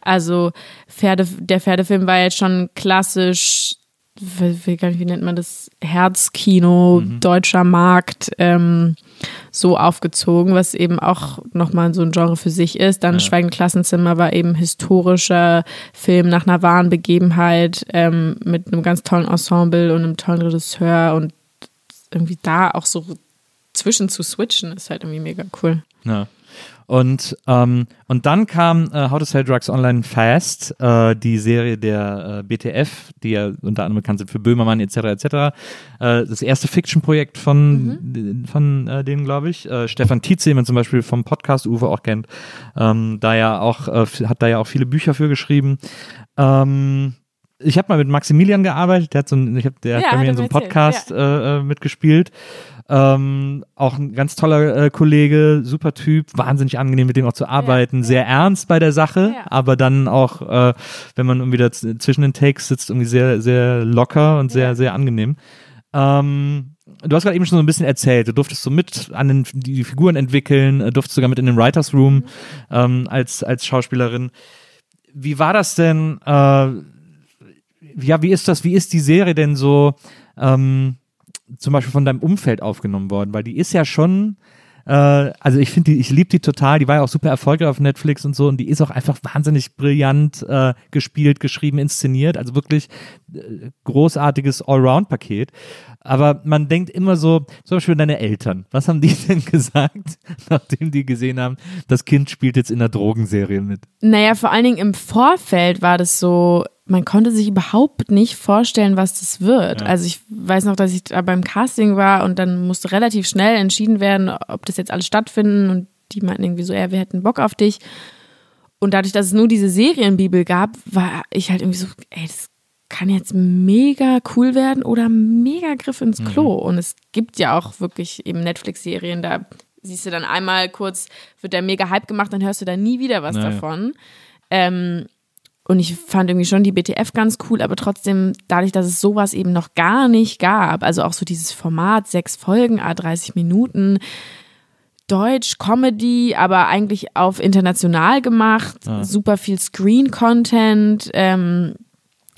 Also Pferde, der Pferdefilm war jetzt schon klassisch wie, wie nennt man das, Herzkino, mhm. deutscher Markt, ähm, so aufgezogen, was eben auch nochmal so ein Genre für sich ist. Dann ja. Schweigen Klassenzimmer war eben historischer Film nach einer wahren Begebenheit ähm, mit einem ganz tollen Ensemble und einem tollen Regisseur und irgendwie da auch so zwischen zu switchen ist halt irgendwie mega cool. Ja. Und, ähm, und dann kam äh, How to Sell Drugs Online Fast, äh, die Serie der äh, BTF, die ja unter anderem bekannt sind für Böhmermann etc. etc. Äh, das erste Fiction-Projekt von, mhm. von äh, denen, glaube ich. Äh, Stefan Tietze, den man zum Beispiel vom Podcast Uwe auch kennt, ähm, da ja auch, hat da ja auch viele Bücher für geschrieben. Ähm, ich habe mal mit Maximilian gearbeitet, der hat, so ein, ich hab, der ja, hat bei mir in so einem Podcast ja. äh, mitgespielt. Ähm, auch ein ganz toller äh, Kollege, super Typ, wahnsinnig angenehm mit dem auch zu arbeiten, ja, sehr ernst bei der Sache, aber dann auch, äh, wenn man irgendwie da zwischen den Takes sitzt, irgendwie sehr, sehr locker und sehr, sehr angenehm. Ähm, du hast gerade eben schon so ein bisschen erzählt, du durftest so mit an den, die Figuren entwickeln, äh, durftest sogar mit in den Writers Room mhm. ähm, als, als Schauspielerin. Wie war das denn? Äh, ja, wie ist das, wie ist die Serie denn so ähm, zum Beispiel von deinem Umfeld aufgenommen worden? Weil die ist ja schon, äh, also ich finde die, ich liebe die total, die war ja auch super erfolgreich auf Netflix und so und die ist auch einfach wahnsinnig brillant äh, gespielt, geschrieben, inszeniert, also wirklich äh, großartiges Allround-Paket. Aber man denkt immer so, zum Beispiel deine Eltern, was haben die denn gesagt, nachdem die gesehen haben, das Kind spielt jetzt in der Drogenserie mit? Naja, vor allen Dingen im Vorfeld war das so, man konnte sich überhaupt nicht vorstellen, was das wird. Ja. Also ich weiß noch, dass ich da beim Casting war und dann musste relativ schnell entschieden werden, ob das jetzt alles stattfinden und die meinten irgendwie so, ja, wir hätten Bock auf dich. Und dadurch, dass es nur diese Serienbibel gab, war ich halt irgendwie so, ey, das kann jetzt mega cool werden oder mega Griff ins mhm. Klo. Mhm. Und es gibt ja auch wirklich eben Netflix-Serien, da siehst du dann einmal kurz, wird der mega Hype gemacht, dann hörst du da nie wieder was naja. davon. Ähm, und ich fand irgendwie schon die BTF ganz cool, aber trotzdem, dadurch, dass es sowas eben noch gar nicht gab, also auch so dieses Format, sechs Folgen, A30 Minuten, Deutsch, Comedy, aber eigentlich auf international gemacht, ah. super viel Screen-Content, ähm,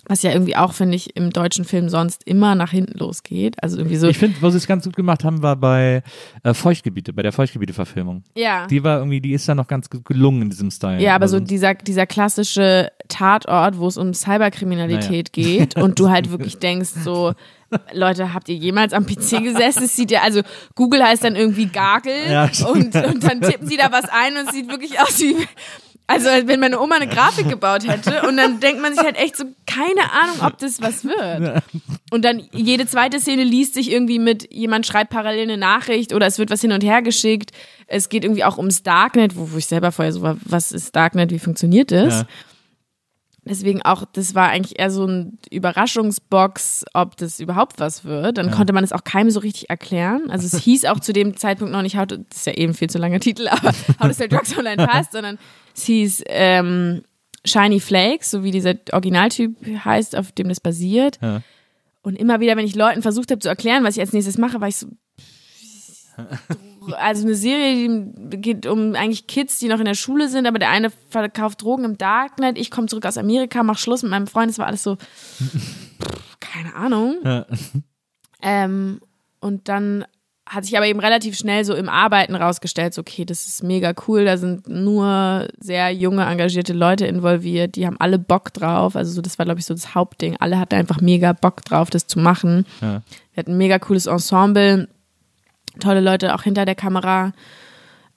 was ja irgendwie auch, finde ich, im deutschen Film sonst immer nach hinten losgeht. Also irgendwie so. Ich finde, wo sie es ganz gut gemacht haben, war bei äh, Feuchtgebiete, bei der Feuchtgebiete-Verfilmung. Ja. Die war irgendwie, die ist ja noch ganz gelungen in diesem Style. Ja, aber also, so dieser, dieser klassische Tatort, wo es um Cyberkriminalität naja. geht und du halt wirklich denkst, so, Leute, habt ihr jemals am PC gesessen? Es sieht ja, also Google heißt dann irgendwie Gagel ja, und, und dann tippen sie da was ein und es sieht wirklich aus wie also, wenn meine Oma eine Grafik gebaut hätte und dann denkt man sich halt echt so, keine Ahnung, ob das was wird. Und dann jede zweite Szene liest sich irgendwie mit, jemand schreibt parallel eine Nachricht oder es wird was hin und her geschickt. Es geht irgendwie auch ums Darknet, wo, wo ich selber vorher so war, was ist Darknet, wie funktioniert das? Ja. Deswegen auch, das war eigentlich eher so ein Überraschungsbox, ob das überhaupt was wird. Dann ja. konnte man es auch keinem so richtig erklären. Also es hieß auch zu dem Zeitpunkt noch nicht, das ist ja eben viel zu langer Titel, aber How to Sell Drugs Online passt, sondern es hieß ähm, Shiny Flakes, so wie dieser Originaltyp heißt, auf dem das basiert. Ja. Und immer wieder, wenn ich Leuten versucht habe zu erklären, was ich als nächstes mache, war ich so. Also eine Serie, die geht um eigentlich Kids, die noch in der Schule sind, aber der eine verkauft Drogen im Darknet, ich komme zurück aus Amerika, mach Schluss mit meinem Freund, es war alles so, keine Ahnung. Ja. Ähm, und dann hat sich aber eben relativ schnell so im Arbeiten rausgestellt, so, okay, das ist mega cool, da sind nur sehr junge, engagierte Leute involviert, die haben alle Bock drauf. Also so, das war, glaube ich, so das Hauptding. Alle hatten einfach mega Bock drauf, das zu machen. Ja. Wir hatten ein mega cooles Ensemble, tolle Leute auch hinter der Kamera.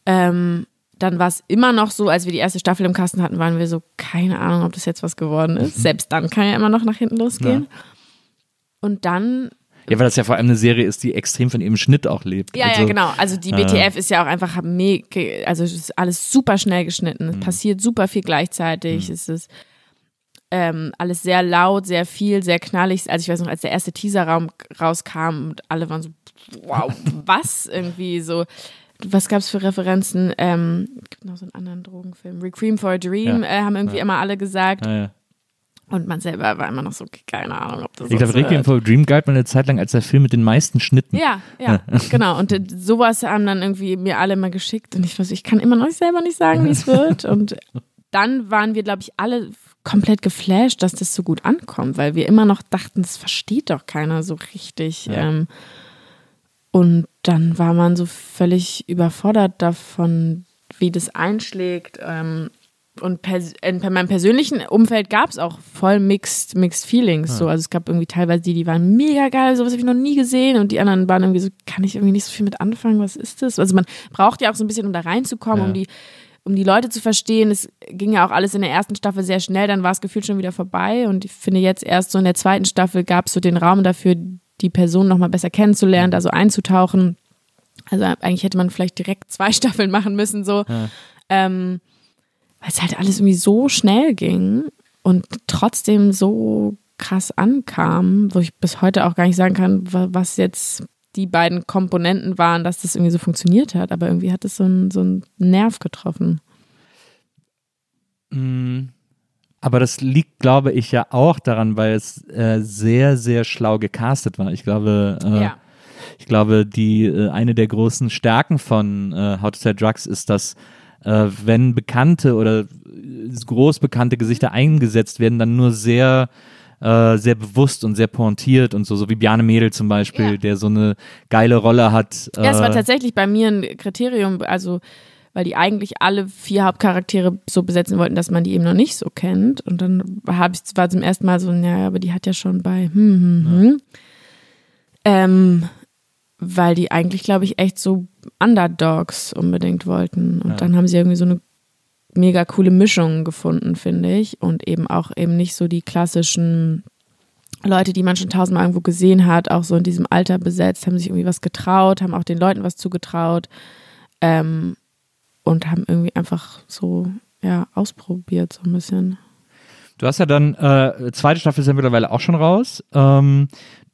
Ähm, dann war es immer noch so, als wir die erste Staffel im Kasten hatten, waren wir so, keine Ahnung, ob das jetzt was geworden ist. Mhm. Selbst dann kann ja immer noch nach hinten losgehen. Ja. Und dann ja, weil das ja vor allem eine Serie ist, die extrem von ihrem Schnitt auch lebt. Ja, also, ja, genau. Also die BTF äh, ist ja auch einfach mega, also es ist alles super schnell geschnitten. Es mhm. passiert super viel gleichzeitig. Mhm. Es ist ähm, alles sehr laut, sehr viel, sehr knallig. Also ich weiß noch, als der erste Teaserraum rauskam und alle waren so, wow, was irgendwie so. Was gab es für Referenzen? Ähm, gibt noch so einen anderen Drogenfilm. Recream for a Dream ja. äh, haben irgendwie ja. immer alle gesagt. Ja. Und man selber war immer noch so, keine Ahnung, ob das Ich glaube, Requiem for Dream galt mal eine Zeit lang als der Film mit den meisten Schnitten. Ja, ja, genau. Und sowas haben dann irgendwie mir alle mal geschickt und ich weiß, ich kann immer noch selber nicht sagen, wie es wird. Und dann waren wir, glaube ich, alle komplett geflasht, dass das so gut ankommt, weil wir immer noch dachten, das versteht doch keiner so richtig. Ja. Ähm, und dann war man so völlig überfordert davon, wie das einschlägt. Ähm, und in meinem persönlichen Umfeld gab es auch voll mixed, mixed Feelings. Ja. So. Also es gab irgendwie teilweise die, die waren mega geil, sowas habe ich noch nie gesehen. Und die anderen waren irgendwie so, kann ich irgendwie nicht so viel mit anfangen, was ist das? Also man braucht ja auch so ein bisschen, um da reinzukommen, ja. um die um die Leute zu verstehen. Es ging ja auch alles in der ersten Staffel sehr schnell, dann war es gefühlt schon wieder vorbei. Und ich finde jetzt erst so in der zweiten Staffel gab es so den Raum dafür, die Person nochmal besser kennenzulernen, da so einzutauchen. Also eigentlich hätte man vielleicht direkt zwei Staffeln machen müssen, so. Ja. Ähm, weil es halt alles irgendwie so schnell ging und trotzdem so krass ankam, wo ich bis heute auch gar nicht sagen kann, was jetzt die beiden Komponenten waren, dass das irgendwie so funktioniert hat. Aber irgendwie hat es so einen so einen Nerv getroffen. Mm, aber das liegt, glaube ich, ja auch daran, weil es äh, sehr, sehr schlau gecastet war. Ich glaube, äh, ja. ich glaube, die äh, eine der großen Stärken von äh, How to Sell Drugs ist, dass äh, wenn bekannte oder groß bekannte Gesichter eingesetzt werden, dann nur sehr äh, sehr bewusst und sehr pointiert und so, so wie Bjarne Mädel zum Beispiel, ja. der so eine geile Rolle hat. Äh ja, es war tatsächlich bei mir ein Kriterium, also weil die eigentlich alle vier Hauptcharaktere so besetzen wollten, dass man die eben noch nicht so kennt. Und dann habe ich zwar zum ersten Mal so, ja, aber die hat ja schon bei hm, hm, hm. Ja. Ähm, weil die eigentlich, glaube ich, echt so Underdogs unbedingt wollten. Und ja. dann haben sie irgendwie so eine mega coole Mischung gefunden, finde ich. Und eben auch eben nicht so die klassischen Leute, die man schon tausendmal irgendwo gesehen hat, auch so in diesem Alter besetzt, haben sich irgendwie was getraut, haben auch den Leuten was zugetraut ähm, und haben irgendwie einfach so, ja, ausprobiert so ein bisschen. Du hast ja dann, äh, zweite Staffel ist ja mittlerweile auch schon raus. Ähm,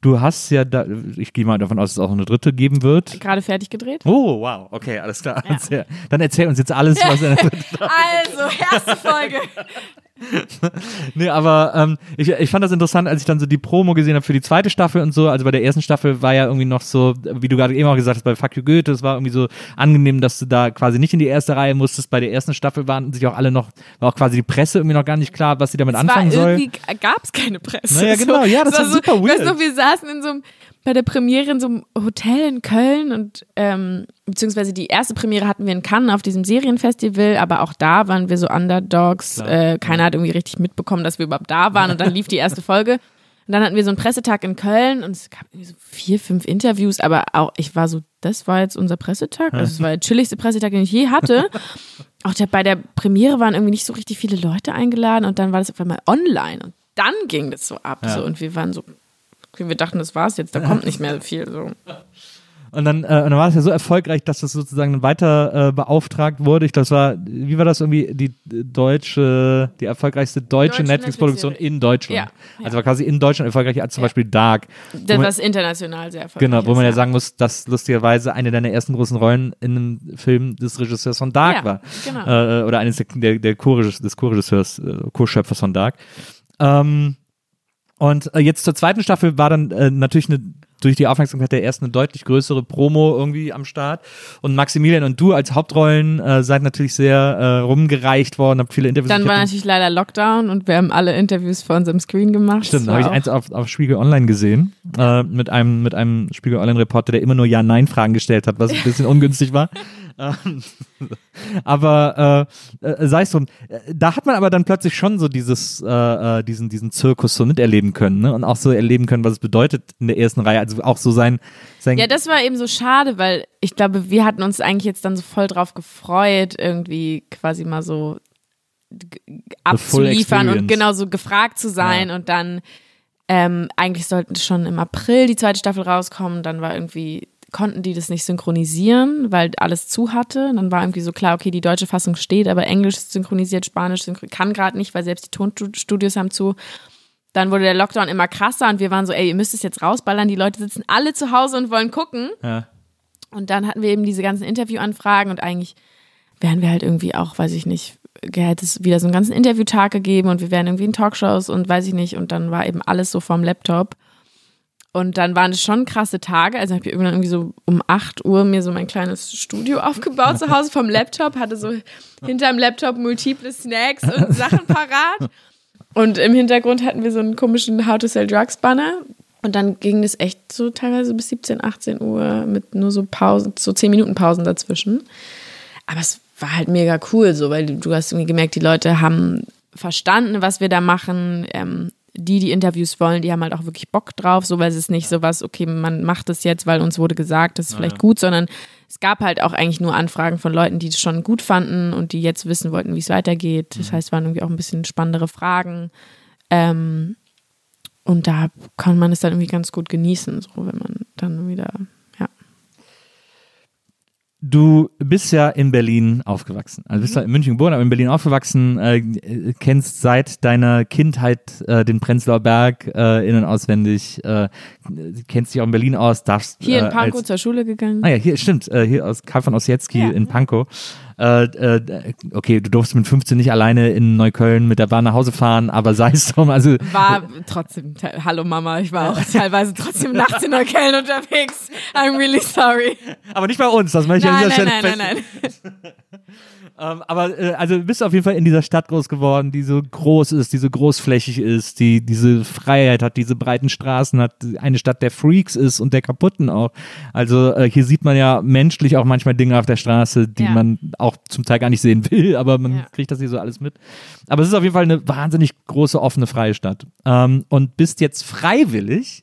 Du hast ja da, ich gehe mal davon aus, dass es auch eine dritte geben wird. Gerade fertig gedreht. Oh, wow, okay, alles klar. Ja. Dann erzähl uns jetzt alles, was in der dritten Also, erste Folge. nee, aber ähm, ich, ich fand das interessant, als ich dann so die Promo gesehen habe für die zweite Staffel und so. Also bei der ersten Staffel war ja irgendwie noch so, wie du gerade eben auch gesagt hast, bei Fuck You Goethe, es war irgendwie so angenehm, dass du da quasi nicht in die erste Reihe musstest. Bei der ersten Staffel waren sich auch alle noch, war auch quasi die Presse irgendwie noch gar nicht klar, was sie damit es anfangen war soll. Irgendwie gab es keine Presse. Naja, genau, ja, das war, war super so, weird. Weißt du, wir saßen in so einem bei der Premiere in so einem Hotel in Köln und ähm, beziehungsweise die erste Premiere hatten wir in Cannes auf diesem Serienfestival, aber auch da waren wir so Underdogs. Äh, keiner hat irgendwie richtig mitbekommen, dass wir überhaupt da waren und dann lief die erste Folge. Und dann hatten wir so einen Pressetag in Köln und es gab irgendwie so vier, fünf Interviews, aber auch ich war so, das war jetzt unser Pressetag. Also es war der chilligste Pressetag, den ich je hatte. Auch der, bei der Premiere waren irgendwie nicht so richtig viele Leute eingeladen und dann war das auf einmal online und dann ging das so ab. Ja. So, und wir waren so, wir dachten, das war's jetzt, da kommt nicht mehr viel. So. Und dann, äh, und dann war es ja so erfolgreich, dass das sozusagen weiter äh, beauftragt wurde. Ich glaube, das war, wie war das irgendwie, die deutsche, die erfolgreichste deutsche, deutsche Netflix-Produktion in Deutschland. Ja, Also war quasi in Deutschland erfolgreicher als zum ja. Beispiel Dark. Das war international sehr erfolgreich. Genau, wo man ja sagen muss, dass lustigerweise eine deiner ersten großen Rollen in einem Film des Regisseurs von Dark war. Genau. Äh, oder eines der, der, der Co-Regisseurs, des Co-Regisseurs, äh, Co-Schöpfers von Dark. Ähm, und äh, jetzt zur zweiten Staffel war dann äh, natürlich eine, durch die Aufmerksamkeit der ersten eine deutlich größere Promo irgendwie am Start. Und Maximilian und du als Hauptrollen äh, seid natürlich sehr äh, rumgereicht worden, habt viele Interviews. Dann war natürlich leider Lockdown und wir haben alle Interviews vor unserem Screen gemacht. Stimmt, habe ich eins auf, auf Spiegel Online gesehen, äh, mit einem, mit einem Spiegel Online-Reporter, der immer nur Ja-Nein-Fragen gestellt hat, was ein bisschen ungünstig war. Ähm, aber äh, sei es drum, da hat man aber dann plötzlich schon so dieses, äh, äh, diesen, diesen Zirkus so miterleben können ne? und auch so erleben können, was es bedeutet in der ersten Reihe. Also auch so sein, sein Ja, das war eben so schade, weil ich glaube, wir hatten uns eigentlich jetzt dann so voll drauf gefreut, irgendwie quasi mal so abzuliefern und genau so gefragt zu sein ja. und dann ähm, eigentlich sollten schon im April die zweite Staffel rauskommen, dann war irgendwie konnten die das nicht synchronisieren, weil alles zu hatte. Dann war irgendwie so klar, okay, die deutsche Fassung steht, aber Englisch synchronisiert, Spanisch synchronisiert, kann gerade nicht, weil selbst die Tonstudios haben zu. Dann wurde der Lockdown immer krasser und wir waren so, ey, ihr müsst es jetzt rausballern. Die Leute sitzen alle zu Hause und wollen gucken. Ja. Und dann hatten wir eben diese ganzen Interviewanfragen und eigentlich wären wir halt irgendwie auch, weiß ich nicht, hätte es wieder so einen ganzen Interviewtag gegeben und wir wären irgendwie in Talkshows und weiß ich nicht. Und dann war eben alles so vom Laptop. Und dann waren es schon krasse Tage. Also habe ich irgendwann irgendwie so um 8 Uhr mir so mein kleines Studio aufgebaut zu Hause vom Laptop, hatte so hinterm Laptop multiple Snacks und Sachen parat. Und im Hintergrund hatten wir so einen komischen How to Sell Drugs Banner. Und dann ging es echt so teilweise bis 17, 18 Uhr mit nur so Pausen, so 10 Minuten Pausen dazwischen. Aber es war halt mega cool, so, weil du, du hast irgendwie gemerkt, die Leute haben verstanden, was wir da machen. Ähm, die, die Interviews wollen, die haben halt auch wirklich Bock drauf, so weil es ist nicht so was, okay, man macht das jetzt, weil uns wurde gesagt, das ist vielleicht gut, sondern es gab halt auch eigentlich nur Anfragen von Leuten, die es schon gut fanden und die jetzt wissen wollten, wie es weitergeht. Das heißt, es waren irgendwie auch ein bisschen spannendere Fragen. Ähm, und da kann man es dann irgendwie ganz gut genießen, so wenn man dann wieder, ja. Du bist ja in Berlin aufgewachsen. Also bist ja in München geboren, aber in Berlin aufgewachsen, äh, kennst seit deiner Kindheit äh, den Prenzlauer Berg äh, in- und auswendig, äh, kennst dich auch in Berlin aus, darfst Hier in äh, Pankow als, zur Schule gegangen. Ah ja, hier stimmt, äh, hier aus Karl von Ossietzky Ja. in Pankow. Okay, du durfst mit 15 nicht alleine in Neukölln mit der Bahn nach Hause fahren, aber sei es drum, also War trotzdem, hallo Mama, ich war auch teilweise trotzdem nachts in Neukölln unterwegs. I'm really sorry. aber nicht bei uns, das möchte ich Nein, nein, nein, nein, nein. Ähm, aber äh, also du bist auf jeden Fall in dieser Stadt groß geworden, die so groß ist, die so großflächig ist, die diese Freiheit hat, diese breiten Straßen hat, eine Stadt der Freaks ist und der Kaputten auch. Also äh, hier sieht man ja menschlich auch manchmal Dinge auf der Straße, die Ja. man auch zum Teil gar nicht sehen will, aber man Ja. kriegt das hier so alles mit. Aber es ist auf jeden Fall eine wahnsinnig große, offene, freie Stadt. Ähm, und bist jetzt freiwillig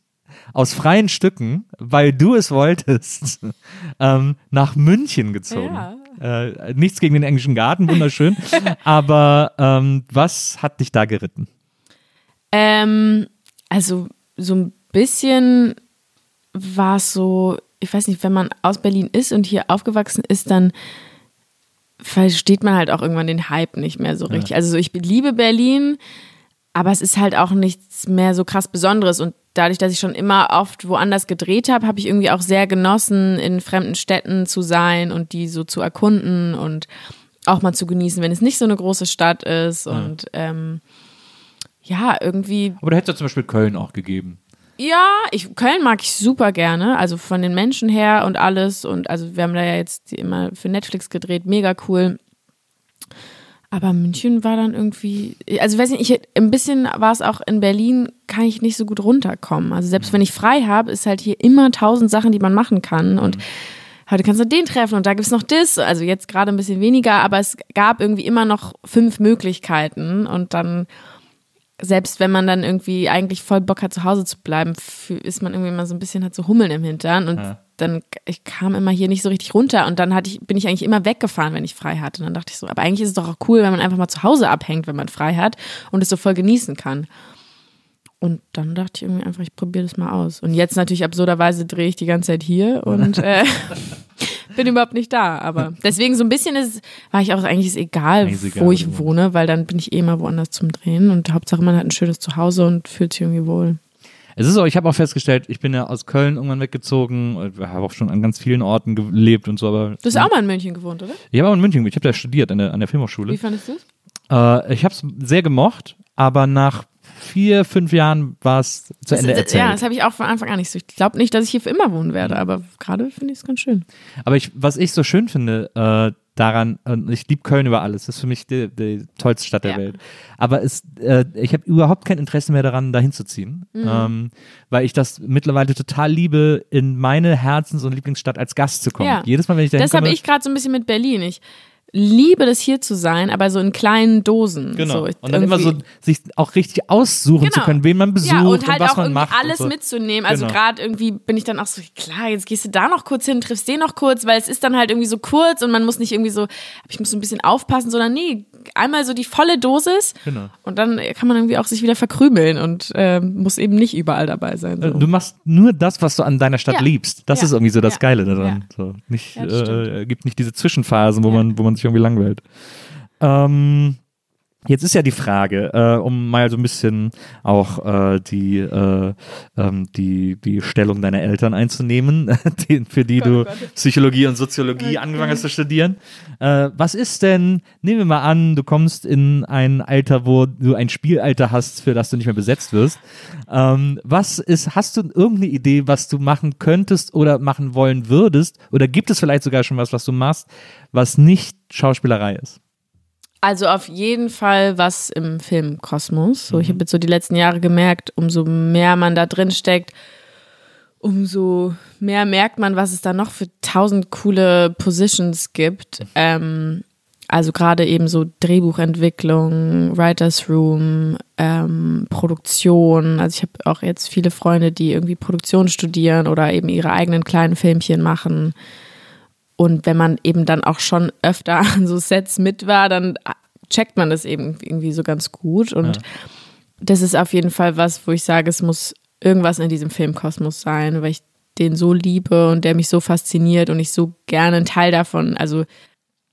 aus freien Stücken, weil du es wolltest, ähm, nach München gezogen. Ja. Äh, nichts gegen den englischen Garten, wunderschön. aber ähm, was hat dich da geritten? Ähm, also so ein bisschen war es so, ich weiß nicht, wenn man aus Berlin ist und hier aufgewachsen ist, dann versteht man halt auch irgendwann den Hype nicht mehr so richtig. Also so, ich liebe Berlin, aber es ist halt auch nichts mehr so krass Besonderes. Und dadurch, dass ich schon immer oft woanders gedreht habe, habe ich irgendwie auch sehr genossen, in fremden Städten zu sein und die so zu erkunden und auch mal zu genießen, wenn es nicht so eine große Stadt ist. Und ähm, ja, irgendwie Aber da hätte es ja zum Beispiel Köln auch gegeben. ja, ich, Köln mag ich super gerne, also von den Menschen her und alles. Und also wir haben da ja jetzt immer für Netflix gedreht, mega cool. Aber München war dann irgendwie, also weiß nicht, ich, ein bisschen war es auch in Berlin, kann ich nicht so gut runterkommen. Also selbst wenn ich frei habe, ist halt hier immer tausend Sachen, die man machen kann. Und heute kannst du den treffen und da gibt's noch das. Also jetzt gerade ein bisschen weniger, aber es gab irgendwie immer noch fünf Möglichkeiten. Und dann selbst wenn man dann irgendwie eigentlich voll Bock hat, zu Hause zu bleiben, ist man irgendwie immer so ein bisschen hat so Hummeln im Hintern und dann ich kam immer hier nicht so richtig runter und dann hatte ich, bin ich eigentlich immer weggefahren, wenn ich frei hatte. Und dann dachte ich so, aber eigentlich ist es doch auch cool, wenn man einfach mal zu Hause abhängt, wenn man frei hat und es so voll genießen kann. Und dann dachte ich irgendwie einfach, ich probiere das mal aus. Und jetzt natürlich absurderweise drehe ich die ganze Zeit hier und äh, bin überhaupt nicht da. Aber deswegen so ein bisschen ist, war ich auch eigentlich ist egal, Eigentlich ist egal, wo ich du wohne, weil dann bin ich eh mal woanders zum Drehen und Hauptsache man hat ein schönes Zuhause und fühlt sich irgendwie wohl. Es ist auch, ich habe auch festgestellt, ich bin ja aus Köln irgendwann weggezogen, und habe auch schon an ganz vielen Orten gelebt und so, aber Du hast auch mal in München gewohnt, oder? ich habe auch in München, ich habe da studiert an der, an der Wie Filmhochschule. fandest du es? Äh, ich habe es sehr gemocht, aber nach vier, fünf Jahren war es zu Ende erzählt. Ja, das habe ich auch von Anfang an nicht so. Ich glaube nicht, dass ich hier für immer wohnen werde, aber gerade finde ich es ganz schön. Aber ich, was ich so schön finde äh, daran, und ich liebe Köln über alles, das ist für mich die, die tollste Stadt der Ja. Welt. Aber es, äh, ich habe überhaupt kein Interesse mehr daran, dahin zu ziehen, Mhm. ähm, weil ich das mittlerweile total liebe, in meine Herzens- und Lieblingsstadt als Gast zu kommen. Ja. Jedes Mal, wenn ich dahin Das habe ich gerade so ein bisschen mit Berlin. Ich liebe das hier zu sein, aber so in kleinen Dosen. Genau. So, und dann immer so irgendwie- sich auch richtig aussuchen Genau. zu können, wen man besucht ja, und und, halt was auch man irgendwie macht. alles und so. mitzunehmen. Also Genau. gerade irgendwie bin ich dann auch so, klar, jetzt gehst du da noch kurz hin, triffst den noch kurz, weil es ist dann halt irgendwie so kurz und man muss nicht irgendwie so, ich muss so ein bisschen aufpassen, sondern nee, einmal so die volle Dosis Genau. und dann kann man irgendwie auch sich wieder verkrümeln und ähm, muss eben nicht überall dabei sein. Äh, So. Du machst nur das, was du an deiner Stadt Ja. liebst. Das Ja. ist irgendwie so das. Geile daran. So, nicht, das äh, gibt nicht diese Zwischenphasen, wo, man, wo man sich irgendwie langweilt. Ähm, jetzt ist ja die Frage, äh, um mal so ein bisschen auch äh, die, äh, ähm, die, die Stellung deiner Eltern einzunehmen, die, für die du Psychologie und Soziologie angefangen hast zu studieren. Äh, was ist denn, nehmen wir mal an, du kommst in ein Alter, wo du ein Spielalter hast, für das du nicht mehr besetzt wirst. Ähm, was ist, hast du irgendeine Idee, was du machen könntest oder machen wollen würdest? Oder gibt es vielleicht sogar schon was, was du machst, was nicht Schauspielerei ist? Also auf jeden Fall was im Filmkosmos. So, ich Mhm. habe jetzt so die letzten Jahre gemerkt, umso mehr man da drin steckt, umso mehr merkt man, was es da noch für tausend coole Positions gibt. Ähm, also gerade eben so Drehbuchentwicklung, Writers Room, ähm, Produktion. Also ich habe auch jetzt viele Freunde, die irgendwie Produktion studieren oder eben ihre eigenen kleinen Filmchen machen. Und wenn man eben dann auch schon öfter an so Sets mit war, dann checkt man das eben irgendwie so ganz gut. Und ja. das ist auf jeden Fall was, wo ich sage, es muss irgendwas in diesem Filmkosmos sein, weil ich den so liebe und der mich so fasziniert und ich so gerne ein Teil davon, also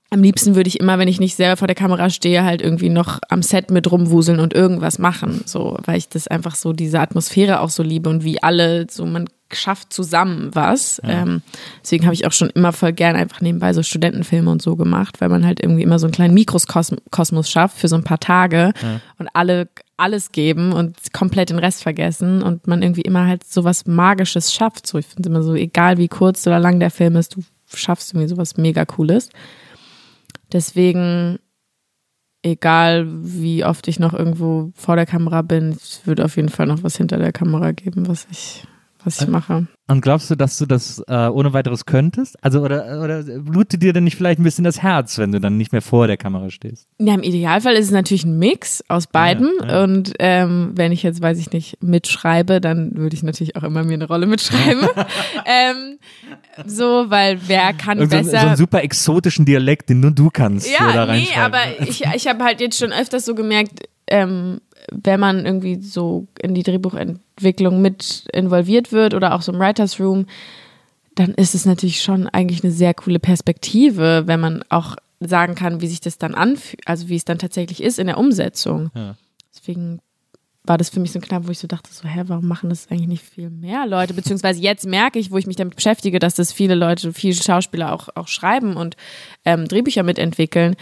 am liebsten würde ich immer, wenn ich nicht selber vor der Kamera stehe, halt irgendwie noch am Set mit rumwuseln und irgendwas machen, so, weil ich das einfach so diese Atmosphäre auch so liebe und wie alle, so man schafft zusammen was. Ja. Ähm, deswegen habe ich auch schon immer voll gern einfach nebenbei so Studentenfilme und so gemacht, weil man halt irgendwie immer so einen kleinen Mikrokosmos schafft für so ein paar Tage ja. und alle alles geben und komplett den Rest vergessen und man irgendwie immer halt so was Magisches schafft. So, ich finde es immer so, egal wie kurz oder lang der Film ist, du schaffst irgendwie sowas mega Cooles. Deswegen, egal wie oft ich noch irgendwo vor der Kamera bin, es wird auf jeden Fall noch was hinter der Kamera geben, was ich, was ich äh, mache. Und glaubst du, dass du das äh, ohne weiteres könntest? Also oder, oder blutet dir denn nicht vielleicht ein bisschen das Herz, wenn du dann nicht mehr vor der Kamera stehst? Ja, im Idealfall ist es natürlich ein Mix aus beiden. Ja, ja. Und ähm, wenn ich jetzt, weiß ich nicht, mitschreibe, dann würde ich natürlich auch immer mir eine Rolle mitschreiben. ähm, so, weil wer kann so, besser. So einen super exotischen Dialekt, den nur du kannst. Ja, nee, aber ich, ich habe halt jetzt schon öfters so gemerkt, ähm, wenn man irgendwie so in die Drehbuchentwicklung mit involviert wird oder auch so im Writers Room, dann ist es natürlich schon eigentlich eine sehr coole Perspektive, wenn man auch sagen kann, wie sich das dann anfühlt, also wie es dann tatsächlich ist in der Umsetzung. Ja. Deswegen war das für mich so ein Knapp, wo ich so dachte, so, hä, warum machen das eigentlich nicht viel mehr Leute? Beziehungsweise jetzt merke ich, wo ich mich damit beschäftige, dass das viele Leute, viele Schauspieler auch, auch schreiben und ähm, Drehbücher mitentwickeln,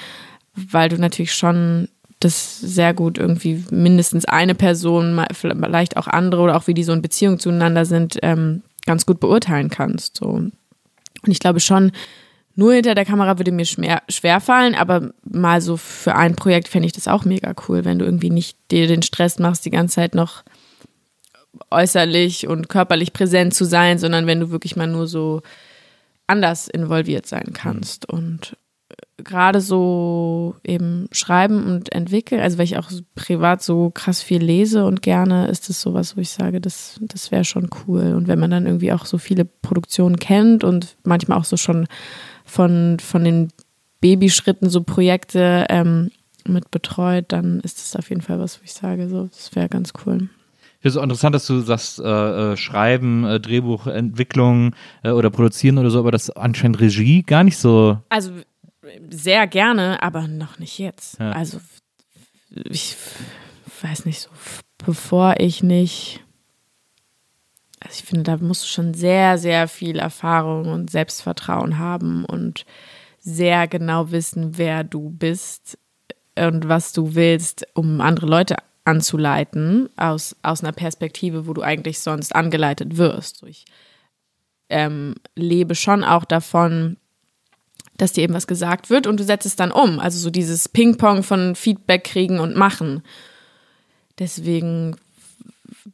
weil du natürlich schon das sehr gut irgendwie mindestens eine Person, vielleicht auch andere oder auch wie die so in Beziehung zueinander sind, ähm, ganz gut beurteilen kannst. So. Und ich glaube schon, nur hinter der Kamera würde mir schwer, schwer fallen, aber mal so für ein Projekt fände ich das auch mega cool, wenn du irgendwie nicht dir den Stress machst, die ganze Zeit noch äußerlich und körperlich präsent zu sein, sondern wenn du wirklich mal nur so anders involviert sein kannst. Und gerade so eben schreiben und entwickeln, also weil ich auch privat so krass viel lese und gerne, ist das sowas, wo ich sage, das, das wäre schon cool. Und wenn man dann irgendwie auch so viele Produktionen kennt und manchmal auch so schon von, von den Babyschritten so Projekte ähm, mit betreut, dann ist das auf jeden Fall was, wo ich sage, so, das wäre ganz cool. Ich finde es auch interessant, dass du sagst, äh, äh, Schreiben, äh, Drehbuchentwicklung äh, oder Produzieren oder so, aber das anscheinend Regie gar nicht so. Also sehr gerne, aber noch nicht jetzt. Ja. Also ich weiß nicht so, bevor ich nicht. Also ich finde, da musst du schon sehr, sehr viel Erfahrung und Selbstvertrauen haben und sehr genau wissen, wer du bist und was du willst, um andere Leute anzuleiten aus, aus einer Perspektive, wo du eigentlich sonst angeleitet wirst. Ich ähm, lebe schon auch davon, dass dir eben was gesagt wird und du setzt es dann um. Also so dieses Ping-Pong von Feedback kriegen und machen. Deswegen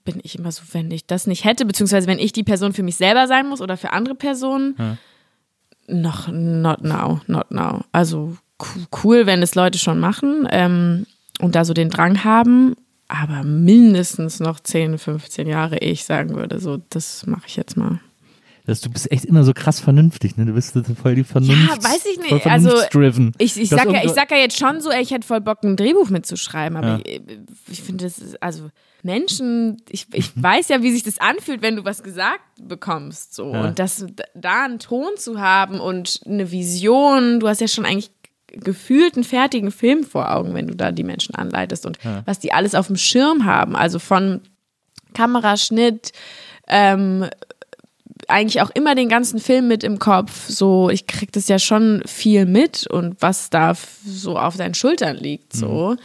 bin ich immer so, wenn ich das nicht hätte, beziehungsweise wenn ich die Person für mich selber sein muss oder für andere Personen, ja. noch not now, not now. Also cool, wenn es Leute schon machen ähm, und da so den Drang haben, aber mindestens noch 10, 15 Jahre, ehe ich sagen würde, so, das mache ich jetzt mal dass du bist echt immer so krass vernünftig, ne? Du bist voll die Vernunft. Ja, weiß ich nicht. Also ich, ich, sag ja, ich sag ja jetzt schon so, ey, ich hätte voll Bock, ein Drehbuch mitzuschreiben, aber ja. ich, ich finde das ist, also Menschen, ich, ich mhm. weiß ja, wie sich das anfühlt, wenn du was gesagt bekommst. So. Ja. Und das da einen Ton zu haben und eine Vision, du hast ja schon eigentlich gefühlt einen fertigen Film vor Augen, wenn du da die Menschen anleitest und ja. was die alles auf dem Schirm haben. Also von Kameraschnitt, ähm, eigentlich auch immer den ganzen Film mit im Kopf. So, ich krieg das ja schon viel mit und was da so auf deinen Schultern liegt. So. Mhm.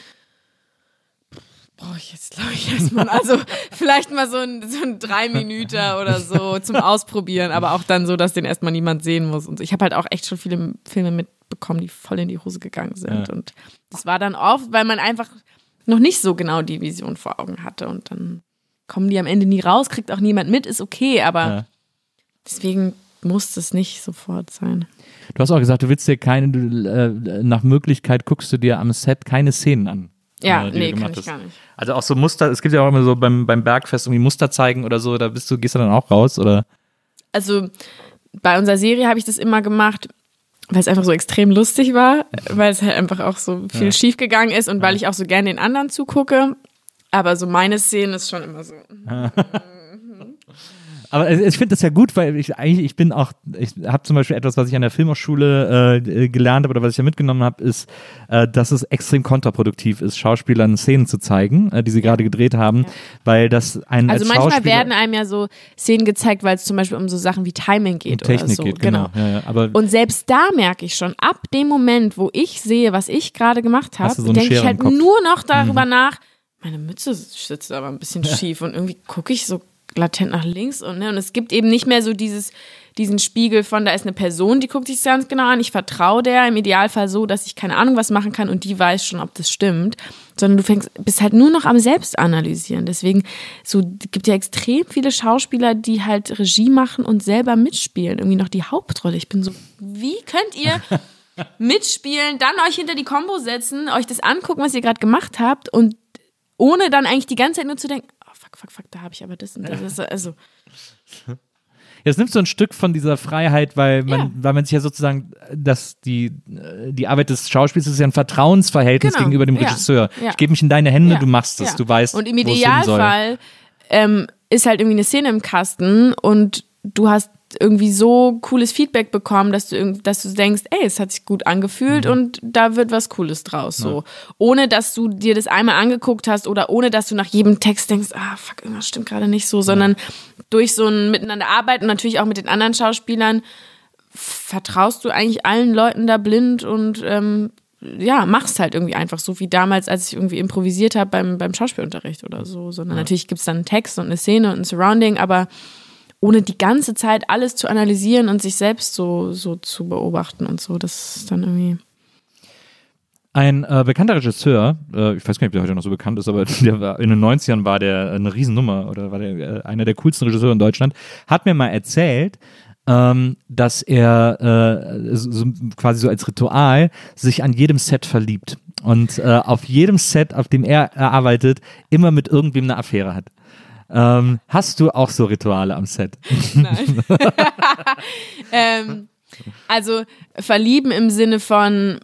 Brauche ich jetzt, glaube ich, erstmal. Also, vielleicht mal so ein, so ein drei Minuten oder so zum Ausprobieren, aber auch dann so, dass den erstmal niemand sehen muss. Und ich habe halt auch echt schon viele Filme mitbekommen, die voll in die Hose gegangen sind. Ja. Und das war dann oft, weil man einfach noch nicht so genau die Vision vor Augen hatte. Und dann kommen die am Ende nie raus, kriegt auch niemand mit, ist okay, aber. Ja Deswegen muss das nicht sofort sein. Du hast auch gesagt, du willst dir keine, du, äh, nach Möglichkeit guckst du dir am Set keine Szenen an. Ja, äh, nee, kann ich hast. gar nicht. Also auch so Muster, es gibt ja auch immer so beim, beim Bergfest irgendwie Muster zeigen oder so, da bist du, gehst du dann auch raus oder? Also bei unserer Serie habe ich das immer gemacht, weil es einfach so extrem lustig war, weil es halt einfach auch so viel Ja. schief gegangen ist und weil ich auch so gerne den anderen zugucke. Aber so meine Szene ist schon immer so. Aber ich finde das ja gut, weil ich eigentlich, ich bin auch, ich habe zum Beispiel etwas, was ich an der Filmhochschule äh, gelernt habe oder was ich ja mitgenommen habe, ist, äh, dass es extrem kontraproduktiv ist, Schauspielern Szenen zu zeigen, äh, die sie gerade gedreht haben, weil das ein Also als manchmal werden einem ja so Szenen gezeigt, weil es zum Beispiel um so Sachen wie Timing geht um Technik oder so. geht, genau. Ja, ja. Aber Und selbst da merke ich schon, ab dem Moment, wo ich sehe, was ich gerade gemacht habe, so denke ich halt. Mhm. nur noch darüber nach, meine Mütze sitzt aber ein bisschen schief und irgendwie gucke ich so latent nach links und, ne, und es gibt eben nicht mehr so dieses, diesen Spiegel von, da ist eine Person, die guckt sich ganz genau an, ich vertraue der im Idealfall so, dass ich keine Ahnung was machen kann und die weiß schon, ob das stimmt, sondern du fängst, bist halt nur noch am Selbstanalysieren. Deswegen, so, es gibt ja extrem viele Schauspieler, die halt Regie machen und selber mitspielen, irgendwie noch die Hauptrolle. Ich bin so, wie könnt ihr mitspielen, dann euch hinter die Combo setzen, euch das angucken, was ihr gerade gemacht habt und ohne dann eigentlich die ganze Zeit nur zu denken, fuck, fuck, fuck, da habe ich aber das und das. das also, Jetzt nimmst du ein Stück von dieser Freiheit, weil man, Ja. weil man sich ja sozusagen, dass die, die Arbeit des Schauspiels ist ja ein Vertrauensverhältnis Genau. gegenüber dem Ja. Regisseur. Ja. Ich gebe mich in deine Hände, Ja. du machst es, Ja. du weißt, Und im. Idealfall ähm, ist halt irgendwie eine Szene im Kasten und du hast irgendwie so cooles Feedback bekommen, dass du, dass du denkst, ey, es hat sich gut angefühlt Mhm. und da wird was Cooles draus. So. Ohne dass du dir das einmal angeguckt hast oder ohne dass du nach jedem Text denkst, ah, fuck, irgendwas stimmt gerade nicht so, sondern durch so ein Miteinander arbeiten und natürlich auch mit den anderen Schauspielern vertraust du eigentlich allen Leuten da blind und ähm, ja, machst halt irgendwie einfach so wie damals, als ich irgendwie improvisiert habe beim, beim Schauspielunterricht oder so. Sondern natürlich gibt es dann einen Text und eine Szene und ein Surrounding, aber ohne die ganze Zeit alles zu analysieren und sich selbst so, so zu beobachten und so, das ist dann irgendwie. Ein äh, bekannter Regisseur, äh, ich weiß gar nicht, ob der heute noch so bekannt ist, aber der war, in den 90ern war der eine Riesennummer oder war der äh, einer der coolsten Regisseure in Deutschland, hat mir mal erzählt, ähm, dass er äh, so, quasi so als Ritual sich an jedem Set verliebt und äh, auf jedem Set, auf dem er arbeitet, immer mit irgendwem eine Affäre hat. Ähm, hast du auch so Rituale am Set? Nein. ähm, also verlieben im Sinne von,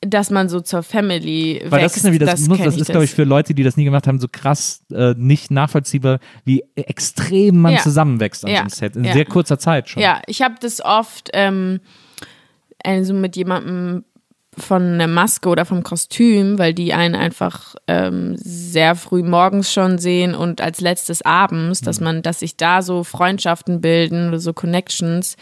dass man so zur Family Weil das ist nämlich das, muss, das ich ist, glaube ich, für Leute, die das nie gemacht haben, so krass äh, nicht nachvollziehbar, wie extrem man Ja. zusammenwächst an Ja. so einem Set. In Ja. sehr kurzer Zeit schon. Ja, ich habe das oft ähm, also mit jemandem von der Maske oder vom Kostüm, weil die einen einfach ähm, sehr früh morgens schon sehen und als letztes abends, dass man, dass sich da so Freundschaften bilden oder so Connections,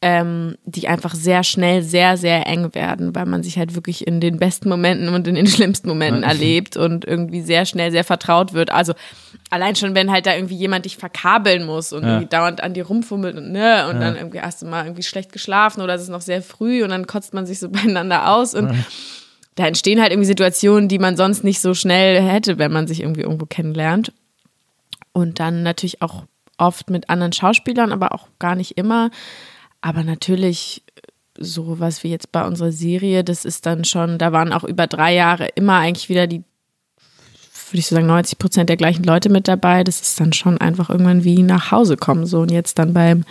ähm, die einfach sehr schnell sehr, sehr eng werden, weil man sich halt wirklich in den besten Momenten und in den schlimmsten Momenten erlebt und irgendwie sehr schnell sehr vertraut wird. Also allein schon, wenn halt da irgendwie jemand dich verkabeln muss und irgendwie dauernd an dir rumfummelt und ne, und dann irgendwie hast du mal irgendwie schlecht geschlafen oder es ist noch sehr früh und dann kotzt man sich so beieinander aus und da entstehen halt irgendwie Situationen, die man sonst nicht so schnell hätte, wenn man sich irgendwie irgendwo kennenlernt. Und dann natürlich auch oft mit anderen Schauspielern, aber auch gar nicht immer. Aber natürlich so was wie jetzt bei unserer Serie, das ist dann schon, da waren auch über drei Jahre immer eigentlich wieder die, würde ich so sagen, 90 Prozent der gleichen Leute mit dabei. Das ist dann schon einfach irgendwann wie nach Hause kommen. So und jetzt dann beim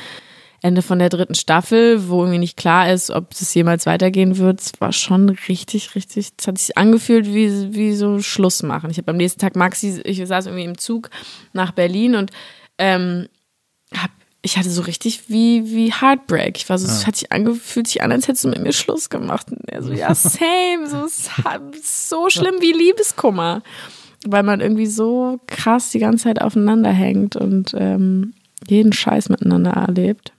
Ende von der dritten Staffel, wo irgendwie nicht klar ist, ob es jemals weitergehen wird, es war schon richtig, richtig, es hat sich angefühlt wie, wie so Schluss machen. Ich habe am nächsten Tag Maxi, ich saß irgendwie im Zug nach Berlin und ähm, hab, ich hatte so richtig wie, wie Heartbreak. Ich war so, es hat sich angefühlt sich an, als hättest du mit mir Schluss gemacht. Und er so, ja, same, so, so schlimm wie Liebeskummer. Weil man irgendwie so krass die ganze Zeit aufeinander hängt und ähm, jeden Scheiß miteinander erlebt.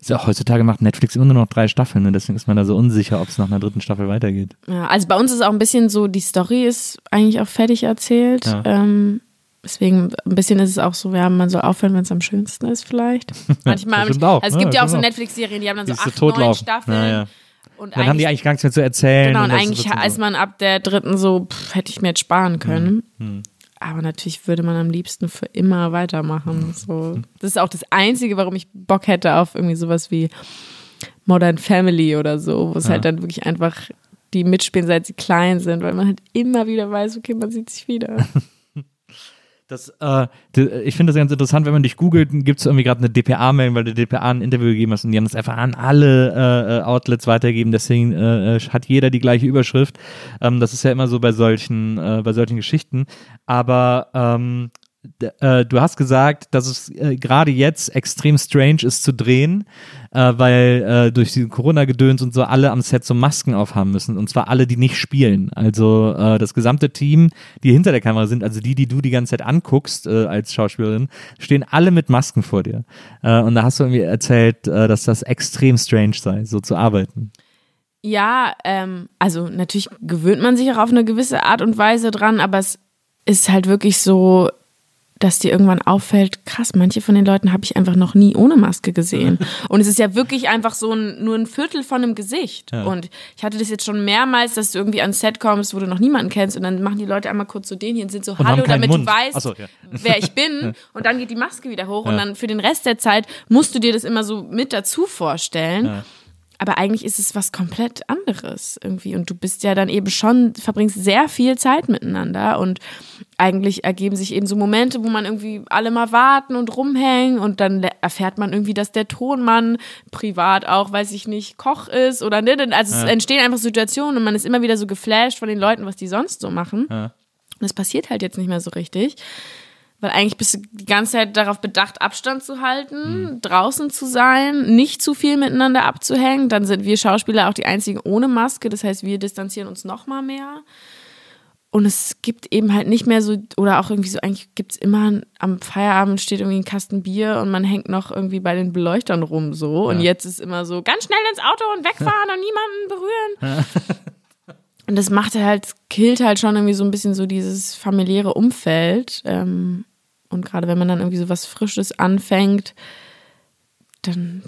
Ist ja auch heutzutage macht Netflix immer nur noch drei Staffeln, ne? deswegen ist man da so unsicher, ob es nach einer dritten Staffel weitergeht. Ja, also bei uns ist auch ein bisschen so, die Story ist eigentlich auch fertig erzählt. Ja. Ähm, deswegen ein bisschen ist es auch so, ja, man soll aufhören, wenn es am schönsten ist vielleicht. Manchmal, Das stimmt auch, also es ne? gibt ja auch Das so auch. Netflix-Serien, die haben dann so acht, so neun. Staffeln. Ja, ja. Und Dann haben die eigentlich gar nichts mehr zu erzählen. Genau, und das eigentlich ist man ab der dritten so, pff, hätte ich mir jetzt sparen können. Hm, aber natürlich würde man am liebsten für immer weitermachen. So. Das ist auch das Einzige, warum ich Bock hätte auf irgendwie sowas wie Modern Family oder so, wo es Ja. halt dann wirklich einfach die mitspielen, seit sie klein sind, weil man halt immer wieder weiß, okay, man sieht sich wieder. Das, äh, ich finde das ganz interessant, wenn man dich googelt, gibt es irgendwie gerade eine DPA-Mail, weil der DPA ein Interview gegeben hast und die haben das einfach an alle äh, äh, Outlets weitergegeben, deswegen äh, äh, hat jeder die gleiche Überschrift. Ähm, das ist ja immer so bei solchen, äh, bei solchen Geschichten. Aber ähm, äh, du hast gesagt, dass es äh, gerade jetzt extrem strange ist zu drehen, äh, weil äh, durch die Corona-Gedöns und so alle am Set so Masken aufhaben müssen. Und zwar alle, die nicht spielen. Also äh, das gesamte Team, die hinter der Kamera sind, also die, die du die ganze Zeit anguckst äh, als Schauspielerin, stehen alle mit Masken vor dir. Und da hast du irgendwie erzählt, äh, dass das extrem strange sei, so zu arbeiten. Ja, ähm, also natürlich gewöhnt man sich auch auf eine gewisse Art und Weise dran, aber es ist halt wirklich so, dass dir irgendwann auffällt, krass, manche von den Leuten habe ich einfach noch nie ohne Maske gesehen. Und es ist ja wirklich einfach so ein, nur ein Viertel von einem Gesicht. Ja. Und ich hatte das jetzt schon mehrmals, dass du irgendwie ans Set kommst, wo du noch niemanden kennst und dann machen die Leute einmal kurz so den hier und sind so, haben hallo, damit Mund. du weißt, so, ja. wer ich bin. Und dann geht die Maske wieder hoch und Ja. dann für den Rest der Zeit musst du dir das immer so mit dazu vorstellen. Aber eigentlich ist es was komplett anderes irgendwie. Und du bist ja dann eben schon, verbringst sehr viel Zeit miteinander. Und eigentlich ergeben sich eben so Momente, wo man irgendwie alle mal warten und rumhängen. Und dann erfährt man irgendwie, dass der Tonmann privat auch, weiß ich nicht, Koch ist oder ne. Also es Ja. entstehen einfach Situationen und man ist immer wieder so geflasht von den Leuten, was die sonst so machen. Ja. Und das passiert halt jetzt nicht mehr so richtig. Weil eigentlich bist du die ganze Zeit darauf bedacht, Abstand zu halten, draußen zu sein, nicht zu viel miteinander abzuhängen. Dann sind wir Schauspieler auch die einzigen ohne Maske. Das heißt, wir distanzieren uns noch mal mehr. Und es gibt eben halt nicht mehr so, oder auch irgendwie so, eigentlich gibt es immer am Feierabend steht irgendwie ein Kasten Bier und man hängt noch irgendwie bei den Beleuchtern rum so. Und Ja. jetzt ist immer so, ganz schnell ins Auto und wegfahren und niemanden berühren. Und das macht halt, killt halt schon irgendwie so ein bisschen so dieses familiäre Umfeld. Ähm, und gerade wenn man dann irgendwie so was Frisches anfängt, dann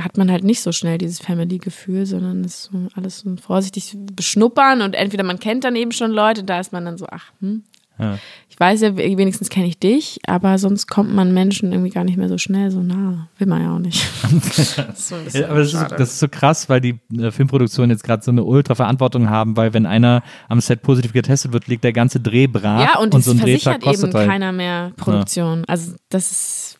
hat man halt nicht so schnell dieses Family-Gefühl, sondern ist so alles so vorsichtig beschnuppern und entweder man kennt dann eben schon Leute, da ist man dann so, ach, hm, Ja. ich weiß ja, wenigstens kenne ich dich, aber sonst kommt man Menschen irgendwie gar nicht mehr so schnell so nah. Will man ja auch nicht. das ist Ja, aber das ist, das ist so krass, weil die äh, Filmproduktionen jetzt gerade so eine Ultra-Verantwortung haben, weil wenn einer am Set positiv getestet wird, liegt der ganze Dreh brach. Ja, und, es so ein versichert Drehtag kostet eben halt. keiner mehr Produktion. Also das ist,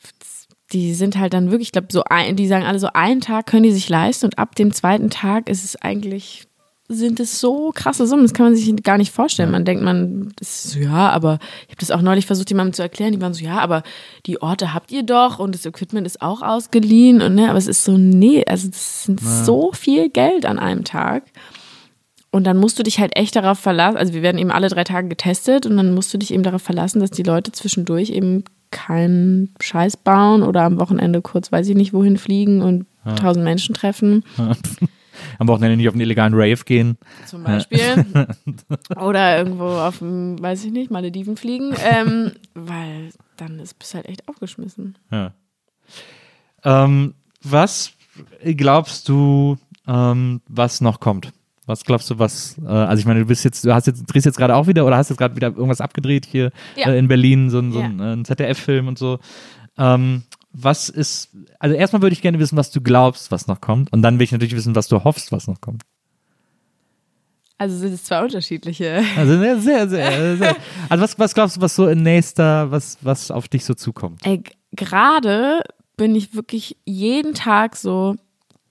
die sind halt dann wirklich, ich glaube, so ein, die sagen alle so, einen Tag können die sich leisten und ab dem zweiten Tag ist es eigentlich, sind es so krasse Summen, das kann man sich gar nicht vorstellen. Man denkt, man, ist so, ja, aber ich habe das auch neulich versucht, jemandem zu erklären, die waren so, ja, aber die Orte habt ihr doch und das Equipment ist auch ausgeliehen und ne, aber es ist so, nee, also das sind so viel Geld an einem Tag. Und dann musst du dich halt echt darauf verlassen, also wir werden eben alle drei Tage getestet und dann musst du dich eben darauf verlassen, dass die Leute zwischendurch eben keinen Scheiß bauen oder am Wochenende kurz, weiß ich nicht, wohin fliegen und tausend Menschen treffen, Am Wochenende nicht auf einen illegalen Rave gehen. zum Beispiel. oder irgendwo auf dem, weiß ich nicht, Malediven fliegen, ähm, weil dann ist, bist du halt echt aufgeschmissen. Ja. Ähm, was glaubst du, ähm, was noch kommt? Was glaubst du, was, äh, also ich meine, du bist jetzt, du hast jetzt, drehst jetzt gerade auch wieder oder hast jetzt gerade wieder irgendwas abgedreht hier Ja. äh, in Berlin, so, so Ja. ein, äh, ein ZDF-Film und so. Ähm, was ist, also erstmal würde ich gerne wissen, was du glaubst, was noch kommt. Und dann will ich natürlich wissen, was du hoffst, was noch kommt. Also sind es zwei unterschiedliche. Also sehr, sehr, sehr, sehr. Also was, was glaubst du, was so in nächster, was, was auf dich so zukommt? Ey, gerade bin ich wirklich jeden Tag so,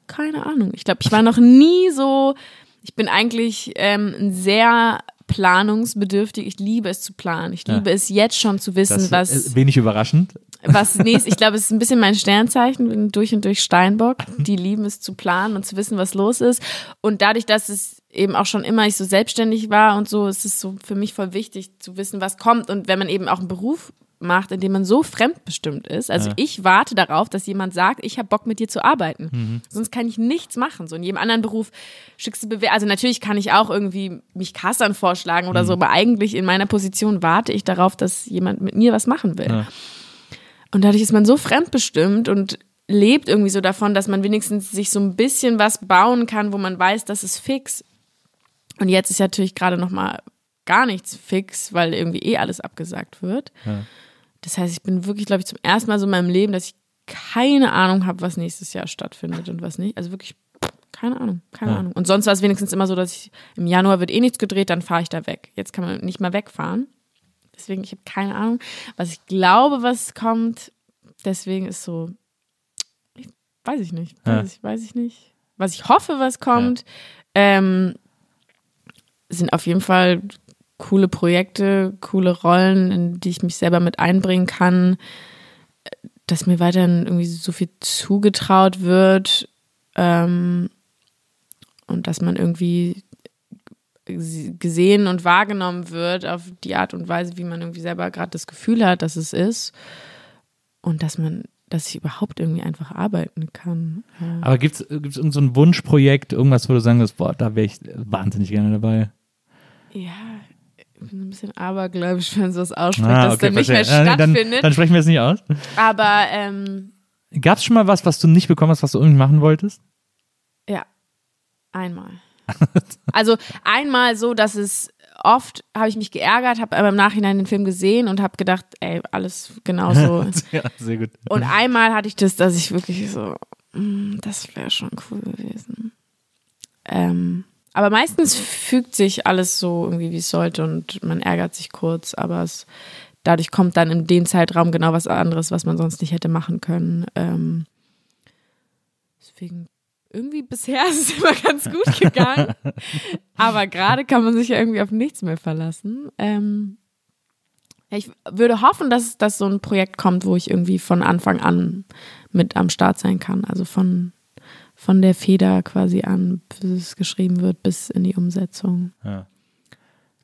keine Ahnung. Ich glaube, ich war noch nie so, ich bin eigentlich ähm, sehr planungsbedürftig. Ich liebe es zu planen. Ich liebe es jetzt schon zu wissen, Das was, ist wenig überraschend. Was nächstes. Ich glaube, es ist ein bisschen mein Sternzeichen, bin durch und durch Steinbock. Die lieben es zu planen und zu wissen, was los ist. Und dadurch, dass es eben auch schon immer ich so selbstständig war und so, ist es so für mich voll wichtig zu wissen, was kommt. Und wenn man eben auch einen Beruf macht, in dem man so fremdbestimmt ist. Also Ja. ich warte darauf, dass jemand sagt, ich habe Bock mit dir zu arbeiten. Sonst kann ich nichts machen. So in jedem anderen Beruf schickst du Bewerbungen. Also natürlich kann ich auch irgendwie mich Castern vorschlagen oder so, aber eigentlich in meiner Position warte ich darauf, dass jemand mit mir was machen will. Ja. Und dadurch ist man so fremdbestimmt und lebt irgendwie so davon, dass man wenigstens sich so ein bisschen was bauen kann, wo man weiß, das ist fix. Und jetzt ist ja natürlich gerade noch mal gar nichts fix, weil irgendwie eh alles abgesagt wird. Ja. Das heißt, ich bin wirklich, glaube ich, zum ersten Mal so in meinem Leben, dass ich keine Ahnung habe, was nächstes Jahr stattfindet und was nicht. Also wirklich keine Ahnung, keine Ja. Ahnung. Und sonst war es wenigstens immer so, dass ich im Januar wird eh nichts gedreht, dann fahre ich da weg. Jetzt kann man nicht mal wegfahren. Deswegen, ich habe keine Ahnung, was ich glaube, was kommt. Deswegen ist so, ich, weiß ich nicht, weiß, Ja. ich, weiß ich nicht. Was ich hoffe, was kommt, ähm, sind auf jeden Fall coole Projekte, coole Rollen, in die ich mich selber mit einbringen kann, dass mir weiterhin irgendwie so viel zugetraut wird ähm, und dass man irgendwie gesehen und wahrgenommen wird auf die Art und Weise, wie man irgendwie selber gerade das Gefühl hat, dass es ist und dass man, dass ich überhaupt irgendwie einfach arbeiten kann. Ja. Aber gibt es irgend so ein Wunschprojekt, irgendwas, wo du sagen würdest, boah, da wäre ich wahnsinnig gerne dabei? Ja, ich bin ein bisschen abergläubisch, wenn sowas ausspricht, Ah, dass okay, dann nicht mehr stattfindet. Dann, dann sprechen wir es nicht aus. Aber ähm, Gab es schon mal was, was du nicht bekommen hast, was du irgendwie machen wolltest? ja, einmal. Also einmal so, dass es oft habe ich mich geärgert, habe aber im Nachhinein den Film gesehen und habe gedacht, ey, alles genauso. ja, sehr gut. Und einmal hatte ich das, dass ich wirklich so, mm, das wäre schon cool gewesen. Ähm, aber meistens fügt sich alles so irgendwie, wie es sollte und man ärgert sich kurz, aber es, dadurch kommt dann in dem Zeitraum genau was anderes, was man sonst nicht hätte machen können. Ähm, deswegen irgendwie bisher ist es immer ganz gut gegangen. aber gerade kann man sich ja irgendwie auf nichts mehr verlassen. Ähm, ich würde hoffen, dass, dass so ein Projekt kommt, wo ich irgendwie von Anfang an mit am Start sein kann. Also von, von der Feder quasi an, bis es geschrieben wird, bis in die Umsetzung. Ja.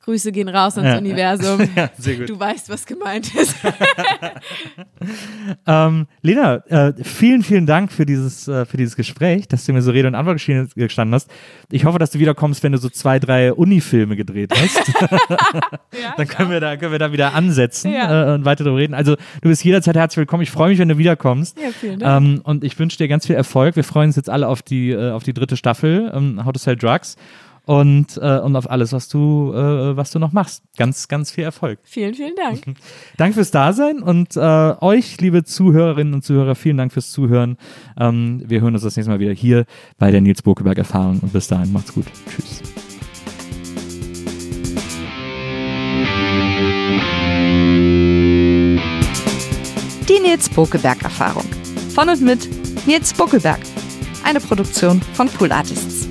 Grüße gehen raus ans Ja. Universum. Ja, sehr gut. Du weißt, was gemeint ist. Ähm, Lena, äh, vielen, vielen Dank für dieses, äh, für dieses Gespräch, dass du mir so Rede und Antwort gesche- gestanden hast. Ich hoffe, dass du wiederkommst, wenn du so zwei, drei Uni-Filme gedreht hast. ja, Dann können wir da, können wir da wieder ansetzen äh, und weiter darüber reden. Also, du bist jederzeit herzlich willkommen. Ich freue mich, wenn du wiederkommst. Ja, vielen Dank. Ähm, und ich wünsche dir ganz viel Erfolg. Wir freuen uns jetzt alle auf die, äh, auf die dritte Staffel, ähm, How to Sell Drugs. Und, äh, und auf alles, was du, äh, was du noch machst. Ganz, ganz viel Erfolg. vielen, vielen Dank. Danke fürs Dasein und äh, euch, liebe Zuhörerinnen und Zuhörer, vielen Dank fürs Zuhören. Ähm, wir hören uns das nächste Mal wieder hier bei der Nils Burkeberg Erfahrung und bis dahin macht's gut. Tschüss. Die Nils Bokeberg Erfahrung. Von und mit Nils Bokeberg. Eine Produktion von Pool Artists.